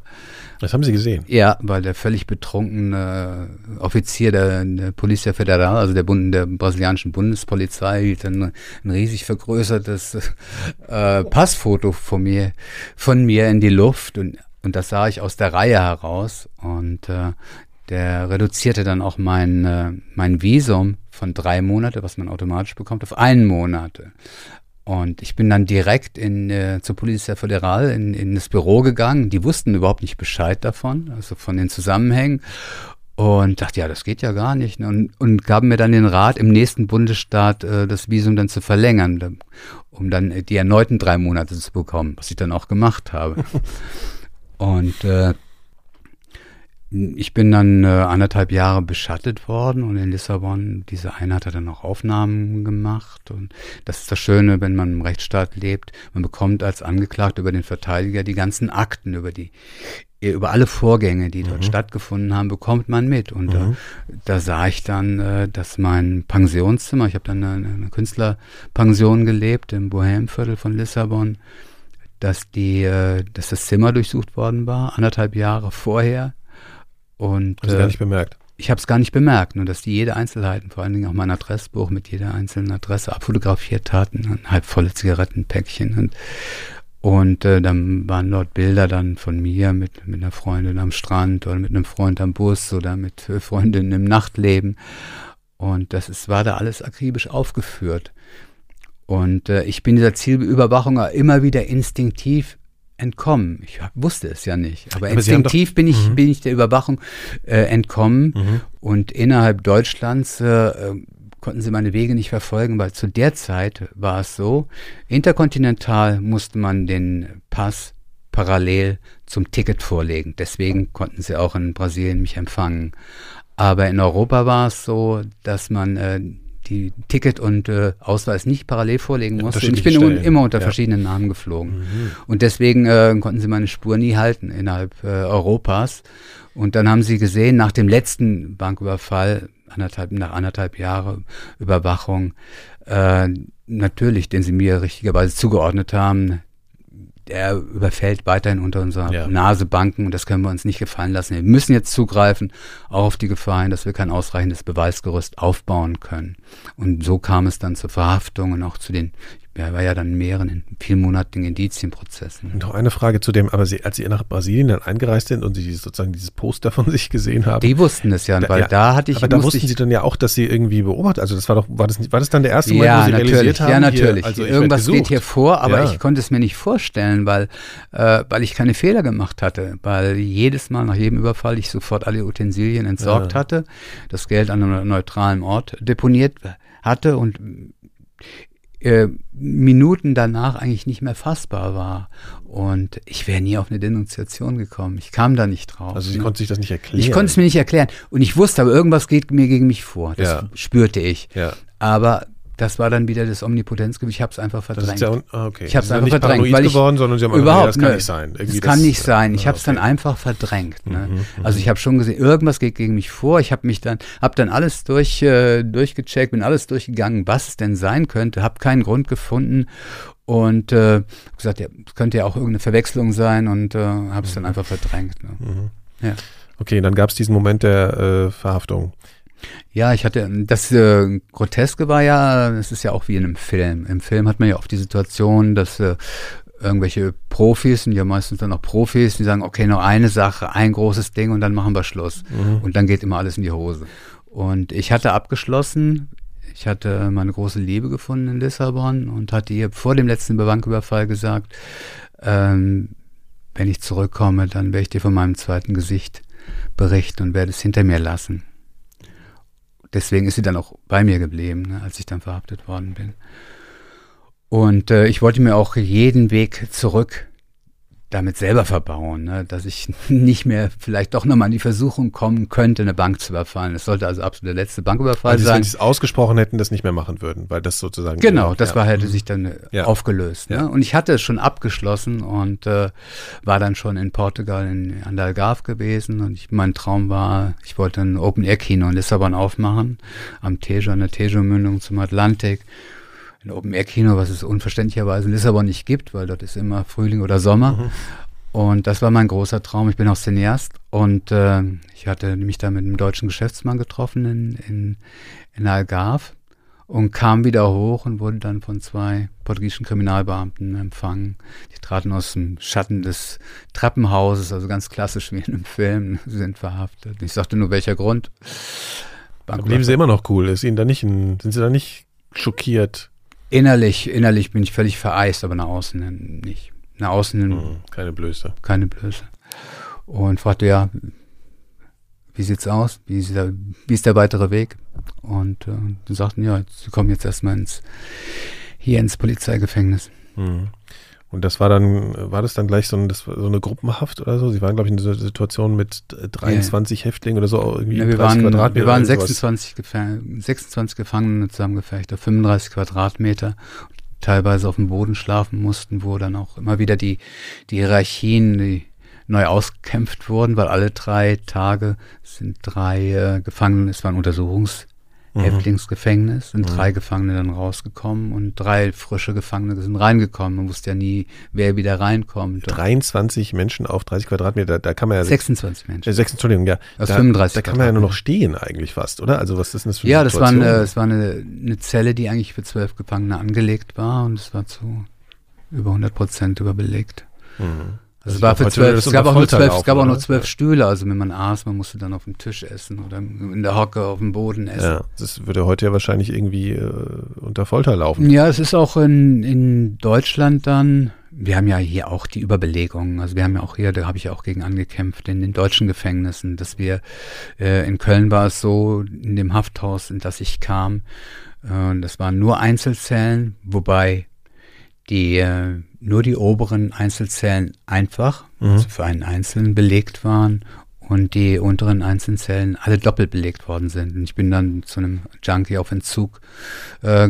Was haben Sie gesehen? Ja, weil der völlig betrunkene Offizier der, der Polizia Federal, also der, Bund, der brasilianischen Bundespolizei, hielt ein, ein riesig vergrößertes äh, Passfoto von mir, von mir in die Luft und und das sah ich aus der Reihe heraus. Und äh, der reduzierte dann auch mein, äh, mein Visum von drei Monate, was man automatisch bekommt, auf einen Monat. Und ich bin dann direkt in, äh, zur Polizei Federal in, in das Büro gegangen. Die wussten überhaupt nicht Bescheid davon, also von den Zusammenhängen. Und dachte, ja, das geht ja gar nicht. Und, und gaben mir dann den Rat, im nächsten Bundesstaat äh, das Visum dann zu verlängern, um dann die erneuten drei Monate zu bekommen, was ich dann auch gemacht habe. und äh, ich bin dann äh, anderthalb Jahre beschattet worden und in Lissabon, diese Einheit hat dann auch Aufnahmen gemacht und das ist das Schöne, wenn man im Rechtsstaat lebt, man bekommt als Angeklagter über den Verteidiger die ganzen Akten über die über alle Vorgänge, die dort mhm. stattgefunden haben, bekommt man mit. Und mhm. da, da, sah ich dann, äh, dass mein Pensionszimmer, ich habe dann eine, eine Künstlerpension gelebt im Bohemviertel von Lissabon, dass die, äh, dass das Zimmer durchsucht worden war, anderthalb Jahre vorher und, Hast du äh, gar nicht bemerkt? Ich habe es gar nicht bemerkt, nur dass die jede Einzelheit, vor allen Dingen auch mein Adressbuch mit jeder einzelnen Adresse abfotografiert hatten, ein halb volle Zigarettenpäckchen. Und, und äh, dann waren dort Bilder dann von mir mit, mit einer Freundin am Strand oder mit einem Freund am Bus oder mit Freundinnen im Nachtleben. Und das ist, war da alles akribisch aufgeführt. Und äh, ich bin dieser Zielüberwachung immer wieder instinktiv entkommen. Ich wusste es ja nicht, aber, aber instinktiv bin ich, mhm. bin ich der Überwachung äh, entkommen mhm. und innerhalb Deutschlands äh, konnten sie meine Wege nicht verfolgen, weil zu der Zeit war es so, interkontinental musste man den Pass parallel zum Ticket vorlegen. Deswegen konnten sie auch in Brasilien mich empfangen. Aber in Europa war es so, dass man äh, die Ticket und äh, Ausweis nicht parallel vorlegen musste. Und ich bin Stellen. immer unter ja. verschiedenen Namen geflogen. Mhm. Und deswegen äh, konnten sie meine Spur nie halten innerhalb äh, Europas. Und dann haben sie gesehen, nach dem letzten Banküberfall, anderthalb, nach anderthalb Jahre Überwachung, äh, natürlich, den sie mir richtigerweise zugeordnet haben, der überfällt weiterhin unter unserer ja. Nase Banken und das können wir uns nicht gefallen lassen. Wir müssen jetzt zugreifen, auch auf die Gefahr hin, dass wir kein ausreichendes Beweisgerüst aufbauen können. Und so kam es dann zur Verhaftung und auch zu den, er war ja dann in mehreren, vielmonatigen Indizienprozessen. Noch eine Frage zu dem, aber Sie, als Sie nach Brasilien dann eingereist sind und Sie sozusagen dieses Poster von sich gesehen haben. Die wussten es ja, da, weil ja, da hatte ich. Aber da wussten Sie dann ja auch, dass Sie irgendwie beobachtet, also das war doch, war das, war das dann der erste Moment, ja, wo Sie natürlich, realisiert haben? Ja, natürlich. Hier, also Irgendwas geht hier vor, aber ja. ich konnte es mir nicht vorstellen, weil, äh, weil ich keine Fehler gemacht hatte, weil jedes Mal nach jedem Überfall ich sofort alle Utensilien entsorgt ja. hatte, das Geld an einem neutralen Ort deponiert hatte und äh, Minuten danach eigentlich nicht mehr fassbar war. Und ich wäre nie auf eine Denunziation gekommen. Ich kam da nicht drauf. Also Sie ne? konnten sich das nicht erklären? Ich konnte es mir nicht erklären. Und ich wusste, aber irgendwas geht mir gegen mich vor. Das ja. spürte ich. Ja. Aber das war dann wieder das Omnipotenzgefühl. Ich habe es einfach verdrängt. Ja, ah, okay. Ich habe es einfach nicht verdrängt, weil ich geworden, sondern Sie haben überhaupt gesagt, das kann nicht sein. Irgendwie das kann nicht sein. Ich ah, habe es okay. dann einfach verdrängt. Ne? Mhm, mhm, also ich habe schon gesehen, irgendwas geht gegen mich vor. Ich habe mich dann, habe dann alles durch äh, durchgecheckt, bin alles durchgegangen, was es denn sein könnte, habe keinen Grund gefunden und äh, gesagt, ja, es könnte ja auch irgendeine Verwechslung sein und äh, habe es mhm. dann einfach verdrängt. Ne? Mhm. Ja. Okay, dann gab es diesen Moment der äh, Verhaftung. Ja, ich hatte, das äh, Groteske war ja, es ist ja auch wie in einem Film. Im Film hat man ja oft die Situation, dass äh, irgendwelche Profis, und ja meistens dann auch Profis, die sagen, okay, nur eine Sache, ein großes Ding und dann machen wir Schluss. Mhm. Und dann geht immer alles in die Hose. Und ich hatte abgeschlossen, ich hatte meine große Liebe gefunden in Lissabon und hatte ihr vor dem letzten Banküberfall gesagt, ähm, wenn ich zurückkomme, dann werde ich dir von meinem zweiten Gesicht berichten und werde es hinter mir lassen deswegen ist sie dann auch bei mir geblieben, ne, als ich dann verhaftet worden bin. Und äh, ich wollte mir auch jeden Weg zurück damit selber verbauen, ne? dass ich nicht mehr vielleicht doch nochmal in die Versuchung kommen könnte, eine Bank zu überfallen. Es sollte also absolut der letzte Banküberfall Also, sein. wenn sie es ausgesprochen hätten, das nicht mehr machen würden, weil das sozusagen. Genau, das ja. war hätte sich dann äh, Ja. aufgelöst. Ne? Ja. Und ich hatte es schon abgeschlossen und äh, war dann schon in Portugal in, an der Algarve gewesen. Und ich, mein Traum war, ich wollte ein Open-Air-Kino in Lissabon aufmachen, am Tejo, an der Tejo-Mündung zum Atlantik. Ein Open-Air-Kino, was es unverständlicherweise in Lissabon nicht gibt, weil dort ist immer Frühling oder Sommer. Mhm. Und das war mein großer Traum. Ich bin auch Cineast und äh, ich hatte mich da mit einem deutschen Geschäftsmann getroffen in, in, in Algarve und kam wieder hoch und wurde dann von zwei portugiesischen Kriminalbeamten empfangen. Die traten aus dem Schatten des Treppenhauses, also ganz klassisch wie in einem Film, sind verhaftet. Ich sagte nur, welcher Grund? Da blieben sie immer noch cool. Ist ihnen da nicht ein, sind sie da nicht schockiert? Innerlich, innerlich bin ich völlig vereist, aber nach außen hin nicht. Nach außen hin Hm, keine Blöße. keine Blöße. Und fragte, ja, wie sieht's aus? Wie ist der, wie ist der weitere Weg? Und äh, die sagten, ja, sie kommen jetzt erstmal ins, hier ins Polizeigefängnis. Hm. Und das war dann, war das dann gleich so, ein, das so eine Gruppenhaft oder so? Sie waren, glaube ich, in dieser Situation mit 23 Häftlingen oder so, irgendwie Ja, wir 30 waren, Quadratmeter wir waren oder sowas. 26, Gefäng 26 Gefangene zusammengefecht auf 35 Quadratmeter, teilweise auf dem Boden schlafen mussten, wo dann auch immer wieder die, die Hierarchien die neu ausgekämpft wurden, weil alle drei Tage sind drei äh, Gefangene, es war ein Untersuchungshäftlingsgefängnis, sind drei Gefangene dann rausgekommen und drei frische Gefangene sind reingekommen. Man wusste ja nie, wer wieder reinkommt. 23 Menschen auf 30 Quadratmeter, da kann man ja 26 Äh, Menschen. sechs, Entschuldigung, ja. Aus da, 35 Da kann man ja nur noch stehen eigentlich fast, oder? Also was ist denn das für eine Ja, das war, eine, es war eine, eine Zelle, die eigentlich für zwölf Gefangene angelegt war und es war zu über 100 Prozent überbelegt. Mhm. Also es war für zwölf, es gab auch nur zwölf, es gab auch nur zwölf Stühle, also wenn man aß, man musste dann auf dem Tisch essen oder in der Hocke auf dem Boden essen. Ja, das würde heute ja wahrscheinlich irgendwie äh, unter Folter laufen. Ja, es ist auch in, in Deutschland dann, wir haben ja hier auch die Überbelegung, also wir haben ja auch hier, da habe ich ja auch gegen angekämpft, in den deutschen Gefängnissen, dass wir, äh, in Köln war es so, in dem Hafthaus, in das ich kam, äh, das waren nur Einzelzellen, wobei die, äh, nur die oberen Einzelzellen einfach, also für einen Einzelnen belegt waren und die unteren Einzelzellen alle doppelt belegt worden sind. Und ich bin dann zu einem Junkie auf Entzug äh,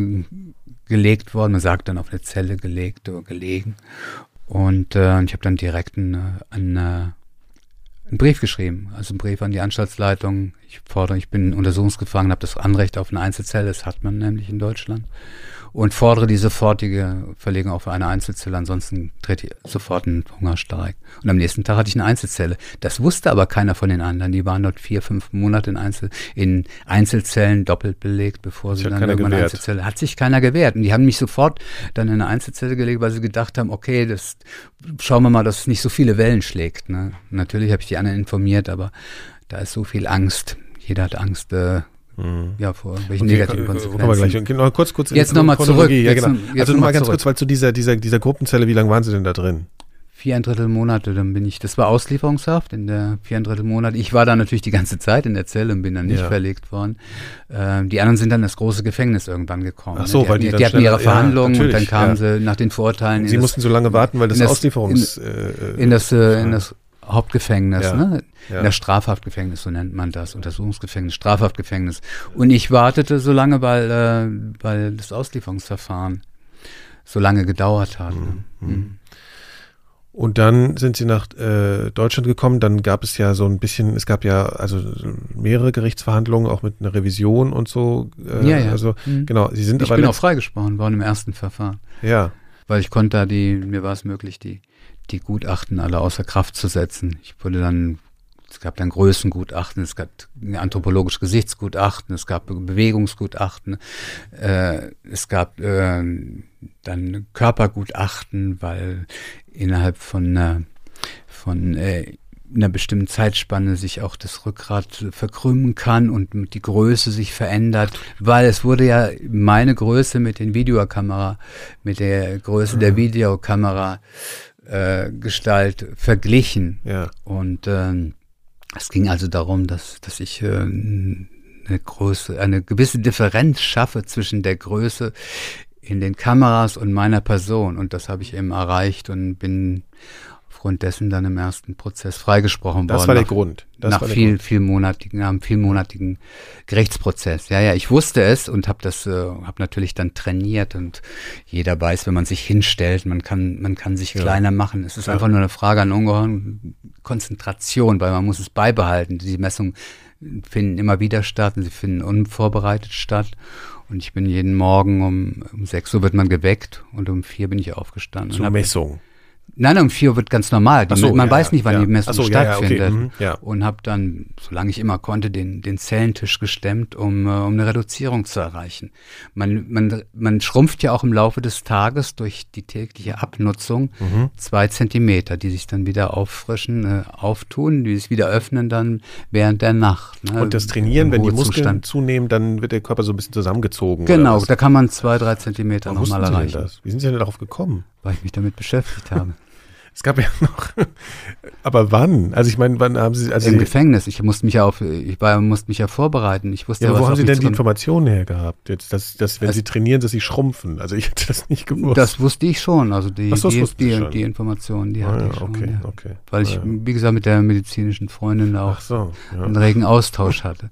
gelegt worden. Man sagt dann auf eine Zelle gelegt oder gelegen. Und äh, ich habe dann direkt einen, äh, einen, äh, einen Brief geschrieben, also einen Brief an die Anstaltsleitung. Ich fordere, ich bin Untersuchungsgefangener, habe das Anrecht auf eine Einzelzelle, das hat man nämlich in Deutschland. Und fordere die sofortige Verlegung auf eine Einzelzelle, ansonsten tritt ich sofort ein Hungerstreik. Und am nächsten Tag hatte ich eine Einzelzelle. Das wusste aber keiner von den anderen. Die waren dort vier, fünf Monate in, Einzel in Einzelzellen doppelt belegt, bevor sie dann irgendwann eine. Einzelzelle. Hat sich keiner gewehrt. Und die haben mich sofort dann in eine Einzelzelle gelegt, weil sie gedacht haben, okay, das schauen wir mal, dass es nicht so viele Wellen schlägt. Ne? Natürlich habe ich die anderen informiert, aber da ist so viel Angst. Jeder hat Angst, äh, ja, vor welchen Okay, negativen äh, Konsequenzen. Kommen wir gleich. Noch kurz, kurz in Jetzt die noch mal Chronologie. zurück. Ja, genau. jetzt also noch noch mal mal ganz zurück. kurz, weil zu dieser, dieser, dieser Gruppenzelle, wie lange waren Sie denn da drin? Viereinviertel Monate, dann bin ich, das war Auslieferungshaft in der viereinviertel Monate. Ich war da natürlich die ganze Zeit in der Zelle und bin dann nicht Ja. verlegt worden. Ähm, die anderen sind dann in das große Gefängnis irgendwann gekommen. Ach so, die weil hatten, die die, hatten ihre schneller- ja, Verhandlungen und dann kamen ja. sie nach den Vorurteilen in Sie das, mussten so lange warten, weil das, in das- Auslieferungs... äh, in das, äh, in das Hauptgefängnis, Ja. ne? Ja. Das Strafhaftgefängnis, so nennt man das, Untersuchungsgefängnis, Strafhaftgefängnis. Und ich wartete so lange, weil, äh, weil das Auslieferungsverfahren so lange gedauert hat. Ne? Mhm. Und dann sind sie nach äh, Deutschland gekommen. Dann gab es ja so ein bisschen, es gab ja also mehrere Gerichtsverhandlungen, auch mit einer Revision und so. Äh, Ja, ja. Also Mhm. genau, sie sind Ich aber bin auch freigesprochen worden im ersten Verfahren. ja, weil ich konnte da die, mir war es möglich, die, die Gutachten alle außer Kraft zu setzen. Ich wurde dann, es gab dann Größengutachten, es gab ein anthropologisches Gesichtsgutachten, es gab Bewegungsgutachten, äh, es gab äh, dann Körpergutachten, weil innerhalb von äh, von äh, einer bestimmten Zeitspanne sich auch das Rückgrat verkrümmen kann und die Größe sich verändert, weil es wurde ja meine Größe mit den Videokamera, mit der Größe der Videokamera äh, Gestalt verglichen. ja. Und ähm, es ging also darum, dass, dass ich äh, eine Größe, eine gewisse Differenz schaffe zwischen der Größe in den Kameras und meiner Person. Und das habe ich eben erreicht und bin aufgrund dessen dann im ersten Prozess freigesprochen das worden. Das war der Grund. Das nach viel, Grund. vielmonatigen, einem vielmonatigen Gerichtsprozess. Ja, ja, ich wusste es und habe das, äh, habe natürlich dann trainiert und jeder weiß, wenn man sich hinstellt, man kann, man kann sich Ja. kleiner machen. Es ist Ja. einfach nur eine Frage an ungeheuren Konzentration, weil man muss es beibehalten. Die Messungen finden immer wieder statt und sie finden unvorbereitet statt. Und ich bin jeden Morgen um, um 6 Uhr wird man geweckt und um 4 bin ich aufgestanden. Zur Messung. Nein, um vier wird ganz normal. Die, so, man ja, weiß nicht, wann ja. die Messung so, ja, ja, okay, stattfindet. mhm. Und habe dann, solange ich immer konnte, den, den Zellentisch gestemmt, um, äh, um eine Reduzierung zu erreichen. Man, man, man schrumpft ja auch im Laufe des Tages durch die tägliche Abnutzung Mhm. zwei Zentimeter, die sich dann wieder auffrischen, äh, auftun, die sich wieder öffnen dann während der Nacht. Ne, Und das Trainieren, wenn die Muskeln Ruhezustand. zunehmen, dann wird der Körper so ein bisschen zusammengezogen. Genau, da kann man zwei, drei Zentimeter nochmal erreichen, das? Wie sind Sie denn darauf gekommen? weil ich mich damit beschäftigt habe. Es gab ja noch. Aber wann? Also ich meine, wann haben Sie. Also Im Sie, Gefängnis. Ich musste mich ja auf, ich war, musste mich ja vorbereiten. Ich wusste ja, ja, wo haben Sie denn die. Informationen her gehabt? Jetzt, dass, dass wenn Also- Sie trainieren, dass Sie schrumpfen. Also ich hätte das nicht gewusst. Das wusste ich schon. Also die, Ach so, die, die, die Informationen, die ah, hatte ja, ich schon. okay, ja. okay. Weil ich, Ah, ja. wie gesagt, mit der medizinischen Freundin auch so, einen regen Austausch hatte.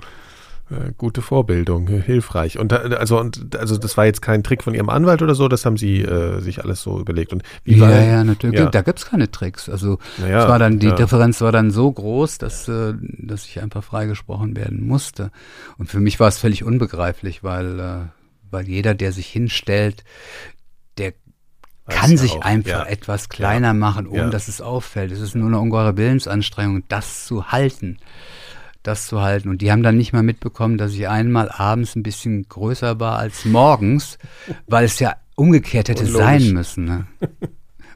Äh, Gute Vorbildung, äh, hilfreich. Und da, also und also das war jetzt kein Trick von Ihrem Anwalt oder so, das haben Sie äh, sich alles so überlegt. Und wie war Ja, ja, natürlich. Ja. Da gibt's keine Tricks. Also Naja, es war dann, die ja. Differenz war dann so groß, dass, äh, dass ich einfach freigesprochen werden musste. Und für mich war es völlig unbegreiflich, weil, äh, weil jeder, der sich hinstellt, der kann ja sich auch, einfach ja. etwas kleiner machen, ohne Ja. dass es auffällt. Es ist nur eine ungeheure Willensanstrengung, das zu halten. Das zu halten. Und die haben dann nicht mal mitbekommen, dass ich einmal abends ein bisschen größer war als morgens, weil es ja umgekehrt hätte Unlogisch. sein müssen. Ne?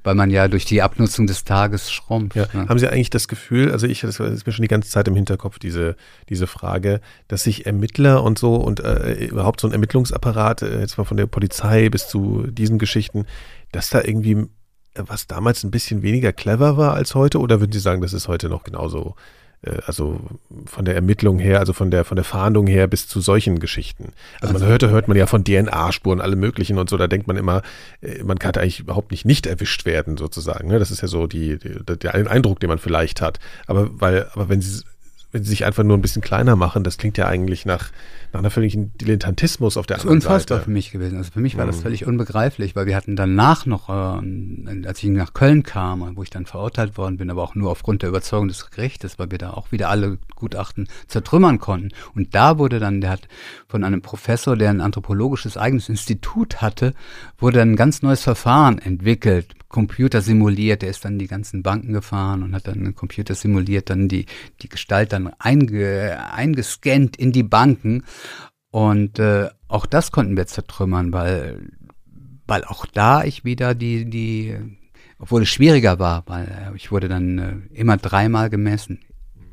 Weil man ja durch die Abnutzung des Tages schrumpft. Ja. Ne? Haben Sie eigentlich das Gefühl, also ich, das ist mir schon die ganze Zeit im Hinterkopf, diese, diese Frage, dass sich Ermittler und so und äh, überhaupt so ein Ermittlungsapparat, äh, jetzt mal von der Polizei bis zu diesen Geschichten, dass da irgendwie äh, was damals ein bisschen weniger clever war als heute? Oder würden Sie sagen, das ist heute noch genauso, also von der Ermittlung her, also von der, von der Fahndung her bis zu solchen Geschichten? Also, man hörte, hört man ja von DNA-Spuren, alle möglichen und so, da denkt man immer, äh, man kann eigentlich überhaupt nicht nicht erwischt werden, sozusagen. Ne? Das ist ja so die, die, der Eindruck, den man vielleicht hat. Aber weil, aber wenn sie wenn sie sich einfach nur ein bisschen kleiner machen, das klingt ja eigentlich nach, nach einer völligen Dilettantismus auf der Das ist anderen unfassbar Seite. für mich gewesen. Also für mich war das Mhm. völlig unbegreiflich, weil wir hatten danach noch, äh, als ich nach Köln kam, wo ich dann verurteilt worden bin, aber auch nur aufgrund der Überzeugung des Gerichtes, weil wir da auch wieder alle Gutachten zertrümmern konnten. Und da wurde dann, der hat von einem Professor, der ein anthropologisches eigenes Institut hatte, wurde dann ein ganz neues Verfahren entwickelt, Computer simuliert, der ist dann die ganzen Banken gefahren und hat dann einen Computer simuliert, dann die, die Gestalt dann einge, eingescannt in die Banken. Und äh, auch das konnten wir zertrümmern, weil, weil auch da ich wieder die, die, obwohl es schwieriger war, weil äh, ich wurde dann äh, immer dreimal gemessen.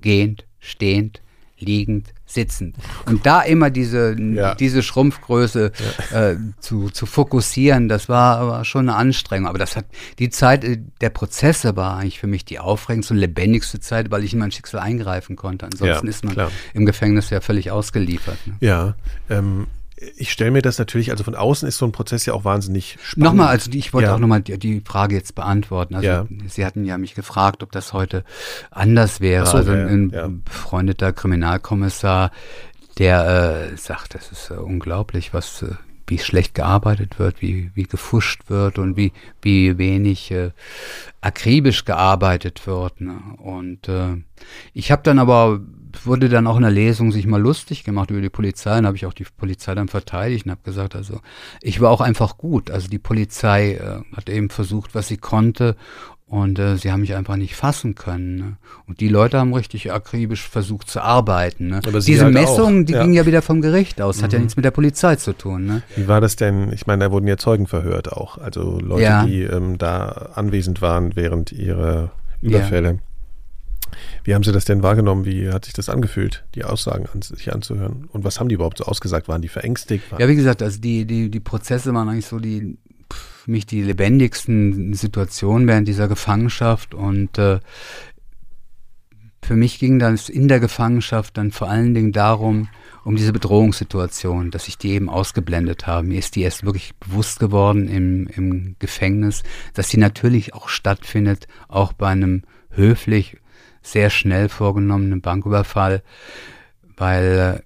Gehend, stehend, liegend, sitzend. Und da immer diese, Ja. diese Schrumpfgröße äh, zu, zu fokussieren, das war, war schon eine Anstrengung. Aber das hat die Zeit äh, der Prozesse war eigentlich für mich die aufregendste und lebendigste Zeit, weil ich in mein Schicksal eingreifen konnte. Ansonsten Ja, ist man klar. im Gefängnis ja völlig ausgeliefert. Ne? Ja, ähm, ich stelle mir das natürlich, also von außen ist so ein Prozess ja auch wahnsinnig spannend. Nochmal, also die- ich wollte Ja. auch nochmal die, die Frage jetzt beantworten. Also Ja. Sie hatten ja mich gefragt, ob das heute anders wäre. So, also ja, ein ja. befreundeter Kriminalkommissar, der äh, sagt, das ist äh, unglaublich, was äh, wie schlecht gearbeitet wird, wie, wie gefuscht wird und wie, wie wenig äh, akribisch gearbeitet wird. Ne? Und äh, ich habe dann aber, wurde dann auch in der Lesung sich mal lustig gemacht über die Polizei. Dann habe ich auch die Polizei dann verteidigt und habe gesagt, also ich war auch einfach gut. Also die Polizei äh, hat eben versucht, was sie konnte. Und äh, sie haben mich einfach nicht fassen können. Ne? Und die Leute haben richtig akribisch versucht zu arbeiten. Ne? Diese halt Messung, auch, die ja. ging ja wieder vom Gericht aus, hat ja Mhm. nichts mit der Polizei zu tun. Ne? Wie war das denn? Ich meine, da wurden ja Zeugen verhört auch. Also Leute, Ja. die ähm, da anwesend waren während ihrer Überfälle. Wie haben Sie das denn wahrgenommen? Wie hat sich das angefühlt, die Aussagen an, sich anzuhören? Und was haben die überhaupt so ausgesagt? Waren die verängstigt? Waren Ja, wie gesagt, also die, die, die Prozesse waren eigentlich so die für mich die lebendigsten Situationen während dieser Gefangenschaft und äh, für mich ging das in der Gefangenschaft dann vor allen Dingen darum, um diese Bedrohungssituation, dass ich die eben ausgeblendet habe. Mir ist die erst wirklich bewusst geworden im, im Gefängnis, dass die natürlich auch stattfindet, auch bei einem höflich, sehr schnell vorgenommenen Banküberfall, weil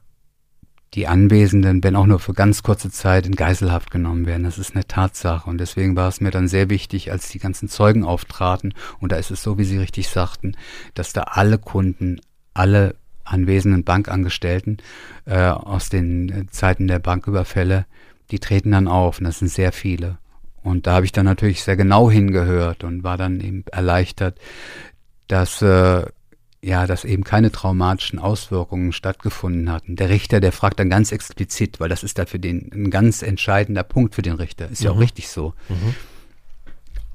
die Anwesenden, wenn auch nur für ganz kurze Zeit, in Geiselhaft genommen werden. Das ist eine Tatsache. Und deswegen war es mir dann sehr wichtig, als die ganzen Zeugen auftraten, und da ist es so, wie Sie richtig sagten, dass da alle Kunden, alle anwesenden Bankangestellten äh, aus den äh, Zeiten der Banküberfälle, die treten dann auf und das sind sehr viele. Und da habe ich dann natürlich sehr genau hingehört und war dann eben erleichtert, dass äh, ja, dass eben keine traumatischen Auswirkungen stattgefunden hatten. Der Richter, der fragt dann ganz explizit, weil das ist da für den ein ganz entscheidender Punkt für den Richter. Ist mhm. ja auch mhm. richtig so. Mhm.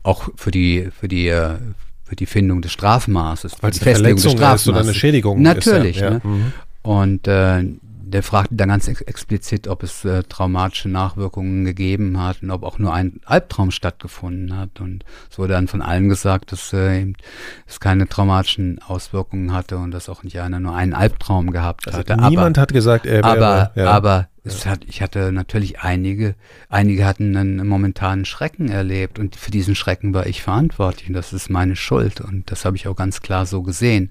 Auch für die, für die, äh, für die Findung des Strafmaßes. Weil es eine Verletzung des Strafmaßes. ist oder eine Schädigung Natürlich. Ist ja. Ne? Mhm. Und äh, der fragte dann ganz ex explizit, ob es äh, traumatische Nachwirkungen gegeben hat und ob auch nur ein Albtraum stattgefunden hat. Und es wurde dann von allen gesagt, dass äh, es keine traumatischen Auswirkungen hatte und dass auch nicht einer nur einen Albtraum gehabt also hatte. Niemand aber, hat gesagt, er wäre. Aber, ja. aber es hat, ich hatte natürlich einige, einige hatten einen momentanen Schrecken erlebt und für diesen Schrecken war ich verantwortlich und das ist meine Schuld und das habe ich auch ganz klar so gesehen.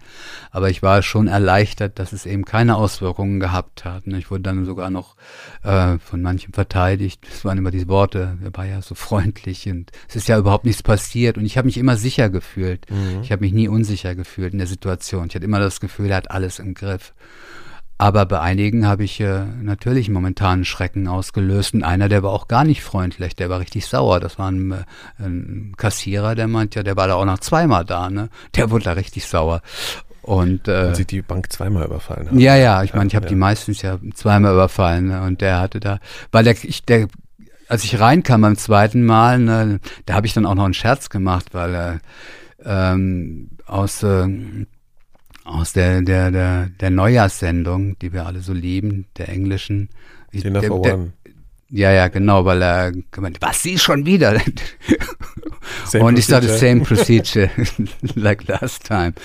Aber ich war schon erleichtert, dass es eben keine Auswirkungen gehabt hat. Ich wurde dann sogar noch äh, von manchen verteidigt. Das waren immer diese Worte, er war ja so freundlich und es ist ja überhaupt nichts passiert und ich habe mich immer sicher gefühlt. Mhm. Ich habe mich nie unsicher gefühlt in der Situation. Ich hatte immer das Gefühl, er hat alles im Griff. Aber bei einigen habe ich äh, natürlich momentanen Schrecken ausgelöst. Und einer, der war auch gar nicht freundlich, der war richtig sauer. Das war ein, äh, ein Kassierer, der meint ja, der war da auch noch zweimal da, ne? Der wurde da richtig sauer. Und, äh, Und sie die Bank zweimal überfallen haben. Ja, ja, ich meine, ich habe ja. die meistens ja zweimal überfallen. Ne? Und der hatte da, weil der, ich, der, als ich reinkam beim zweiten Mal, ne, da habe ich dann auch noch einen Scherz gemacht, weil er ähm, aus äh, aus der, der, der, der Neujahrssendung, die wir alle so lieben, der englischen. Dinner der, for der, One. Ja, ja, genau, weil er gemeint, was sie schon wieder? und ich sagte, same procedure like last time.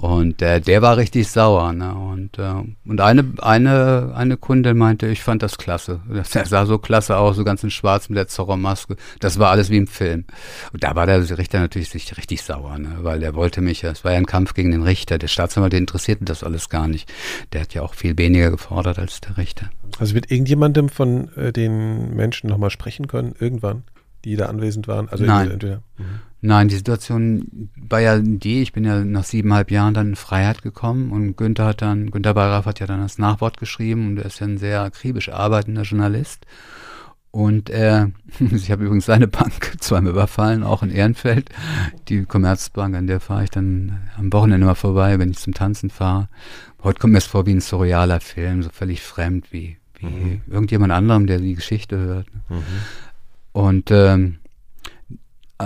Und äh, der war richtig sauer. Ne? Und, äh, und eine, eine, eine Kundin meinte, ich fand das klasse. Das sah so klasse aus, so ganz in schwarz mit der Zorro-Maske. Das war alles wie im Film. Und da war der Richter natürlich richtig sauer, ne? weil der wollte mich, es war ja ein Kampf gegen den Richter. Der Staatsanwalt, der interessierte das alles gar nicht. Der hat ja auch viel weniger gefordert als der Richter. Also wird irgendjemandem von äh, den Menschen nochmal sprechen können, irgendwann, die da anwesend waren? Also Nein. Entweder, mhm. Nein, die Situation war ja die, ich bin ja nach siebeneinhalb Jahren dann in Freiheit gekommen und Günther hat dann, Günther Bayraff hat ja dann das Nachwort geschrieben und er ist ja ein sehr akribisch arbeitender Journalist. Und er, ich habe übrigens seine Bank zweimal überfallen, auch in Ehrenfeld. Die Commerzbank, an der fahre ich dann am Wochenende mal vorbei, wenn ich zum Tanzen fahre. Heute kommt mir es vor wie ein surrealer Film, so völlig fremd, wie, wie mhm. irgendjemand anderem, der die Geschichte hört. Mhm. Und ähm, äh,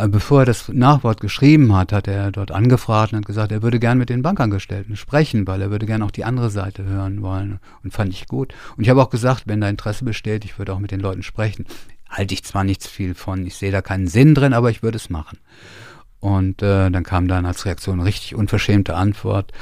bevor er das Nachwort geschrieben hat, hat er dort angefragt und hat gesagt, er würde gern mit den Bankangestellten sprechen, weil er würde gern auch die andere Seite hören wollen. Und fand ich gut. Und ich habe auch gesagt, wenn da Interesse besteht, ich würde auch mit den Leuten sprechen. Halte ich zwar nichts viel von, ich sehe da keinen Sinn drin, aber ich würde es machen. Und äh, dann kam dann als Reaktion eine richtig unverschämte Antwort.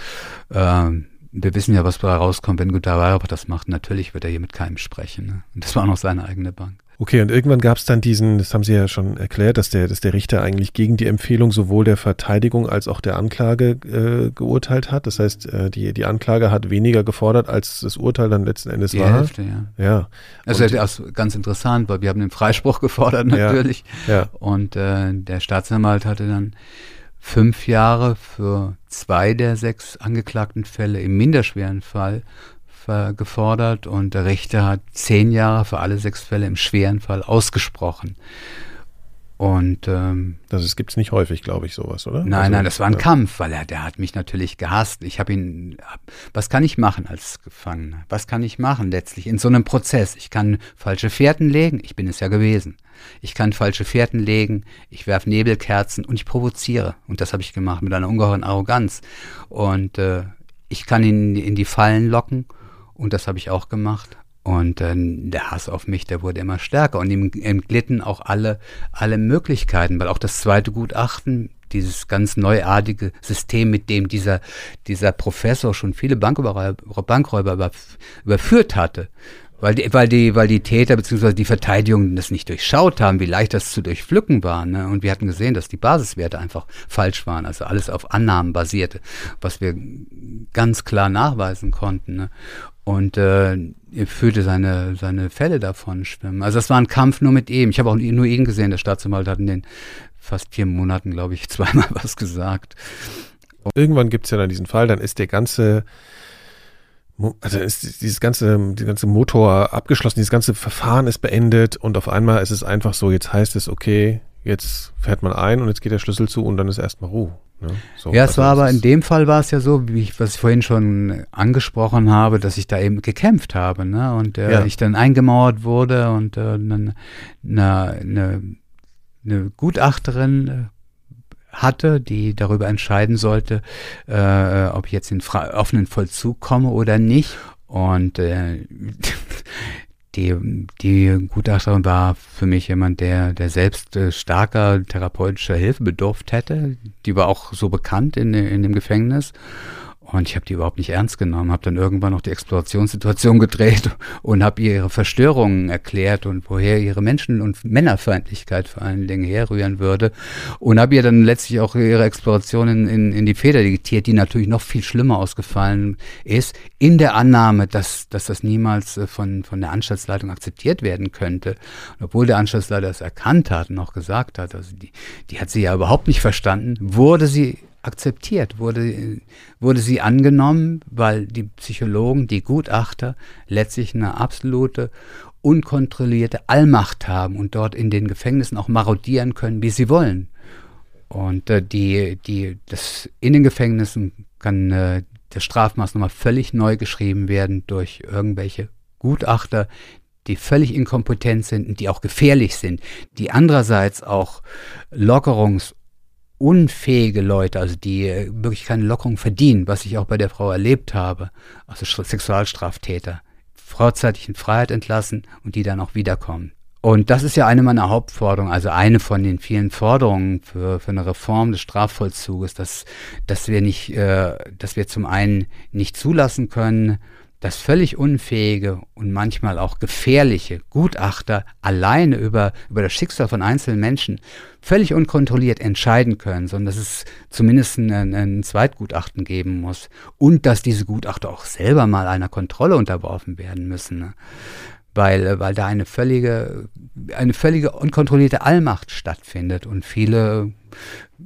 Äh, wir wissen ja, was da rauskommt, wenn Günter Weihraber das macht. Natürlich wird er hier mit keinem sprechen. Ne? Und das war noch seine eigene Bank. Okay, und irgendwann gab es dann diesen, das haben Sie ja schon erklärt, dass der, dass der Richter eigentlich gegen die Empfehlung sowohl der Verteidigung als auch der Anklage äh, geurteilt hat. Das heißt, äh, die, die Anklage hat weniger gefordert, als das Urteil dann letzten Endes die war. Hälfte, ja. ja. Also das ist ganz interessant, weil wir haben den Freispruch gefordert natürlich. Ja, ja. Und äh, der Staatsanwalt hatte dann fünf Jahre für zwei der sechs angeklagten Fälle im minderschweren Fall gefordert und der Richter hat zehn Jahre für alle sechs Fälle im schweren Fall ausgesprochen. Und ähm, das gibt es nicht häufig, glaube ich, sowas, oder? Nein, also, nein, das war ein ja. Kampf, weil er, der hat mich natürlich gehasst. Ich habe ihn, was kann ich machen als Gefangener? Was kann ich machen letztlich in so einem Prozess? Ich kann falsche Fährten legen, ich bin es ja gewesen. Ich kann falsche Fährten legen, ich werfe Nebelkerzen und ich provoziere. Und das habe ich gemacht mit einer ungeheuren Arroganz. Und äh, ich kann ihn in die Fallen locken und das habe ich auch gemacht. Und äh, der Hass auf mich, der wurde immer stärker. Und ihm entglitten auch alle, alle Möglichkeiten, weil auch das zweite Gutachten, dieses ganz neuartige System, mit dem dieser, dieser Professor schon viele Bankräuber, Bankräuber überführt hatte. Weil die, weil die, weil die Täter bzw. die Verteidigung das nicht durchschaut haben, wie leicht das zu durchpflücken war. Ne? Und wir hatten gesehen, dass die Basiswerte einfach falsch waren, also alles auf Annahmen basierte, was wir ganz klar nachweisen konnten. Ne? Und äh, er fühlte seine, seine Fälle davon schwimmen. Also das war ein Kampf nur mit ihm. Ich habe auch nur ihn gesehen. Der Staatsanwalt hat in den fast vier Monaten, glaube ich, zweimal was gesagt. Und Irgendwann gibt es ja dann diesen Fall, dann ist der ganze also ist dieses ganze, die ganze Motor abgeschlossen, dieses ganze Verfahren ist beendet und auf einmal ist es einfach so, jetzt heißt es, okay, jetzt fährt man ein und jetzt geht der Schlüssel zu und dann ist erstmal Ruhe. Ne? So, ja, es also war aber in dem Fall war es ja so, wie ich, was ich vorhin schon angesprochen habe, dass ich da eben gekämpft habe, ne? Und äh, ja. ich dann eingemauert wurde und äh, eine, eine, eine Gutachterin äh, hatte, die darüber entscheiden sollte, äh, ob ich jetzt in offenen Vollzug komme oder nicht. Und äh, die, die Gutachterin war für mich jemand, der, der selbst äh, starker therapeutischer Hilfe bedurft hätte. Die war auch so bekannt in, in dem Gefängnis. Und ich habe die überhaupt nicht ernst genommen, habe dann irgendwann noch die Explorationssituation gedreht und habe ihr ihre Verstörungen erklärt und woher ihre Menschen- und Männerfeindlichkeit vor allen Dingen herrühren würde. Und habe ihr dann letztlich auch ihre Exploration in, in, in die Feder diktiert, die natürlich noch viel schlimmer ausgefallen ist, in der Annahme, dass, dass das niemals äh, von, von der Anstaltsleitung akzeptiert werden könnte. Und obwohl der Anstaltsleiter es erkannt hat und auch gesagt hat, also die, die hat sie ja überhaupt nicht verstanden, wurde sie akzeptiert, wurde, wurde sie angenommen, weil die Psychologen, die Gutachter letztlich eine absolute, unkontrollierte Allmacht haben und dort in den Gefängnissen auch marodieren können, wie sie wollen. Und äh, die, die, das, in den Gefängnissen kann äh, das Strafmaß nochmal völlig neu geschrieben werden durch irgendwelche Gutachter, die völlig inkompetent sind und die auch gefährlich sind, die andererseits auch Lockerungs- unfähige Leute, also die äh, wirklich keine Lockerung verdienen, was ich auch bei der Frau erlebt habe, also Sexualstraftäter, vorzeitig in Freiheit entlassen und die dann auch wiederkommen. Und das ist ja eine meiner Hauptforderungen, also eine von den vielen Forderungen für, für eine Reform des Strafvollzuges, dass, dass wir nicht, äh, dass wir zum einen nicht zulassen können, dass völlig unfähige und manchmal auch gefährliche Gutachter alleine über, über das Schicksal von einzelnen Menschen völlig unkontrolliert entscheiden können, sondern dass es zumindest ein, ein Zweitgutachten geben muss und dass diese Gutachter auch selber mal einer Kontrolle unterworfen werden müssen. Ne? Weil, weil da eine völlige, eine völlige unkontrollierte Allmacht stattfindet und viele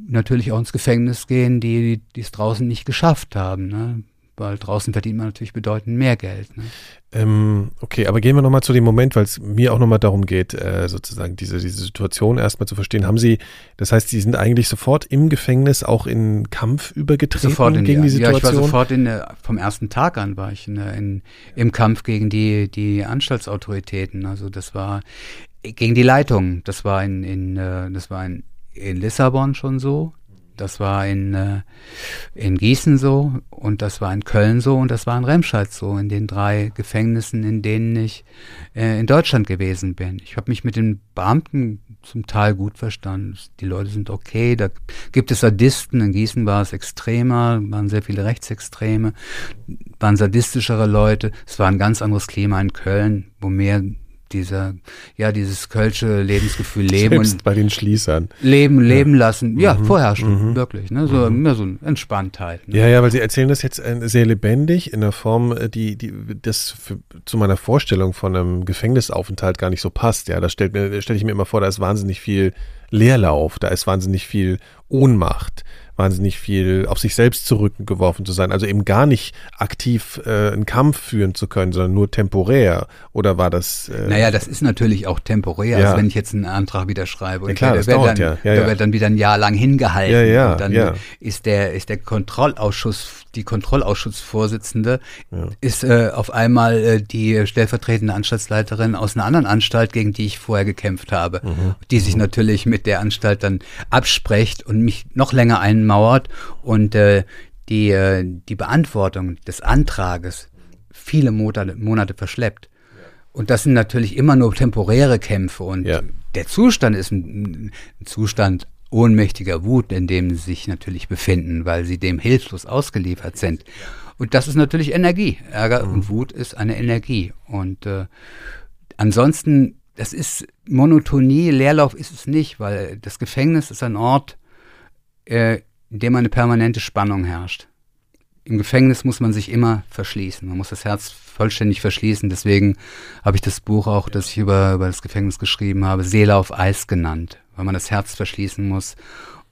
natürlich auch ins Gefängnis gehen, die, die es draußen nicht geschafft haben. Ne? Weil draußen verdient man natürlich bedeutend mehr Geld. Ne? Ähm, okay, aber gehen wir nochmal zu dem Moment, weil es mir auch nochmal darum geht, äh, sozusagen diese, diese Situation erstmal zu verstehen. Haben Sie, das heißt, Sie sind eigentlich sofort im Gefängnis auch in Kampf übergetreten sofort in gegen die, die Situation? Ja, ich war sofort in, vom ersten Tag an war ich in, in, im Kampf gegen die, die Anstaltsautoritäten. Also das war gegen die Leitung. Das war in, in äh, das war in, in Lissabon schon so. Das war in, äh, in Gießen so und das war in Köln so und das war in Remscheid so, in den drei Gefängnissen, in denen ich äh, in Deutschland gewesen bin. Ich habe mich mit den Beamten zum Teil gut verstanden. Die Leute sind okay, da gibt es Sadisten, in Gießen war es extremer, waren sehr viele Rechtsextreme, waren sadistischere Leute. Es war ein ganz anderes Klima in Köln, wo mehr dieser, ja, dieses kölsche Lebensgefühl leben. Selbst und bei den Schließern. Leben, leben ja. lassen. Ja, mhm. vorherrschend, mhm. wirklich. Ne? So, mhm. So eine Entspanntheit. Ne? Ja, ja, weil Sie erzählen das jetzt äh, sehr lebendig in der Form, äh, die, die das für, zu meiner Vorstellung von einem Gefängnisaufenthalt gar nicht so passt. Ja, da stelle stell ich mir immer vor, da ist wahnsinnig viel Leerlauf, da ist wahnsinnig viel Ohnmacht wahnsinnig viel auf sich selbst zurückgeworfen zu sein, also eben gar nicht aktiv äh, einen Kampf führen zu können, sondern nur temporär. Oder war das? Äh, naja, das ist natürlich auch temporär. Ja. Also wenn ich jetzt einen Antrag wieder schreibe, ja, klar, der, das dauert dann, ja. Ja, der wird dann wieder ein Jahr lang hingehalten. Ja, ja, und dann ist der ist der Kontrollausschuss die Kontrollausschussvorsitzende ja. ist äh, auf einmal äh, die stellvertretende Anstaltsleiterin aus einer anderen Anstalt, gegen die ich vorher gekämpft habe, mhm. die sich mhm. natürlich mit der Anstalt dann abspricht und mich noch länger einmauert und äh, die, äh, die Beantwortung des Antrages viele Monate, Monate verschleppt. Und das sind natürlich immer nur temporäre Kämpfe und ja. der Zustand ist ein, ein Zustand ohnmächtiger Wut, in dem sie sich natürlich befinden, weil sie dem hilflos ausgeliefert sind. Und das ist natürlich Energie. Ärger mhm. und Wut ist eine Energie. Und äh, ansonsten, das ist Monotonie, Leerlauf ist es nicht, weil das Gefängnis ist ein Ort, äh, in dem eine permanente Spannung herrscht. Im Gefängnis muss man sich immer verschließen. Man muss das Herz vollständig verschließen. Deswegen habe ich das Buch auch, das ich über, über das Gefängnis geschrieben habe, Seele auf Eis genannt, weil man das Herz verschließen muss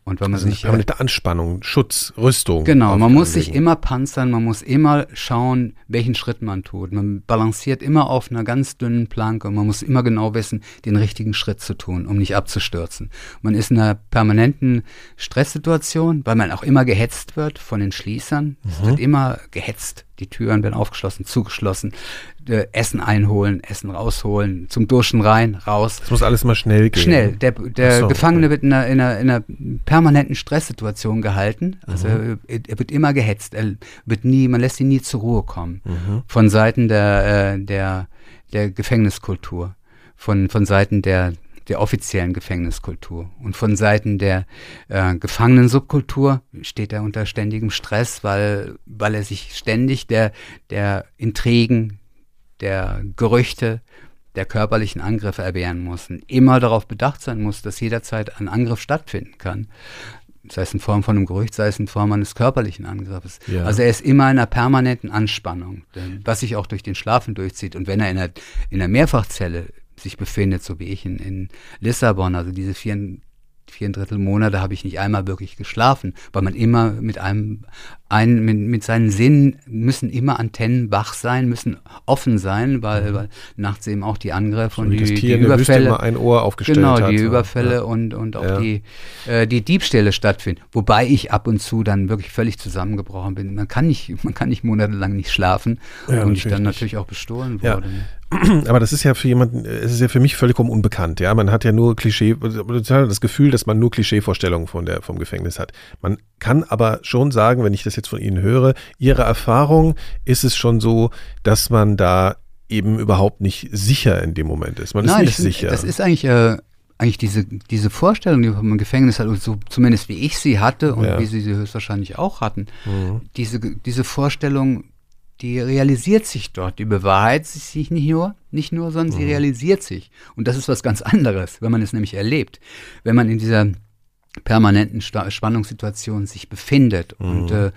und wenn man also sich. Permanente Anspannung, Schutz, Rüstung. Genau, man muss sich immer panzern, man muss immer schauen, welchen Schritt man tut. Man balanciert immer auf einer ganz dünnen Planke und man muss immer genau wissen, den richtigen Schritt zu tun, um nicht abzustürzen. Man ist in einer permanenten Stresssituation, weil man auch immer gehetzt wird von den Schließern. Mhm. Es wird immer gehetzt. Die Türen werden aufgeschlossen, zugeschlossen. Äh, Essen einholen, Essen rausholen, zum Duschen rein, raus. Es muss alles mal schnell gehen. Schnell. Der, der so, Gefangene okay. wird in einer, in, einer, in einer, permanenten Stresssituation gehalten. Also mhm. er, er, wird immer gehetzt. Er wird nie, man lässt ihn nie zur Ruhe kommen. Mhm. Von Seiten der, äh, der, der Gefängniskultur. Von, von Seiten der, der offiziellen Gefängniskultur. Und von Seiten der äh, Gefangenensubkultur steht er unter ständigem Stress, weil, weil er sich ständig der, der Intrigen, der Gerüchte, der körperlichen Angriffe erwehren muss und immer darauf bedacht sein muss, dass jederzeit ein Angriff stattfinden kann. Sei es in Form von einem Gerücht, sei es in Form eines körperlichen Angriffes. Ja. Also er ist immer in einer permanenten Anspannung, was sich auch durch den Schlafen durchzieht. Und wenn er in einer, in einer Mehrfachzelle sich befindet, so wie ich in, in Lissabon, also diese vier, vier Drittel Monate habe ich nicht einmal wirklich geschlafen, weil man immer mit einem, ein, mit, mit seinen Sinnen müssen immer Antennen wach sein, müssen offen sein, weil, mhm. weil nachts eben auch die Angriffe und die, die Überfälle, immer ein Ohr aufgestellt genau, hat, die Überfälle ja. und, und auch ja. die, äh, die Diebstähle stattfinden. Wobei ich ab und zu dann wirklich völlig zusammengebrochen bin. Man kann nicht, man kann nicht monatelang nicht schlafen ja, und ich dann nicht. natürlich auch bestohlen wurde. aber das ist ja für jemanden, es ist ja für mich vollkommen unbekannt. Ja, man hat ja nur Klischee, das Gefühl, dass man nur Klischeevorstellungen von der, vom Gefängnis hat. Man kann aber schon sagen, wenn ich das jetzt von Ihnen höre, Ihre Erfahrung ist es schon so, dass man da eben überhaupt nicht sicher in dem Moment ist. Man Nein, ist nicht das sicher. das ist eigentlich, äh, eigentlich diese, diese Vorstellung, die man im Gefängnis hat, so zumindest wie ich sie hatte und ja. wie Sie sie höchstwahrscheinlich auch hatten, mhm. diese, diese Vorstellung, die realisiert sich dort. Die bewahrheitet sich nicht nur, nicht nur, sondern mhm. sie realisiert sich. Und das ist was ganz anderes, wenn man es nämlich erlebt. Wenn man in dieser permanenten Spannungssituation sich befindet mhm. und äh,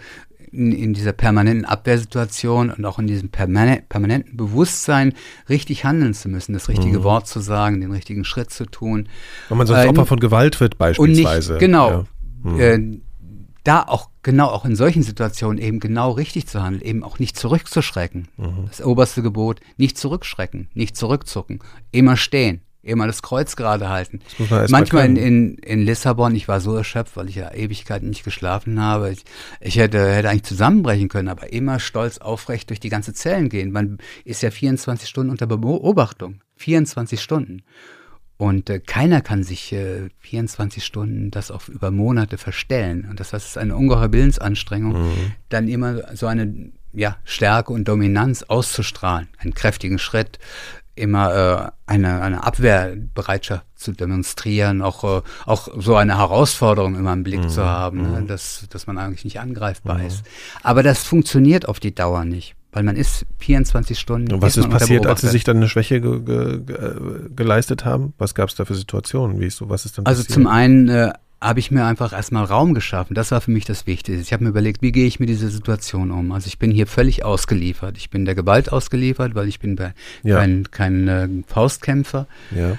in, in, dieser permanenten Abwehrsituation und auch in diesem permanenten Bewusstsein, richtig handeln zu müssen, das richtige mhm. Wort zu sagen, den richtigen Schritt zu tun. Wenn man sonst äh, Opfer von Gewalt wird beispielsweise. Nicht, genau. Ja. Mhm. Äh, da auch genau auch in solchen Situationen eben genau richtig zu handeln, eben auch nicht zurückzuschrecken. Mhm. Das oberste Gebot, nicht zurückschrecken, nicht zurückzucken, immer stehen, immer das Kreuz gerade halten. Manchmal in, in, in Lissabon, ich war so erschöpft, weil ich ja Ewigkeiten nicht geschlafen habe. Ich, ich hätte, hätte eigentlich zusammenbrechen können, aber immer stolz aufrecht durch die ganze Zellen gehen. Man ist ja 24 Stunden unter Beobachtung. 24 Stunden. Und äh, keiner kann sich äh, 24 Stunden das auf über Monate verstellen. Und das heißt, es ist eine ungeheure Willensanstrengung, mhm. dann immer so eine ja, Stärke und Dominanz auszustrahlen, einen kräftigen Schritt, immer äh, eine, eine Abwehrbereitschaft zu demonstrieren, auch, äh, auch so eine Herausforderung immer im Blick mhm. zu haben, ne? Mhm. dass, dass man eigentlich nicht angreifbar mhm. ist. Aber das funktioniert auf die Dauer nicht weil man ist 24 Stunden. Und was ist passiert, als Sie sich dann eine Schwäche ge ge ge geleistet haben? Was gab es da für Situationen? Wie ist so, was ist dann Also zum einen äh, habe ich mir einfach erstmal Raum geschaffen. Das war für mich das Wichtigste. Ich habe mir überlegt, wie gehe ich mit dieser Situation um? Also ich bin hier völlig ausgeliefert. Ich bin der Gewalt ausgeliefert, weil ich bin bei, ja. kein, kein äh, Faustkämpfer. Ja.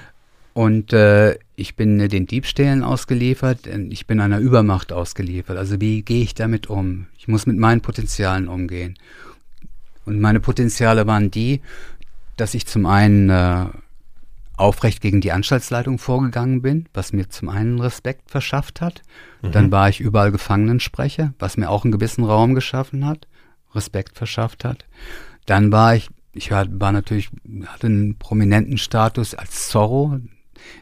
Und äh, ich bin äh, den Diebstählen ausgeliefert. Ich bin einer Übermacht ausgeliefert. Also wie gehe ich damit um? Ich muss mit meinen Potenzialen umgehen. Und meine Potenziale waren die, dass ich zum einen äh, aufrecht gegen die Anstaltsleitung vorgegangen bin, was mir zum einen Respekt verschafft hat. Mhm. Dann war ich überall Gefangenensprecher, was mir auch einen gewissen Raum geschaffen hat, Respekt verschafft hat. Dann war ich, ich war, war natürlich, hatte einen prominenten Status als Zorro.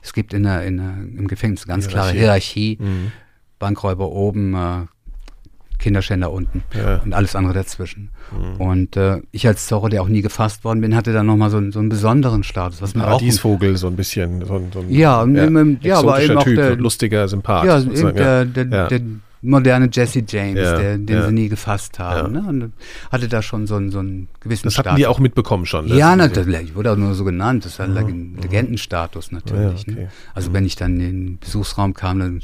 Es gibt in der, in der, im Gefängnis eine ganz Hierarchie. klare Hierarchie. Mhm. Bankräuber oben, äh, Kinderschänder unten ja. und alles andere dazwischen. Mhm. Und äh, ich als Zorro, der auch nie gefasst worden bin, hatte dann nochmal so, so einen besonderen Status. Was Paradiesvogel, so ein bisschen. So ein, so ein, ja, ja, ja aber eben auch typ, der, lustiger Sympath. Ja, eben der, der, der, moderne Jesse James, ja, der, den ja. sie nie gefasst haben. Ja. Ne? Und hatte da schon so einen, so einen gewissen Das hatten die auch mitbekommen schon. Ja, natürlich. Wurde auch nur so genannt. Das war mhm. Legendenstatus natürlich. Okay. Ne? Also mhm. wenn ich dann in den Besuchsraum kam, dann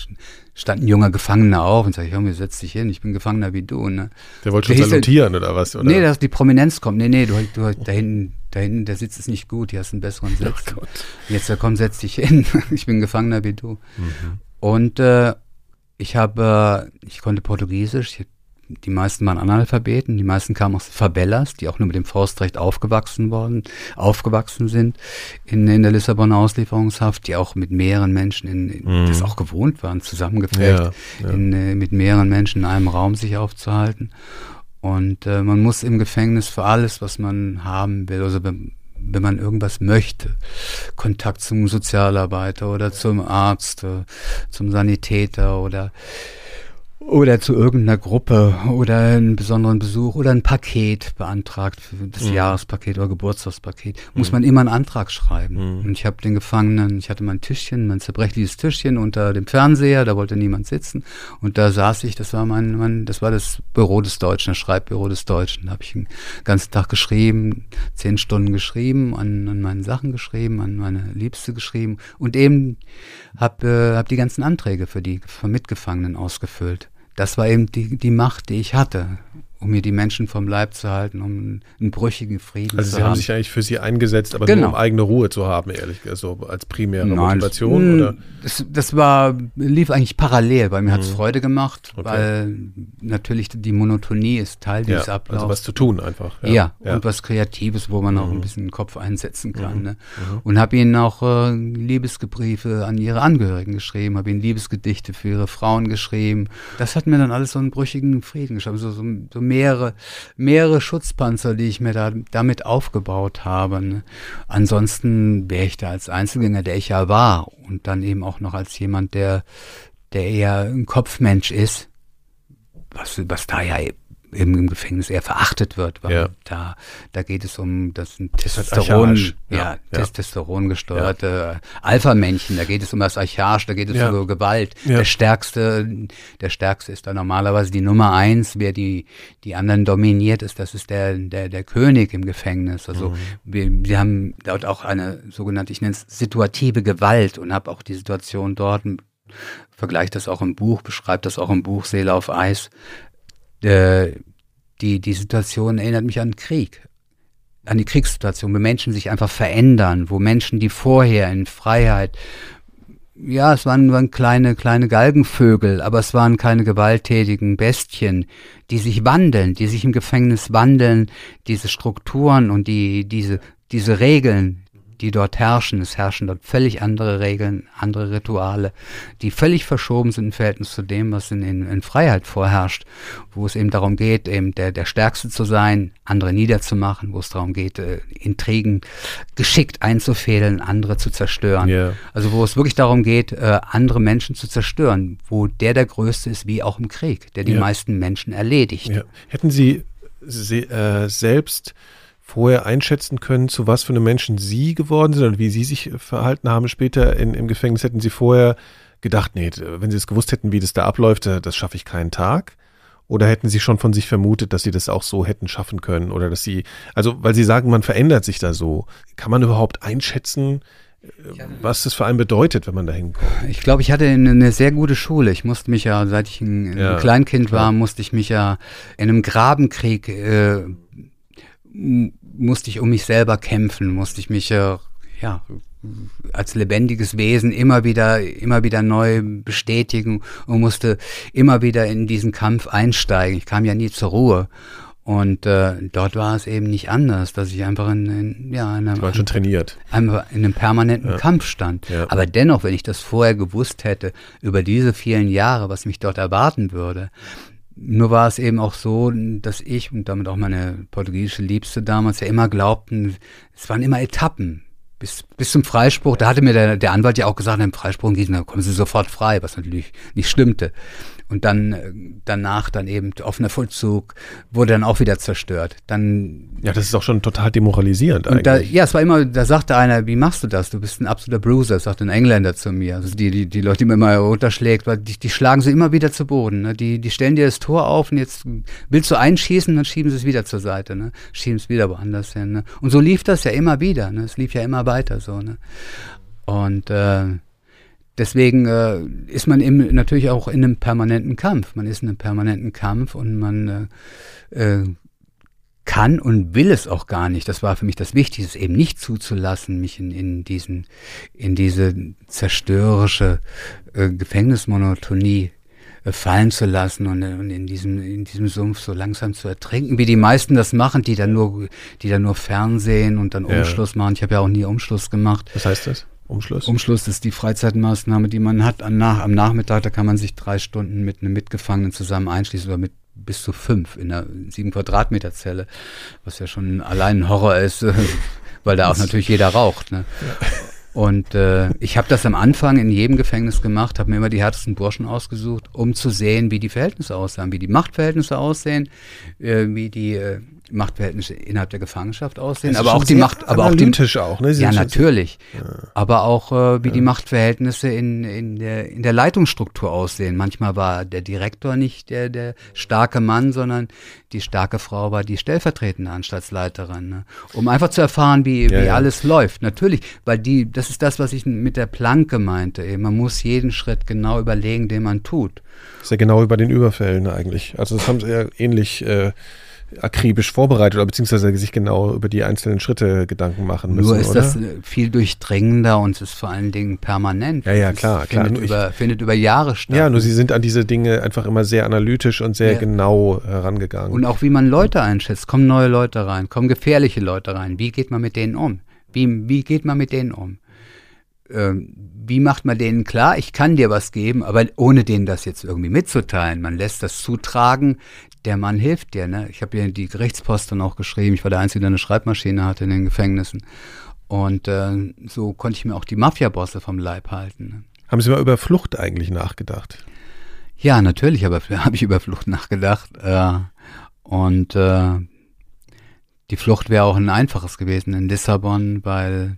stand ein junger Gefangener auf und sagte, mir, setz dich hin, ich bin Gefangener wie du. Ne? Der wollte schon salutieren oder was? Oder? Nee, dass die Prominenz kommt. Nee, nee, du, du da hinten, da hinten, der Sitz ist nicht gut, hier hast einen besseren Sitz. Oh Jetzt, da komm, setz dich hin, ich bin Gefangener wie du. Mhm. Und äh, ich habe, äh, ich konnte Portugiesisch, die meisten waren Analphabeten, die meisten kamen aus Favelas, die auch nur mit dem Forstrecht aufgewachsen worden, aufgewachsen sind in, in der Lissabonner Auslieferungshaft, die auch mit mehreren Menschen in, in mm. das auch gewohnt waren, zusammengeprägt, ja, ja. In, äh, mit mehreren Menschen in einem Raum sich aufzuhalten. Und äh, man muss im Gefängnis für alles, was man haben will, also wenn man irgendwas möchte, Kontakt zum Sozialarbeiter oder zum Arzt, äh, zum Sanitäter oder oder zu irgendeiner Gruppe oder einen besonderen Besuch oder ein Paket beantragt, das mhm. Jahrespaket oder Geburtstagspaket, muss mhm. man immer einen Antrag schreiben. Mhm. Und ich habe den Gefangenen, ich hatte mein Tischchen, mein zerbrechliches Tischchen unter dem Fernseher, da wollte niemand sitzen. Und da saß ich, das war mein, mein das war das Büro des Deutschen, das Schreibbüro des Deutschen. Da habe ich den ganzen Tag geschrieben, zehn Stunden geschrieben, an, an meinen Sachen geschrieben, an meine Liebste geschrieben und eben habe äh, hab die ganzen Anträge für die Mitgefangenen ausgefüllt das war eben die, die Macht, die ich hatte um mir die Menschen vom Leib zu halten, um einen brüchigen Frieden also zu haben. Also Sie haben sich eigentlich für Sie eingesetzt, aber genau. nur um eigene Ruhe zu haben, ehrlich gesagt, so als primäre Nein, Motivation? Das, oder? Das, das war, lief eigentlich parallel, weil mir mhm. hat es Freude gemacht, okay. weil natürlich die Monotonie ist Teil dieses ja, Ablaufs. Also was zu tun einfach. Ja, ja, ja. und was Kreatives, wo man mhm. auch ein bisschen den Kopf einsetzen kann. Mhm. Ne? Mhm. Und habe ihnen auch äh, Liebesgebriefe an ihre Angehörigen geschrieben, habe ihnen Liebesgedichte für ihre Frauen geschrieben. Das hat mir dann alles so einen brüchigen Frieden geschaffen, so, so, so mehrere, mehrere Schutzpanzer, die ich mir da, damit aufgebaut habe. Ansonsten wäre ich da als Einzelgänger, der ich ja war, und dann eben auch noch als jemand, der, der eher ein Kopfmensch ist, was, was da ja im, im Gefängnis eher verachtet wird, weil ja. da, da geht es um das Testosteron, ja, ja, Testosteron gesteuerte. Alpha-Männchen, da geht es um das Archaisch, da geht es um Gewalt. Der stärkste, der stärkste ist da normalerweise die Nummer eins, wer die, die anderen dominiert ist, das ist der, der, der König im Gefängnis. Also mhm. wir, wir haben dort auch eine sogenannte, ich nenne es situative Gewalt und habe auch die Situation dort vergleicht das auch im Buch, beschreibt das auch im Buch Seele auf Eis, äh, die, die Situation erinnert mich an Krieg, an die Kriegssituation, wo Menschen sich einfach verändern, wo Menschen, die vorher in Freiheit, ja, es waren, waren kleine, kleine Galgenvögel, aber es waren keine gewalttätigen Bestien, die sich wandeln, die sich im Gefängnis wandeln, diese Strukturen und die, diese, diese Regeln, die dort herrschen. Es herrschen dort völlig andere Regeln, andere Rituale, die völlig verschoben sind im Verhältnis zu dem, was in, in, in Freiheit vorherrscht, wo es eben darum geht, eben der, der Stärkste zu sein, andere niederzumachen, wo es darum geht, äh, Intrigen geschickt einzufädeln, andere zu zerstören. Yeah. Also wo es wirklich darum geht, äh, andere Menschen zu zerstören, wo der der Größte ist, wie auch im Krieg, der die yeah. meisten Menschen erledigt. Yeah. Hätten Sie se äh, selbst vorher einschätzen können, zu was für einem Menschen Sie geworden sind und wie Sie sich verhalten haben später in, im Gefängnis? Hätten Sie vorher gedacht, nee, wenn Sie es gewusst hätten, wie das da abläuft, äh, das schaffe ich keinen Tag? Oder hätten Sie schon von sich vermutet, dass Sie das auch so hätten schaffen können? Oder dass Sie, also, weil Sie sagen, man verändert sich da so. Kann man überhaupt einschätzen, äh, was das für einen bedeutet, wenn man da hinkommt. Ich glaube, ich hatte eine sehr gute Schule. Ich musste mich ja, seit ich ein, ja, Kleinkind war, musste ich mich ja in einem Grabenkrieg äh, musste ich um mich selber kämpfen, musste ich mich äh, ja als lebendiges Wesen immer wieder immer wieder neu bestätigen und musste immer wieder in diesen Kampf einsteigen. Ich kam ja nie zur Ruhe. Und äh, dort war es eben nicht anders, dass ich einfach in, in ja in einem, schon trainiert. Einfach in einem permanenten ja. Kampf stand. Ja. Aber dennoch, wenn ich das vorher gewusst hätte über diese vielen Jahre, was mich dort erwarten würde, nur war es eben auch so, dass ich und damit auch meine portugiesische Liebste damals ja immer glaubten, es waren immer Etappen, bis, bis zum Freispruch, da hatte mir der, der Anwalt ja auch gesagt, im Freispruch gießen, dann kommen sie sofort frei, was natürlich nicht stimmte und dann äh, danach dann eben offener Vollzug wurde dann auch wieder zerstört. Dann ja, das ist auch schon total demoralisierend eigentlich. Da, ja, es war immer, da sagte einer, wie machst du das? Du bist ein absoluter Bruiser, sagte ein Engländer zu mir. Also die, die, die Leute, die mir immer runterschlägt, weil die, die schlagen sie immer wieder zu Boden. Ne? Die, die stellen dir das Tor auf und jetzt willst du einschießen, dann schieben sie es wieder zur Seite, ne? Schieben es wieder woanders hin. Ne? Und so lief das ja immer wieder. Ne? Es lief ja immer weiter so. Ne? Und äh, deswegen äh, ist man eben natürlich auch in einem permanenten Kampf. Man ist in einem permanenten Kampf und man äh, äh, kann und will es auch gar nicht. Das war für mich das Wichtigste, eben nicht zuzulassen, mich in, in diesen, in diese zerstörerische äh, Gefängnismonotonie äh, fallen zu lassen und, und, in diesem in diesem Sumpf so langsam zu ertrinken, wie die meisten das machen, die dann nur die dann nur Fernsehen und dann Umschluss ja. machen. Ich habe ja auch nie Umschluss gemacht. Was heißt das? Umschluss? Umschluss ist die Freizeitmaßnahme, die man hat am, Nach am Nachmittag. Da kann man sich drei Stunden mit einem Mitgefangenen zusammen einschließen oder mit bis zu fünf in einer sieben Quadratmeter Zelle, was ja schon allein ein Horror ist, weil da auch natürlich jeder raucht. Ne? Ja. Und äh, ich habe das am Anfang in jedem Gefängnis gemacht, habe mir immer die härtesten Burschen ausgesucht, um zu sehen, wie die Verhältnisse aussahen, wie die Machtverhältnisse aussehen, äh, wie die äh, Machtverhältnisse innerhalb der Gefangenschaft aussehen, aber auch die Macht, aber auch die, auch, ne? ja natürlich, ja. aber auch äh, wie ja. die Machtverhältnisse in, in der in der Leitungsstruktur aussehen. Manchmal war der Direktor nicht der der starke Mann, sondern die starke Frau war die stellvertretende Anstaltsleiterin, ne? um einfach zu erfahren, wie ja, wie alles läuft. Natürlich, weil die das ist das, was ich mit der Planke meinte. Eben. Man muss jeden Schritt genau überlegen, den man tut. Das ist ja genau über den Überfällen eigentlich. Also das haben sie ja ähnlich äh, akribisch vorbereitet oder beziehungsweise sich genau über die einzelnen Schritte Gedanken machen müssen. Nur ist oder? das viel durchdringender und es ist vor allen Dingen permanent. Ja, ja, klar, es klar. Findet, über, ich, findet über Jahre statt. Ja, nur sie sind an diese Dinge einfach immer sehr analytisch und sehr ja. genau herangegangen. Und auch wie man Leute einschätzt. Kommen neue Leute rein, kommen gefährliche Leute rein. Wie geht man mit denen um? Wie, wie geht man mit denen um? Ähm, wie macht man denen klar, ich kann dir was geben, aber ohne denen das jetzt irgendwie mitzuteilen. Man lässt das zutragen, der Mann hilft dir. Ne? Ich habe ja die Gerichtspost dann auch geschrieben. Ich war der Einzige, der eine Schreibmaschine hatte in den Gefängnissen. Und äh, so konnte ich mir auch die Mafia-Bosse vom Leib halten. Ne? Haben Sie mal über Flucht eigentlich nachgedacht? Ja, natürlich habe hab ich über Flucht nachgedacht. Äh, und äh, die Flucht wäre auch ein einfaches gewesen in Lissabon, weil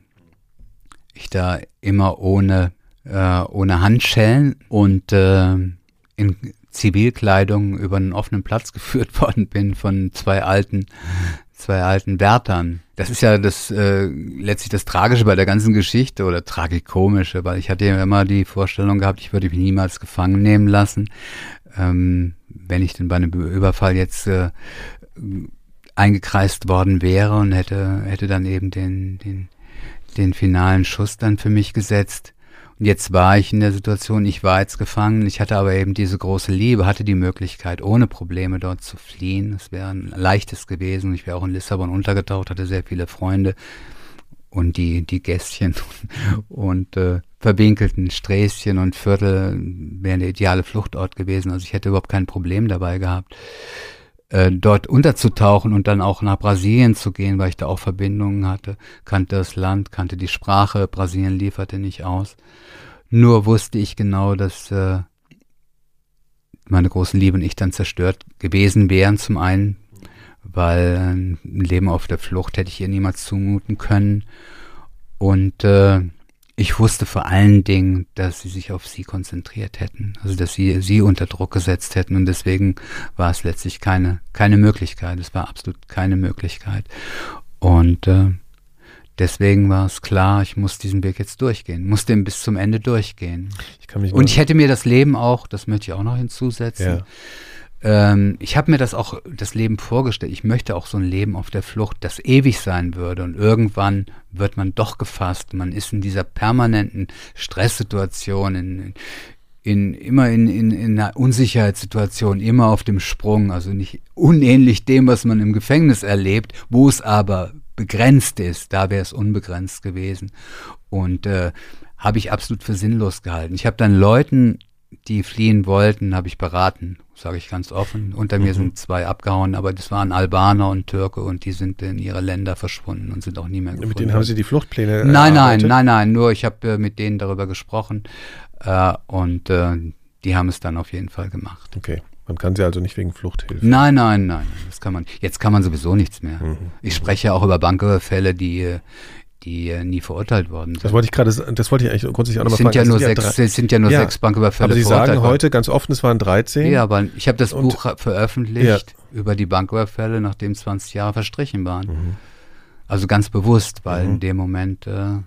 ich da immer ohne, äh, ohne Handschellen und äh, in Zivilkleidung über einen offenen Platz geführt worden bin von zwei alten, zwei alten Wärtern. Das ist ja das äh, letztlich das Tragische bei der ganzen Geschichte oder tragikomische, weil ich hatte ja immer die Vorstellung gehabt, ich würde mich niemals gefangen nehmen lassen, ähm, wenn ich denn bei einem Überfall jetzt äh, eingekreist worden wäre und hätte hätte dann eben den den den finalen Schuss dann für mich gesetzt. Und jetzt war ich in der Situation, ich war jetzt gefangen, ich hatte aber eben diese große Liebe, hatte die Möglichkeit, ohne Probleme dort zu fliehen. Es wäre ein leichtes gewesen. Ich wäre auch in Lissabon untergetaucht, hatte sehr viele Freunde und die, die Gästchen und äh, verwinkelten Sträßchen und Viertel wären der ideale Fluchtort gewesen. Also ich hätte überhaupt kein Problem dabei gehabt äh, dort unterzutauchen und dann auch nach Brasilien zu gehen, weil ich da auch Verbindungen hatte, kannte das Land, kannte die Sprache, Brasilien lieferte nicht aus. Nur wusste ich genau, dass äh, meine große Liebe und ich dann zerstört gewesen wären, zum einen, weil ein Leben auf der Flucht hätte ich ihr niemals zumuten können. Und äh, ich wusste vor allen Dingen, dass sie sich auf sie konzentriert hätten, also dass sie sie unter Druck gesetzt hätten und deswegen war es letztlich keine keine Möglichkeit. Es war absolut keine Möglichkeit und äh, deswegen war es klar, ich muss diesen Weg jetzt durchgehen, muss den bis zum Ende durchgehen. Ich und ich hätte mir das Leben auch, das möchte ich auch noch hinzusetzen. Ja ähm, ich habe mir das auch, das Leben vorgestellt. Ich möchte auch so ein Leben auf der Flucht, das ewig sein würde. Und irgendwann wird man doch gefasst. Man ist in dieser permanenten Stresssituation, in, in, immer in, in, in einer Unsicherheitssituation, immer auf dem Sprung. Also nicht unähnlich dem, was man im Gefängnis erlebt, wo es aber begrenzt ist. Da wäre es unbegrenzt gewesen. Und äh, habe ich absolut für sinnlos gehalten. Ich habe dann Leuten die fliehen wollten, habe ich beraten, sage ich ganz offen. Unter mir Mhm. sind zwei abgehauen, aber das waren Albaner und Türke und die sind in ihre Länder verschwunden und sind auch nie mehr gefunden. Mit denen haben Sie die Fluchtpläne äh, Nein, nein, nein, nein, nur ich habe äh, mit denen darüber gesprochen äh, und äh, die haben es dann auf jeden Fall gemacht. Okay, man kann Sie also nicht wegen Fluchthilfe. Nein, nein, nein, das kann man. Jetzt kann man sowieso nichts mehr. Mhm. Ich spreche auch über Banküberfälle, die äh, die äh, nie verurteilt worden sind. Das wollte ich gerade, das wollte ich eigentlich grundsätzlich auch nochmal fragen. ja Es nur sind sechs, es sind ja nur Ja, sechs Banküberfälle Aber Sie sagen heute ganz offen, es waren 13. Ja, aber ich habe das Und- Buch veröffentlicht über die Banküberfälle, nachdem 20 Jahre verstrichen waren. Mhm. Also ganz bewusst, weil Mhm. in dem Moment äh,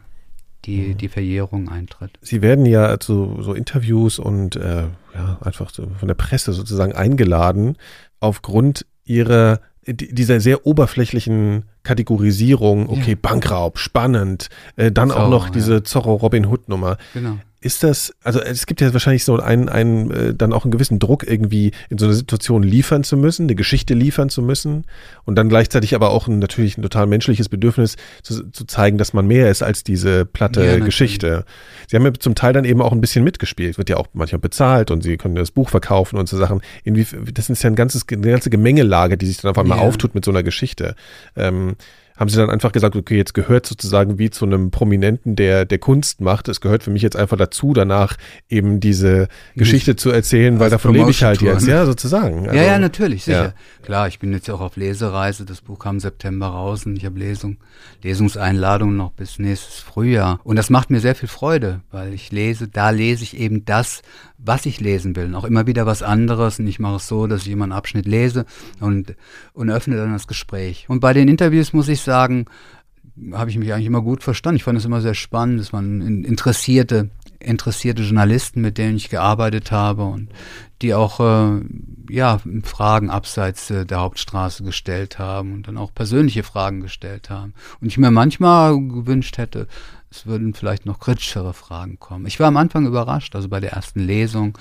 die, die Verjährung eintritt. Sie werden ja zu so Interviews und äh, ja, einfach so von der Presse sozusagen eingeladen, aufgrund ihrer dieser sehr oberflächlichen Kategorisierung, okay, Ja. Bankraub, spannend, äh, dann auch Zorro, noch ja. diese Zorro-Robin-Hood-Nummer. Genau. Ist das, also es gibt ja wahrscheinlich so einen, einen äh, dann auch einen gewissen Druck, irgendwie in so einer Situation liefern zu müssen, eine Geschichte liefern zu müssen und dann gleichzeitig aber auch ein, natürlich ein total menschliches Bedürfnis zu, zu zeigen, dass man mehr ist als diese platte Ja. Geschichte. Sie haben ja zum Teil dann eben auch ein bisschen mitgespielt, wird ja auch manchmal bezahlt und sie können das Buch verkaufen und so Sachen. Inwie, das ist ja ein ganzes, eine ganze Gemengelage, die sich dann auf einmal Ja. auftut mit so einer Geschichte. Ähm, haben sie dann einfach gesagt, okay, jetzt gehört sozusagen wie zu einem Prominenten, der, der Kunst macht, es gehört für mich jetzt einfach dazu, danach eben diese Geschichte zu erzählen, weil davon lebe ich halt jetzt, ja, sozusagen. ja, Also, ja, natürlich, sicher. ja. Klar, ich bin jetzt auch auf Lesereise. Das Buch kam im September raus und ich habe Lesung, Lesungseinladungen noch bis nächstes Frühjahr. Und das macht mir sehr viel Freude, weil ich lese, da lese ich eben das, was ich lesen will. Und auch immer wieder was anderes. Und ich mache es so, dass ich immer einen Abschnitt lese und, und öffne dann das Gespräch. Und bei den Interviews muss ich sagen, habe ich mich eigentlich immer gut verstanden. Ich fand es immer sehr spannend. Waren in- interessierte, interessierte Journalisten, mit denen ich gearbeitet habe und die auch äh, ja Fragen abseits äh, der Hauptstraße gestellt haben und dann auch persönliche Fragen gestellt haben. Und ich mir manchmal gewünscht hätte, es würden vielleicht noch kritischere Fragen kommen. Ich war am Anfang überrascht, also bei der ersten Lesung,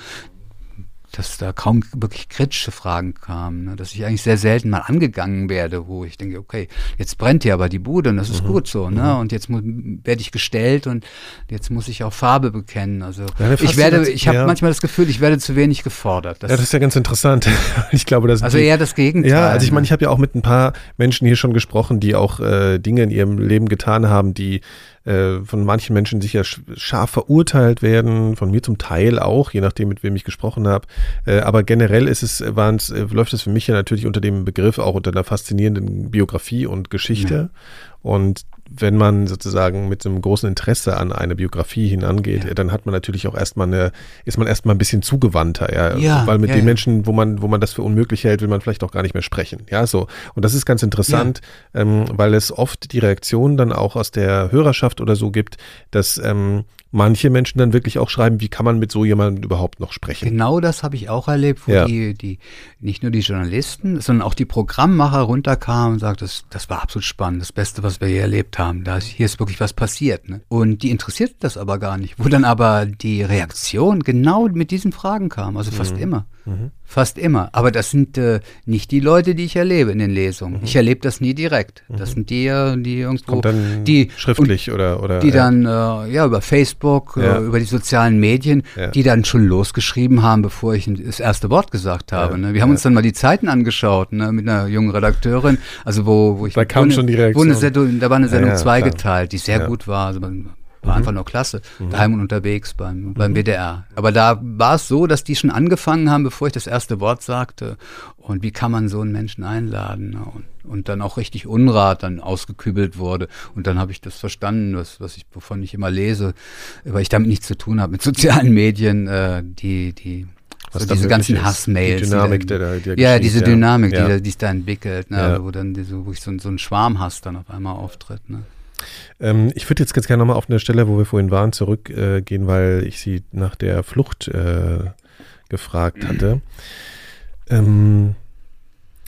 dass da kaum wirklich kritische Fragen kamen, ne? dass ich eigentlich sehr selten mal angegangen werde, wo ich denke, okay, jetzt brennt hier aber die Bude und das ist gut so, ne? Und jetzt werde ich gestellt und jetzt muss ich auch Farbe bekennen. Also Ja, ich werde, ich habe ja. manchmal das Gefühl, ich werde zu wenig gefordert. Das, Ja, das ist ja ganz interessant. Ich glaube, das also eher das Gegenteil. Ja, also ich meine, ne? ich habe ja auch mit ein paar Menschen hier schon gesprochen, die auch äh, Dinge in ihrem Leben getan haben, die äh, von manchen Menschen sicher sch scharf verurteilt werden, von mir zum Teil auch, je nachdem, mit wem ich gesprochen habe. Äh, aber generell ist es, waren's, äh, läuft es für mich ja natürlich unter dem Begriff auch unter einer faszinierenden Biografie und Geschichte. Und wenn man sozusagen mit so einem großen Interesse an eine Biografie hinangeht, Ja. dann hat man natürlich auch erstmal eine, ist man erstmal ein bisschen zugewandter, ja. Ja, weil mit ja, den. Menschen, wo man, wo man das für unmöglich hält, will man vielleicht auch gar nicht mehr sprechen. Ja, so. Und das ist ganz interessant, ähm, weil es oft die Reaktion dann auch aus der Hörerschaft oder so gibt, dass ähm, manche Menschen dann wirklich auch schreiben, wie kann man mit so jemandem überhaupt noch sprechen? Genau das habe ich auch erlebt, wo Ja. die, die, nicht nur die Journalisten, sondern auch die Programmmacher runterkamen und sagten, das, das war absolut spannend, das Beste, was wir je erlebt haben. Da ist, hier ist wirklich was passiert. Ne? Und die interessiert das aber gar nicht. Wo dann aber die Reaktion genau mit diesen Fragen kam, also fast Mhm. immer. Fast immer. Aber das sind äh, nicht die Leute, die ich erlebe in den Lesungen. Ich erlebe das nie direkt. Das sind die, äh, die irgendwo, Mhm. Kommt dann die schriftlich oder, oder die ja. dann äh, ja über Facebook, Ja. äh, über die sozialen Medien, Ja. die dann schon losgeschrieben haben, bevor ich das erste Wort gesagt habe. Ne? Wir haben uns dann mal die Zeiten angeschaut, ne, mit einer jungen Redakteurin, also wo, wo ich Da kam wo eine- schon die Reaktion. Sendung, da war eine Sendung zweigeteilt, die sehr. Mhm. gut war. Also man war einfach nur klasse. Daheim und unterwegs beim, beim WDR. Aber da war es so, dass die schon angefangen haben, bevor ich das erste Wort sagte. Und wie kann man so einen Menschen einladen? Und, und dann auch richtig Unrat dann ausgekübelt wurde. Und dann habe ich das verstanden, was, was ich, wovon ich immer lese, weil ich damit nichts zu tun habe, mit sozialen Medien, äh, die, die Was so diese ganzen. Hassmails. Die Dynamik die der, dann, der ja, geschieht, diese Dynamik, ja. die, die es da entwickelt, ne, Ja. wo dann diese, wo ich so, so ein Schwarmhass dann auf einmal auftritt. Ne? Ähm, ich würde jetzt ganz gerne nochmal auf eine Stelle, wo wir vorhin waren, zurückgehen, äh, weil ich sie nach der Flucht äh, gefragt hatte. Ähm,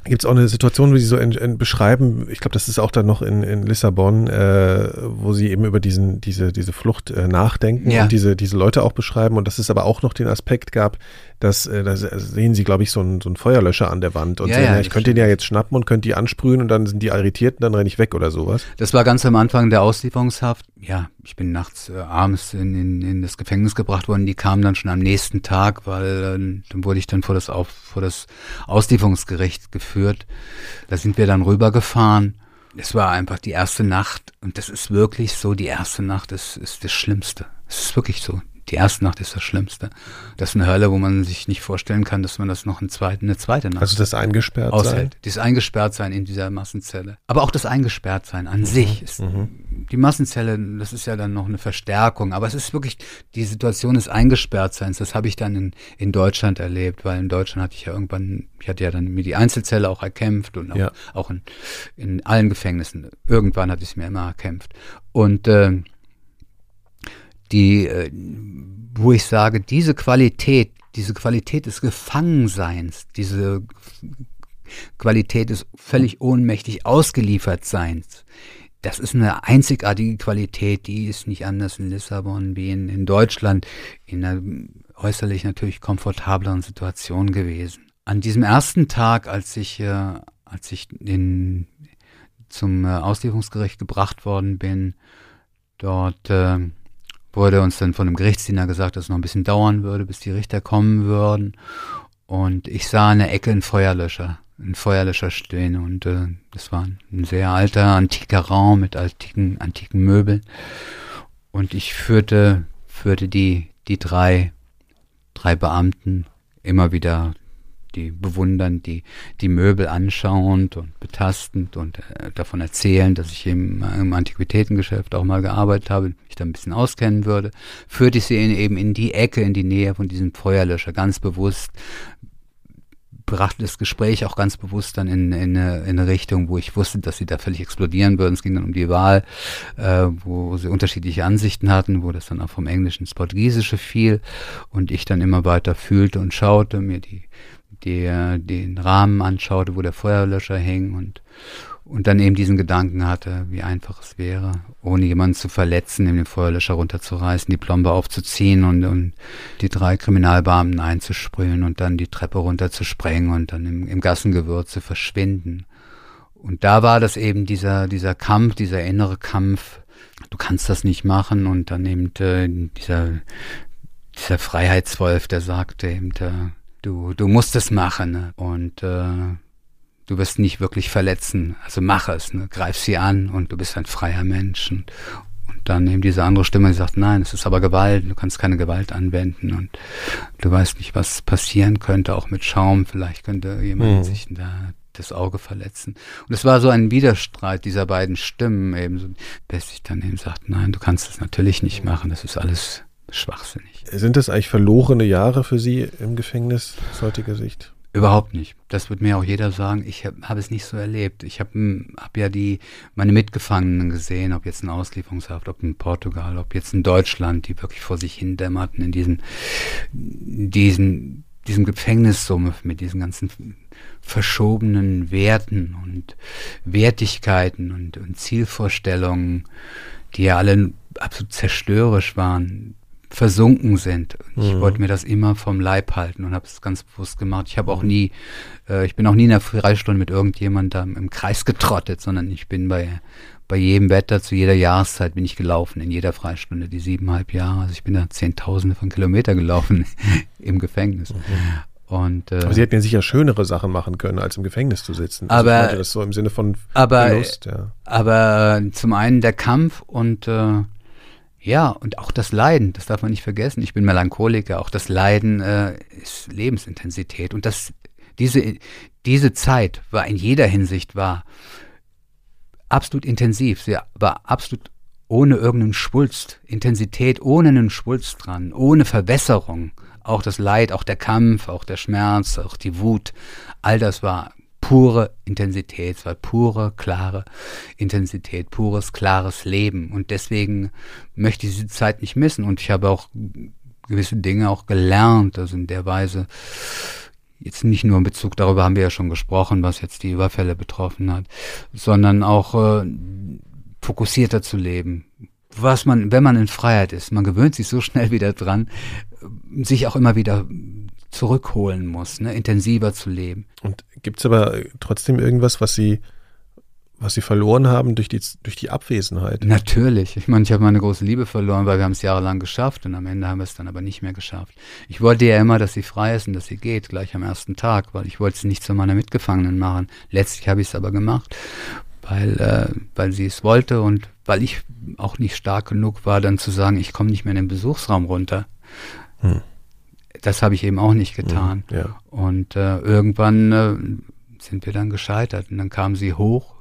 Gibt es auch eine Situation, wo Sie so in, in beschreiben, ich glaube, das ist auch dann noch in, in Lissabon, äh, wo Sie eben über diesen, diese, diese Flucht äh, nachdenken ja. und diese, diese Leute auch beschreiben und dass es aber auch noch den Aspekt gab, dass äh, da sehen Sie, glaube ich, so einen so einen Feuerlöscher an der Wand und ja, sehen, ja, ich könnte den ja jetzt schnappen und könnte die ansprühen und dann sind die irritiert und dann renne ich weg oder sowas. Das war ganz am Anfang der Auslieferungshaft. Ja, ich bin nachts äh, abends in, in, in das Gefängnis gebracht worden. Die kamen dann schon am nächsten Tag, weil äh, dann wurde ich dann vor das, auf, vor das Auslieferungsgericht geführt. Da sind wir dann rübergefahren. Es war einfach die erste Nacht und das ist wirklich so, die erste Nacht ist, ist das Schlimmste. Es ist wirklich so. Die erste Nacht ist das Schlimmste. Das ist eine Hölle, wo man sich nicht vorstellen kann, dass man das noch eine zweite, eine zweite Nacht Also das eingesperrt aushält. Sein? Dieses eingesperrt sein in dieser Massenzelle. Aber auch das eingesperrt sein an mhm. sich. Ist, mhm. Die Massenzelle, das ist ja dann noch eine Verstärkung. Aber es ist wirklich, die Situation des Eingesperrtseins, das habe ich dann in, in Deutschland erlebt, weil in Deutschland hatte ich ja irgendwann, ich hatte ja dann mir die Einzelzelle auch erkämpft und auch, ja. auch in, in allen Gefängnissen. Irgendwann hatte ich es mir immer erkämpft. Und äh, die, äh, wo ich sage, diese Qualität, diese Qualität des Gefangenseins, diese Qualität des völlig ohnmächtig ausgeliefert Seins, das ist eine einzigartige Qualität, die ist nicht anders in Lissabon wie in, in Deutschland, in einer äußerlich natürlich komfortableren Situation gewesen. An diesem ersten Tag, als ich, äh, als ich in, zum äh, Auslieferungsgericht gebracht worden bin, dort äh, wurde uns dann von dem Gerichtsdiener gesagt, dass es noch ein bisschen dauern würde, bis die Richter kommen würden. Und ich sah in der Ecke einen Feuerlöscher, einen Feuerlöscher stehen. Und äh, das war ein sehr alter, antiker Raum mit antiken, antiken Möbeln. Und ich führte, führte die, die drei, drei Beamten immer wieder die bewundern, die, die Möbel anschauend und betastend und äh, davon erzählen, dass ich im, im Antiquitätengeschäft auch mal gearbeitet habe, mich da ein bisschen auskennen würde, führte ich sie in, eben in die Ecke, in die Nähe von diesem Feuerlöscher, ganz bewusst, brachte das Gespräch auch ganz bewusst dann in, in, eine, in eine Richtung, wo ich wusste, dass sie da völlig explodieren würden. Es ging dann um die Wahl, äh, wo sie unterschiedliche Ansichten hatten, wo das dann auch vom Englischen ins Portugiesische fiel und ich dann immer weiter fühlte und schaute, mir die der den Rahmen anschaute, wo der Feuerlöscher hing und, und dann eben diesen Gedanken hatte, wie einfach es wäre, ohne jemanden zu verletzen, den Feuerlöscher runterzureißen, die Plombe aufzuziehen und, und die drei Kriminalbeamten einzusprühen und dann die Treppe runterzusprengen und dann im, im Gassengewirr zu verschwinden. Und da war das eben dieser, dieser Kampf, dieser innere Kampf, du kannst das nicht machen und dann eben äh, dieser, dieser Freiheitswolf, der sagte eben, äh, du, du musst es machen ne? und äh, du wirst nicht wirklich verletzen. Also mach es, ne? greif sie an und du bist ein freier Mensch. Und, und dann eben diese andere Stimme, die sagt, nein, es ist aber Gewalt, du kannst keine Gewalt anwenden und du weißt nicht, was passieren könnte, auch mit Schaum, vielleicht könnte jemand mhm. sich da das Auge verletzen. Und es war so ein Widerstreit dieser beiden Stimmen eben, so, bis ich dann eben sagt, nein, du kannst es natürlich nicht machen, das ist alles schwachsinnig. Sind das eigentlich verlorene Jahre für Sie im Gefängnis aus heutiger Sicht? Überhaupt nicht. Das wird mir auch jeder sagen. Ich habe hab es nicht so erlebt. Ich habe hm, hab ja die meine Mitgefangenen gesehen, ob jetzt in Auslieferungshaft, ob in Portugal, ob jetzt in Deutschland, die wirklich vor sich hin dämmerten in diesem diesen diesem Gefängnissumme mit diesen ganzen verschobenen Werten und Wertigkeiten und, und Zielvorstellungen, die ja alle absolut zerstörerisch waren versunken sind. Ich mhm. wollte mir das immer vom Leib halten und habe es ganz bewusst gemacht. Ich habe auch nie, äh, ich bin auch nie in der Freistunde mit irgendjemandem im Kreis getrottet, sondern ich bin bei bei jedem Wetter, zu jeder Jahreszeit bin ich gelaufen, in jeder Freistunde, die siebeneinhalb Jahre. Also ich bin da Zehntausende von Kilometer gelaufen im Gefängnis. Mhm. Und, äh, aber Sie hätten ja sicher schönere Sachen machen können, als im Gefängnis zu sitzen. Also aber das so im Sinne von aber, Verlust, ja. Aber zum einen der Kampf und äh, ja, und auch das Leiden, das darf man nicht vergessen. Ich bin Melancholiker, auch das Leiden äh, ist Lebensintensität. Und das, diese, diese Zeit war in jeder Hinsicht war absolut intensiv. Sie war absolut ohne irgendeinen Schwulst, Intensität ohne einen Schwulst dran, ohne Verwässerung. Auch das Leid, auch der Kampf, auch der Schmerz, auch die Wut, all das war pure Intensität, es war pure, klare Intensität, pures, klares Leben. Und deswegen möchte ich diese Zeit nicht missen. Und ich habe auch gewisse Dinge auch gelernt, also in der Weise, jetzt nicht nur in Bezug, darüber haben wir ja schon gesprochen, was jetzt die Überfälle betroffen hat, sondern auch äh, fokussierter zu leben. Was man, wenn man in Freiheit ist, man gewöhnt sich so schnell wieder dran, sich auch immer wieder zurückholen muss, ne, intensiver zu leben. Und gibt es aber trotzdem irgendwas, was Sie was sie verloren haben durch die, durch die Abwesenheit. Natürlich. Ich meine, ich habe meine große Liebe verloren, weil wir haben es jahrelang geschafft und am Ende haben wir es dann aber nicht mehr geschafft. Ich wollte ja immer, dass sie frei ist und dass sie geht, gleich am ersten Tag, weil ich wollte sie nicht zu meiner Mitgefangenen machen. Letztlich habe ich es aber gemacht, weil, äh, weil sie es wollte und weil ich auch nicht stark genug war, dann zu sagen, ich komme nicht mehr in den Besuchsraum runter. Hm. Das habe ich eben auch nicht getan. Hm, ja. Und äh, irgendwann äh, sind wir dann gescheitert und dann kam sie hoch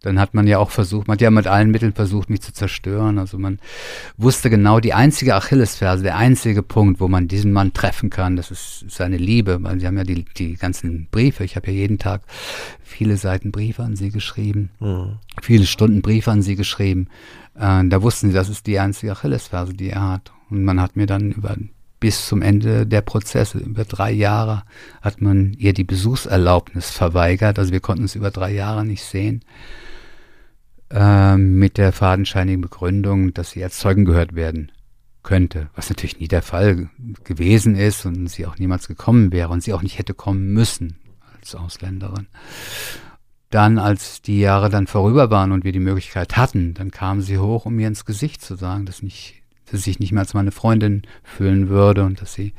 dann hat man ja auch versucht, man hat ja mit allen Mitteln versucht, mich zu zerstören. Also man wusste genau, die einzige Achillesferse, der einzige Punkt, wo man diesen Mann treffen kann, das ist seine Liebe. Weil sie haben ja die, die ganzen Briefe, ich habe ja jeden Tag viele Seiten Briefe an sie geschrieben, mhm. viele Stunden Briefe an sie geschrieben. Äh, da wussten sie, das ist die einzige Achillesferse, die er hat. Und man hat mir dann über bis zum Ende der Prozesse, über drei Jahre, hat man ihr die Besuchserlaubnis verweigert. Also wir konnten es über drei Jahre nicht sehen. Ähm, mit der fadenscheinigen Begründung, dass sie als Zeugen gehört werden könnte, was natürlich nie der Fall gewesen ist und sie auch niemals gekommen wäre und sie auch nicht hätte kommen müssen als Ausländerin. Dann, als die Jahre dann vorüber waren und wir die Möglichkeit hatten, dann kam sie hoch, um mir ins Gesicht zu sagen, dass, nicht, dass ich nicht mehr als meine Freundin fühlen würde und dass sie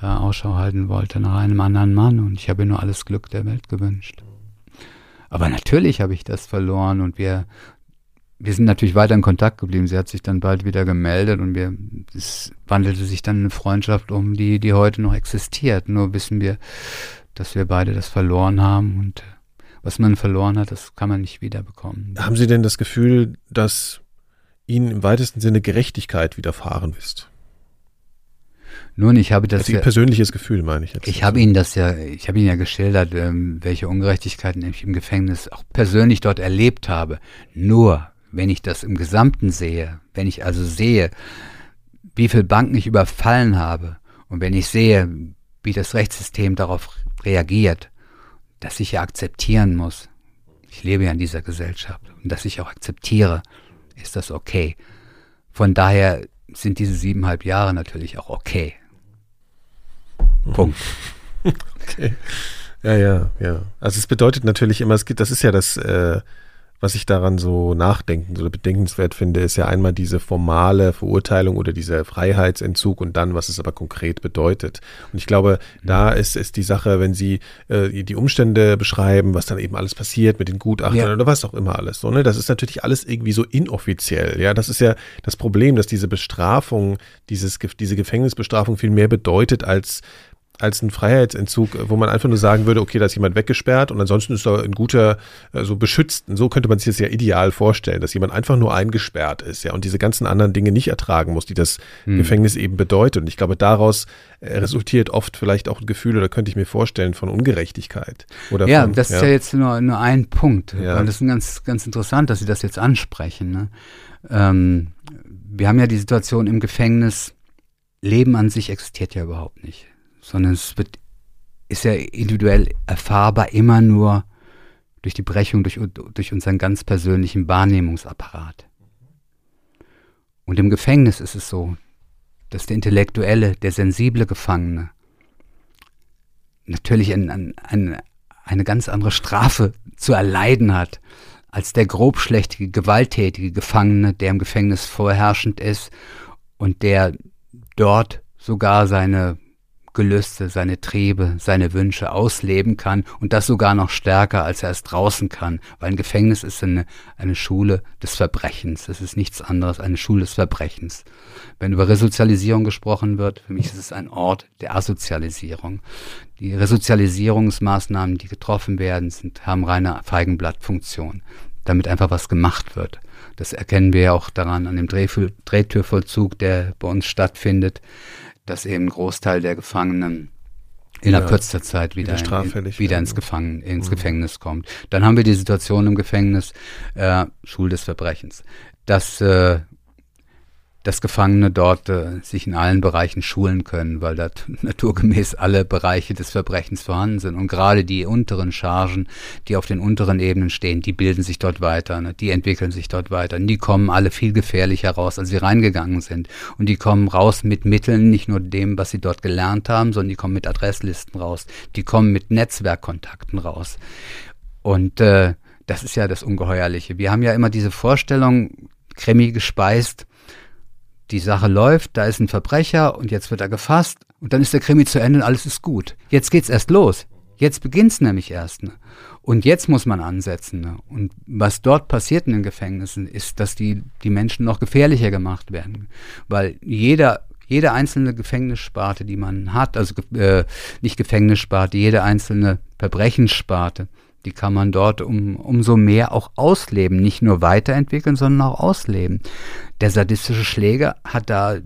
äh, Ausschau halten wollte nach einem anderen Mann. Und ich habe ihr nur alles Glück der Welt gewünscht. Aber natürlich habe ich das verloren und wir, wir sind natürlich weiter in Kontakt geblieben. Sie hat sich dann bald wieder gemeldet und wir, es wandelte sich dann eine Freundschaft um, die, die heute noch existiert. Nur wissen wir, dass wir beide das verloren haben und was man verloren hat, das kann man nicht wiederbekommen. Haben Sie denn das Gefühl, dass Ihnen im weitesten Sinne Gerechtigkeit widerfahren ist? Nun, ich habe das. Also ja, persönliches Gefühl, meine ich jetzt. Ich habe Ihnen das ja, ich habe Ihnen ja geschildert, ähm, welche Ungerechtigkeiten ich im Gefängnis auch persönlich dort erlebt habe. Nur, wenn ich das im Gesamten sehe, wenn ich also sehe, wie viele Banken ich überfallen habe und wenn ich sehe, wie das Rechtssystem darauf reagiert, dass ich ja akzeptieren muss. Ich lebe ja in dieser Gesellschaft und dass ich auch akzeptiere, ist das okay. Von daher sind diese siebeneinhalb Jahre natürlich auch okay. Punkt. Okay. Ja, ja, ja. Also es bedeutet natürlich immer, es gibt, das ist ja das, äh, was ich daran so nachdenken oder bedenkenswert finde, ist ja einmal diese formale Verurteilung oder dieser Freiheitsentzug und dann, was es aber konkret bedeutet. Und ich glaube, da mhm. ist, ist die Sache, wenn Sie äh, die Umstände beschreiben, was dann eben alles passiert mit den Gutachtern ja. oder was auch immer alles. So, ne? Das ist natürlich alles irgendwie so inoffiziell. Ja, das ist ja das Problem, dass diese Bestrafung, dieses, diese Gefängnisbestrafung viel mehr bedeutet als als ein Freiheitsentzug, wo man einfach nur sagen würde, okay, da ist jemand weggesperrt und ansonsten ist er ein guter, so also beschützt. Und so könnte man sich das ja ideal vorstellen, dass jemand einfach nur eingesperrt ist, ja, und diese ganzen anderen Dinge nicht ertragen muss, die das hm. Gefängnis eben bedeutet. Und ich glaube, daraus äh, resultiert oft vielleicht auch ein Gefühl, oder könnte ich mir vorstellen, von Ungerechtigkeit. Oder ja, von, das ja. ist ja jetzt nur, nur ein Punkt. Ja. Weil das ist ganz, ganz interessant, dass Sie das jetzt ansprechen. Ne? Ähm, wir haben ja die Situation im Gefängnis, Leben an sich existiert ja überhaupt nicht sondern es wird, ist ja individuell erfahrbar immer nur durch die Brechung, durch, durch unseren ganz persönlichen Wahrnehmungsapparat. Und im Gefängnis ist es so, dass der intellektuelle, der sensible Gefangene natürlich ein, ein, ein, eine ganz andere Strafe zu erleiden hat als der grobschlächtige, gewalttätige Gefangene, der im Gefängnis vorherrschend ist und der dort sogar seine Gelüste, seine Triebe, seine Wünsche ausleben kann und das sogar noch stärker, als er es draußen kann, weil ein Gefängnis ist eine, eine Schule des Verbrechens. Es ist nichts anderes, eine Schule des Verbrechens. Wenn über Resozialisierung gesprochen wird, für mich ist es ein Ort der Asozialisierung. Die Resozialisierungsmaßnahmen, die getroffen werden, sind, haben reine Feigenblattfunktion, damit einfach was gemacht wird. Das erkennen wir ja auch daran an dem Drehtürvollzug, der bei uns stattfindet dass eben ein Großteil der Gefangenen innerhalb ja, kürzester Zeit wieder, wieder, in, wieder ins, Gefangen, ins mhm. Gefängnis kommt. Dann haben wir die Situation im Gefängnis, äh, Schul des Verbrechens, dass, äh, dass Gefangene dort äh, sich in allen Bereichen schulen können, weil dort naturgemäß alle Bereiche des Verbrechens vorhanden sind. Und gerade die unteren Chargen, die auf den unteren Ebenen stehen, die bilden sich dort weiter, ne? die entwickeln sich dort weiter. Und die kommen alle viel gefährlicher raus, als sie reingegangen sind. Und die kommen raus mit Mitteln, nicht nur dem, was sie dort gelernt haben, sondern die kommen mit Adresslisten raus. Die kommen mit Netzwerkkontakten raus. Und äh, das ist ja das Ungeheuerliche. Wir haben ja immer diese Vorstellung, Krimi gespeist, die Sache läuft, da ist ein Verbrecher und jetzt wird er gefasst und dann ist der Krimi zu Ende und alles ist gut. Jetzt geht's erst los. Jetzt beginnt's nämlich erst. Ne? Und jetzt muss man ansetzen. Ne? Und was dort passiert in den Gefängnissen, ist, dass die, die Menschen noch gefährlicher gemacht werden. Weil jeder, jede einzelne Gefängnissparte, die man hat, also äh, nicht Gefängnissparte, jede einzelne Verbrechenssparte, die kann man dort um, umso mehr auch ausleben, nicht nur weiterentwickeln, sondern auch ausleben. Der sadistische Schläger hat da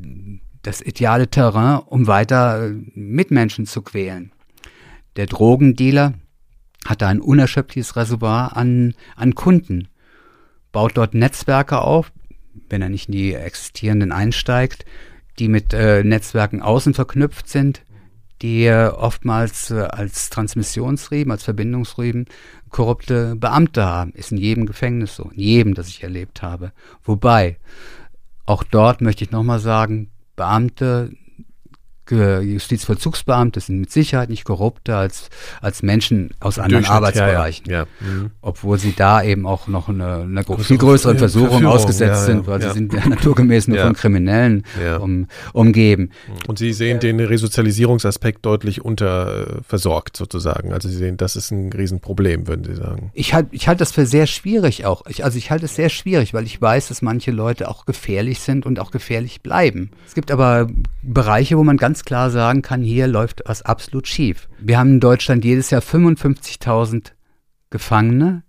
das ideale Terrain, um weiter äh, Mitmenschen zu quälen. Der Drogendealer hat da ein unerschöpfliches Reservoir an, an Kunden, baut dort Netzwerke auf, wenn er nicht in die existierenden einsteigt, die mit äh, Netzwerken außen verknüpft sind, die oftmals äh, als Transmissionsriemen, als Verbindungsriemen korrupte Beamte haben. Ist in jedem Gefängnis so, in jedem, das ich erlebt habe. Wobei, auch dort möchte ich nochmal sagen, Beamte Justizvollzugsbeamte sind mit Sicherheit nicht korrupter als, als Menschen aus anderen Arbeitsbereichen. Ja, ja. Mhm. Obwohl sie da eben auch noch eine, eine viel größeren Versuchung ausgesetzt sind, weil sie sind ja naturgemäß nur von Kriminellen um, umgeben. Und Sie sehen den Resozialisierungsaspekt deutlich unterversorgt sozusagen. Also Sie sehen, das ist ein Riesenproblem, würden Sie sagen. Ich halte ich halt das für sehr schwierig auch. Ich, also ich halte es sehr schwierig, weil ich weiß, dass manche Leute auch gefährlich sind und auch gefährlich bleiben. Es gibt aber Bereiche, wo man ganz ganz klar sagen kann, hier läuft was absolut schief. Wir haben in Deutschland jedes Jahr 55.000 Gefangene,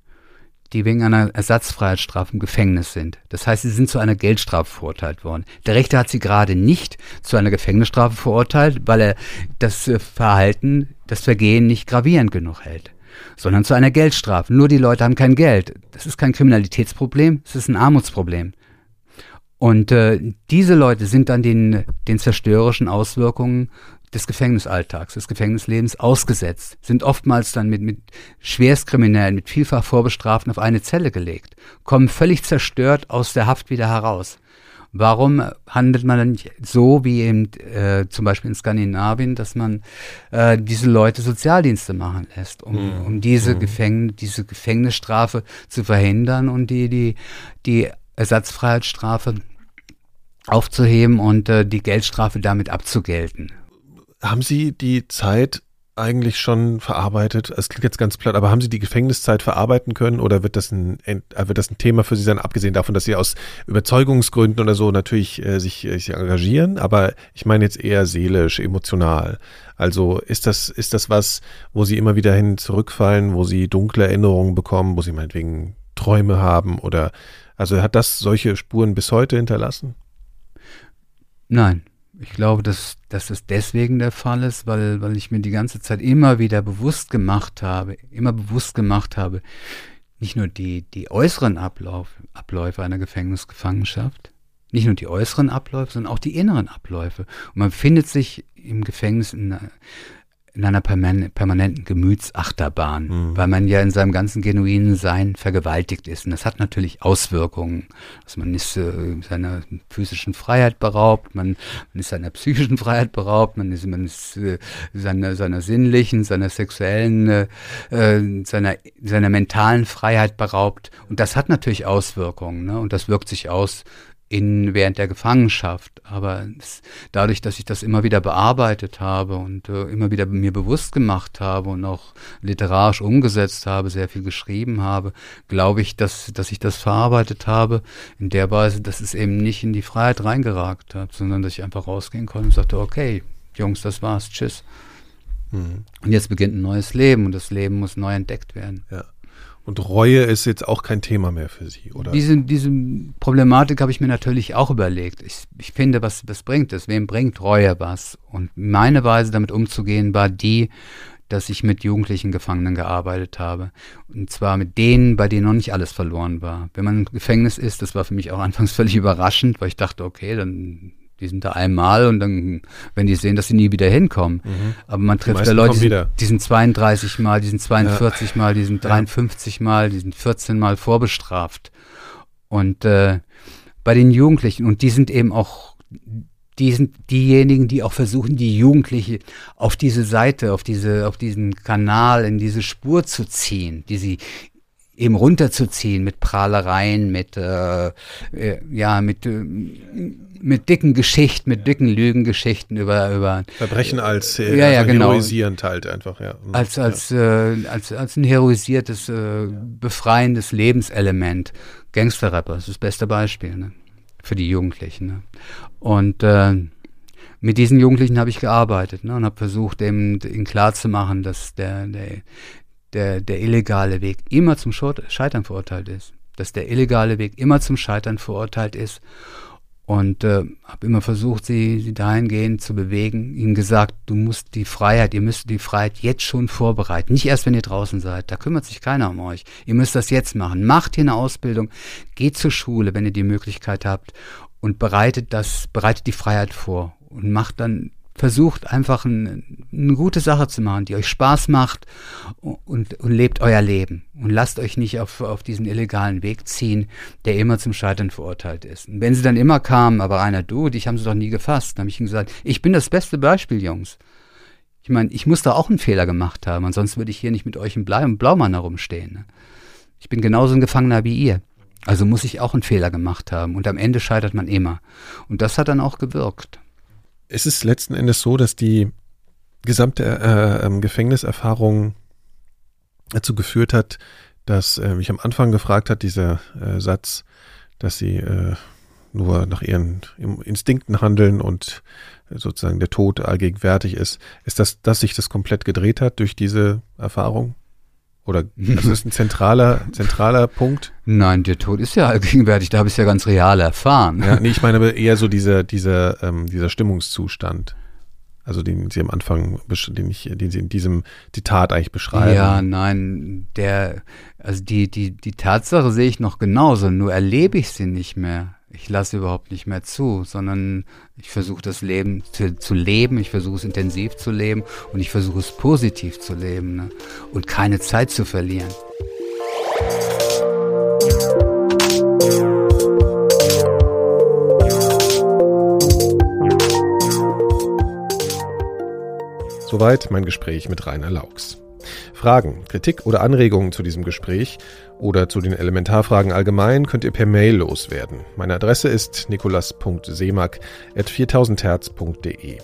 die wegen einer Ersatzfreiheitsstrafe im Gefängnis sind. Das heißt, sie sind zu einer Geldstrafe verurteilt worden. Der Richter hat sie gerade nicht zu einer Gefängnisstrafe verurteilt, weil er das äh, Verhalten, das Vergehen nicht gravierend genug hält, sondern zu einer Geldstrafe. Nur die Leute haben kein Geld. Das ist kein Kriminalitätsproblem, es ist ein Armutsproblem. Und äh, diese Leute sind dann den, den zerstörerischen Auswirkungen des Gefängnisalltags, des Gefängnislebens ausgesetzt, sind oftmals dann mit, mit Schwerstkriminellen, mit vielfach Vorbestraften auf eine Zelle gelegt, kommen völlig zerstört aus der Haft wieder heraus. Warum handelt man dann nicht so wie eben äh, zum Beispiel in Skandinavien, dass man äh, diese Leute Sozialdienste machen lässt, um, mhm. um diese, mhm. Gefängn diese Gefängnisstrafe zu verhindern und die, die, die Ersatzfreiheitsstrafe aufzuheben und äh, die Geldstrafe damit abzugelten. Haben Sie die Zeit eigentlich schon verarbeitet? Es klingt jetzt ganz platt, aber haben Sie die Gefängniszeit verarbeiten können oder wird das ein, äh, wird das ein Thema für Sie sein, abgesehen davon, dass Sie aus Überzeugungsgründen oder so natürlich äh, sich, äh, sich engagieren, aber ich meine jetzt eher seelisch, emotional. Also ist das, ist das was, wo Sie immer wieder hin zurückfallen, wo Sie dunkle Erinnerungen bekommen, wo Sie meinetwegen Träume haben oder also hat das solche Spuren bis heute hinterlassen? Nein. Ich glaube, dass, dass das deswegen der Fall ist, weil, weil ich mir die ganze Zeit immer wieder bewusst gemacht habe, immer bewusst gemacht habe, nicht nur die, die äußeren Ablauf, Abläufe einer Gefängnisgefangenschaft, nicht nur die äußeren Abläufe, sondern auch die inneren Abläufe. Und man findet sich im Gefängnis in einer, in einer permanenten Gemütsachterbahn, mhm. weil man ja in seinem ganzen genuinen Sein vergewaltigt ist. Und das hat natürlich Auswirkungen. Also man ist äh, seiner physischen Freiheit beraubt, man, man, ist seiner psychischen Freiheit beraubt, man ist, man ist äh, seiner, seiner sinnlichen, seiner sexuellen, äh, äh, seiner, seiner mentalen Freiheit beraubt. Und das hat natürlich Auswirkungen. Ne? Und das wirkt sich aus in, während der Gefangenschaft. Aber es, dadurch, dass ich das immer wieder bearbeitet habe und äh, immer wieder mir bewusst gemacht habe und auch literarisch umgesetzt habe, sehr viel geschrieben habe, glaube ich, dass, dass ich das verarbeitet habe in der Weise, dass es eben nicht in die Freiheit reingeragt hat, sondern dass ich einfach rausgehen konnte und sagte, okay, Jungs, das war's, tschüss. Mhm. Und jetzt beginnt ein neues Leben und das Leben muss neu entdeckt werden. Ja. Und Reue ist jetzt auch kein Thema mehr für Sie, oder? Diese, diese Problematik habe ich mir natürlich auch überlegt. Ich, ich finde, was, was bringt es? Wem bringt Reue was? Und meine Weise damit umzugehen war die, dass ich mit jugendlichen Gefangenen gearbeitet habe. Und zwar mit denen, bei denen noch nicht alles verloren war. Wenn man im Gefängnis ist, das war für mich auch anfangs völlig überraschend, weil ich dachte, okay, dann die sind da einmal und dann, wenn die sehen, dass sie nie wieder hinkommen. Mhm. Aber man trifft da Leute, die sind, die sind 32 Mal, die sind 42 ja. Mal, die sind 53 ja. Mal, die sind 14 Mal vorbestraft. Und äh, bei den Jugendlichen, und die sind eben auch, die sind diejenigen, die auch versuchen, die Jugendliche auf diese Seite, auf diese, auf diesen Kanal, in diese Spur zu ziehen, die sie eben runterzuziehen mit Prahlereien, mit äh, äh, ja, mit äh, mit dicken Geschichten, mit dicken Lügengeschichten über über Verbrechen als äh, ja, ja, also genau. heroisierend halt einfach, ja. Als als ja. Äh, als als ein heroisiertes äh, befreiendes Lebenselement. Gangsterrapper, das ist das beste Beispiel, ne? Für die Jugendlichen. Ne? Und äh, mit diesen Jugendlichen habe ich gearbeitet ne, und habe versucht, eben ihnen klarzumachen, dass der, der, der, der illegale Weg immer zum Scheitern verurteilt ist. Dass der illegale Weg immer zum Scheitern verurteilt ist. Und äh, habe immer versucht, sie, sie dahingehend zu bewegen, ihnen gesagt, du musst die Freiheit, ihr müsst die Freiheit jetzt schon vorbereiten. Nicht erst, wenn ihr draußen seid. Da kümmert sich keiner um euch. Ihr müsst das jetzt machen. Macht hier eine Ausbildung, geht zur Schule, wenn ihr die Möglichkeit habt und bereitet das, bereitet die Freiheit vor und macht dann versucht einfach ein, eine gute Sache zu machen, die euch Spaß macht und, und lebt euer Leben. Und lasst euch nicht auf, auf diesen illegalen Weg ziehen, der immer zum Scheitern verurteilt ist. Und wenn sie dann immer kamen, aber einer, du, dich haben sie doch nie gefasst, dann habe ich ihnen gesagt, ich bin das beste Beispiel, Jungs. Ich meine, ich muss da auch einen Fehler gemacht haben, ansonsten würde ich hier nicht mit euch im Blaumann herumstehen. Ne? Ich bin genauso ein Gefangener wie ihr. Also muss ich auch einen Fehler gemacht haben. Und am Ende scheitert man immer. Und das hat dann auch gewirkt ist es letzten Endes so, dass die gesamte äh, ähm, Gefängniserfahrung dazu geführt hat, dass äh, mich am Anfang gefragt hat, dieser äh, Satz, dass sie äh, nur nach ihren Instinkten handeln und sozusagen der Tod allgegenwärtig ist. Ist das, dass sich das komplett gedreht hat durch diese Erfahrung? Oder das ist ein zentraler, zentraler Punkt? Nein, der Tod ist ja allgegenwärtig, da habe ich es ja ganz real erfahren. Ja, nee, ich meine aber eher so dieser, dieser, ähm, dieser Stimmungszustand. Also den Sie am Anfang, den, ich, den Sie in diesem Zitat eigentlich beschreiben. Ja, nein, der, also die, die, die Tatsache sehe ich noch genauso, nur erlebe ich sie nicht mehr ich lasse überhaupt nicht mehr zu, sondern ich versuche das Leben zu, zu leben, ich versuche es intensiv zu leben und ich versuche es positiv zu leben ne? und keine Zeit zu verlieren. Soweit mein Gespräch mit Rainer Laux. Fragen, Kritik oder Anregungen zu diesem Gespräch oder zu den Elementarfragen allgemein könnt ihr per Mail loswerden. Meine Adresse ist nikolas.seemark.4000herz.de.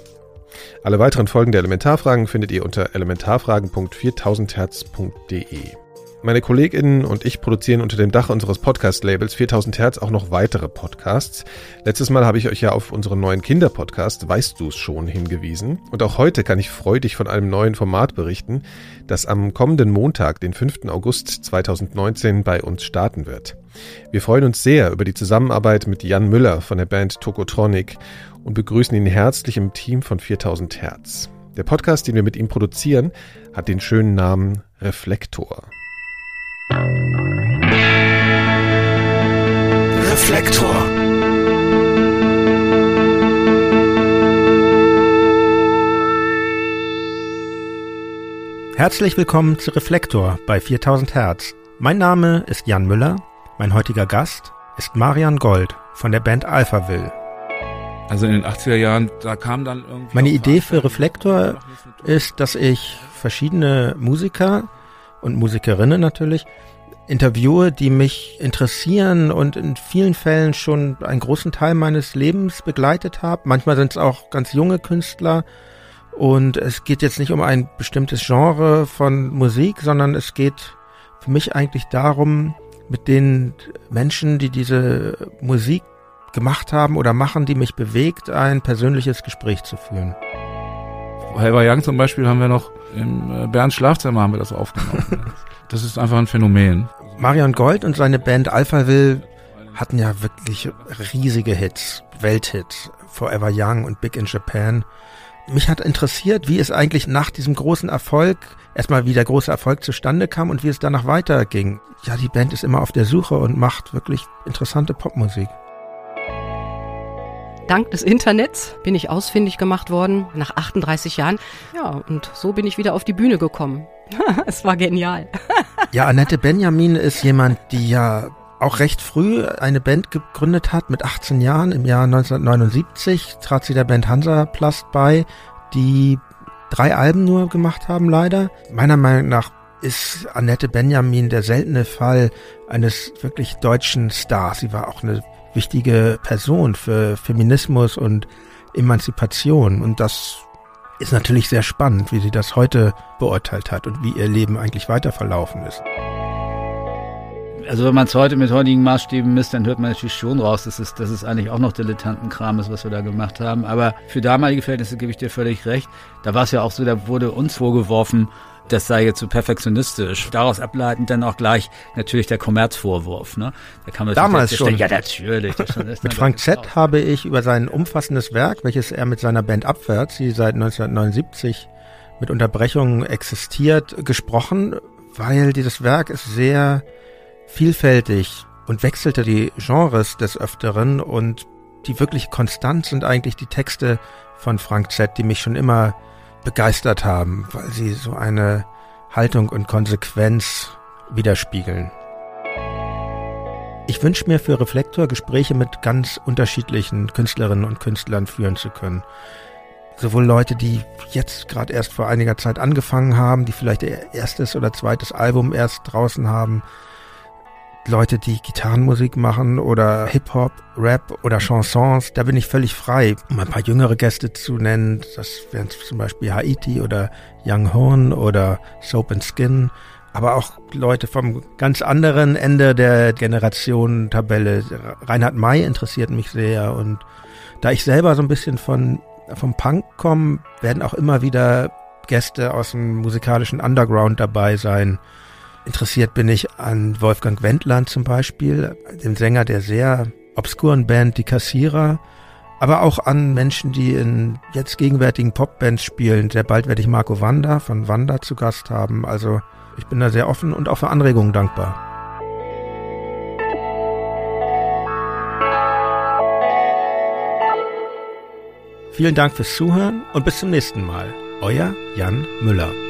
Alle weiteren Folgen der Elementarfragen findet ihr unter elementarfragen.4000herz.de. Meine KollegInnen und ich produzieren unter dem Dach unseres Podcast-Labels 4000 Hertz auch noch weitere Podcasts. Letztes Mal habe ich euch ja auf unseren neuen Kinderpodcast Weißt du's schon hingewiesen. Und auch heute kann ich freudig von einem neuen Format berichten, das am kommenden Montag, den 5. August 2019 bei uns starten wird. Wir freuen uns sehr über die Zusammenarbeit mit Jan Müller von der Band Tokotronic und begrüßen ihn herzlich im Team von 4000 Hertz. Der Podcast, den wir mit ihm produzieren, hat den schönen Namen Reflektor. Reflektor. Herzlich willkommen zu Reflektor bei 4000 Hertz. Mein Name ist Jan Müller. Mein heutiger Gast ist Marian Gold von der Band Alphaville. Also in den 80er Jahren, da kam dann irgendwie. Meine Idee für Reflektor ist, dass ich verschiedene Musiker und Musikerinnen natürlich interviewe, die mich interessieren und in vielen Fällen schon einen großen Teil meines Lebens begleitet habe. Manchmal sind es auch ganz junge Künstler. Und es geht jetzt nicht um ein bestimmtes Genre von Musik, sondern es geht für mich eigentlich darum, mit den Menschen, die diese Musik gemacht haben oder machen, die mich bewegt, ein persönliches Gespräch zu führen. Helva Young zum Beispiel haben wir noch im äh, Bernd Schlafzimmer haben wir das aufgenommen. das ist einfach ein Phänomen. Marion Gold und seine Band Alphaville hatten ja wirklich riesige Hits, Welthits, Forever Young und Big in Japan. mich hat interessiert, wie es eigentlich nach diesem großen Erfolg, erstmal wie der große Erfolg zustande kam und wie es danach weiterging. Ja, die Band ist immer auf der Suche und macht wirklich interessante Popmusik. Dank des Internets bin ich ausfindig gemacht worden nach 38 Jahren. Ja, und so bin ich wieder auf die Bühne gekommen. es war genial. ja, Annette Benjamin ist jemand, die ja auch recht früh eine Band gegründet hat, mit 18 Jahren. Im Jahr 1979 trat sie der Band Hansaplast bei, die drei Alben nur gemacht haben, leider. Meiner Meinung nach ist Annette Benjamin der seltene Fall eines wirklich deutschen Stars. Sie war auch eine wichtige Person für Feminismus und Emanzipation. Und das ist natürlich sehr spannend, wie sie das heute beurteilt hat und wie ihr Leben eigentlich weiter verlaufen ist. Also wenn man es heute mit heutigen Maßstäben misst, dann hört man natürlich schon raus, dass es, dass es eigentlich auch noch Dilettantenkram ist, was wir da gemacht haben. Aber für damalige Verhältnisse gebe ich dir völlig recht. Da war es ja auch so, da wurde uns vorgeworfen, das sei jetzt so perfektionistisch. Daraus ableitend dann auch gleich natürlich der Kommerzvorwurf. Ne? Da kann man Damals schon. Ja, natürlich. mit Frank Z. habe ich über sein umfassendes Werk, welches er mit seiner Band Abwärts, die seit 1979 mit Unterbrechungen existiert, gesprochen, weil dieses Werk ist sehr vielfältig und wechselte die Genres des Öfteren und die wirklich konstant sind eigentlich die Texte von Frank Z., die mich schon immer begeistert haben, weil sie so eine Haltung und Konsequenz widerspiegeln. Ich wünsche mir für Reflektor Gespräche mit ganz unterschiedlichen Künstlerinnen und Künstlern führen zu können. Sowohl Leute, die jetzt gerade erst vor einiger Zeit angefangen haben, die vielleicht ihr erstes oder zweites Album erst draußen haben, Leute, die Gitarrenmusik machen oder Hip-Hop, Rap oder Chansons, da bin ich völlig frei. Um ein paar jüngere Gäste zu nennen, das wären zum Beispiel Haiti oder Young Horn oder Soap and Skin, aber auch Leute vom ganz anderen Ende der Generationentabelle. Reinhard May interessiert mich sehr und da ich selber so ein bisschen von vom Punk komme, werden auch immer wieder Gäste aus dem musikalischen Underground dabei sein. Interessiert bin ich an Wolfgang Wendland zum Beispiel, dem Sänger der sehr obskuren Band Die Kassierer, aber auch an Menschen, die in jetzt gegenwärtigen Popbands spielen. Sehr bald werde ich Marco Wanda von Wanda zu Gast haben. Also ich bin da sehr offen und auch für Anregungen dankbar. Vielen Dank fürs Zuhören und bis zum nächsten Mal. Euer Jan Müller.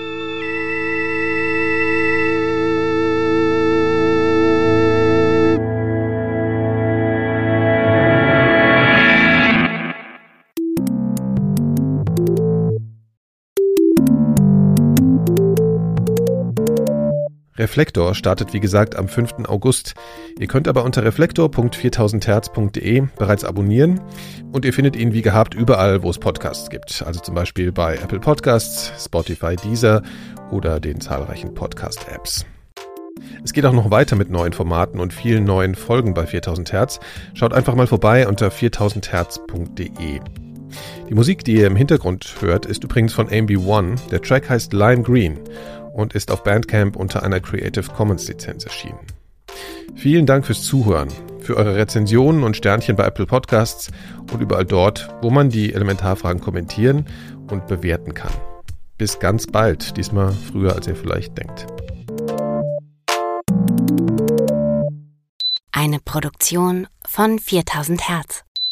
Reflektor startet wie gesagt am 5. August. Ihr könnt aber unter reflektor.4000herz.de bereits abonnieren und ihr findet ihn wie gehabt überall, wo es Podcasts gibt. Also zum Beispiel bei Apple Podcasts, Spotify, Deezer oder den zahlreichen Podcast-Apps. Es geht auch noch weiter mit neuen Formaten und vielen neuen Folgen bei 4000 Hertz. Schaut einfach mal vorbei unter 4000herz.de. Die Musik, die ihr im Hintergrund hört, ist übrigens von AMB1. Der Track heißt Lime Green und ist auf Bandcamp unter einer Creative Commons Lizenz erschienen. Vielen Dank fürs Zuhören, für eure Rezensionen und Sternchen bei Apple Podcasts und überall dort, wo man die Elementarfragen kommentieren und bewerten kann. Bis ganz bald, diesmal früher als ihr vielleicht denkt. Eine Produktion von 4000 Hertz.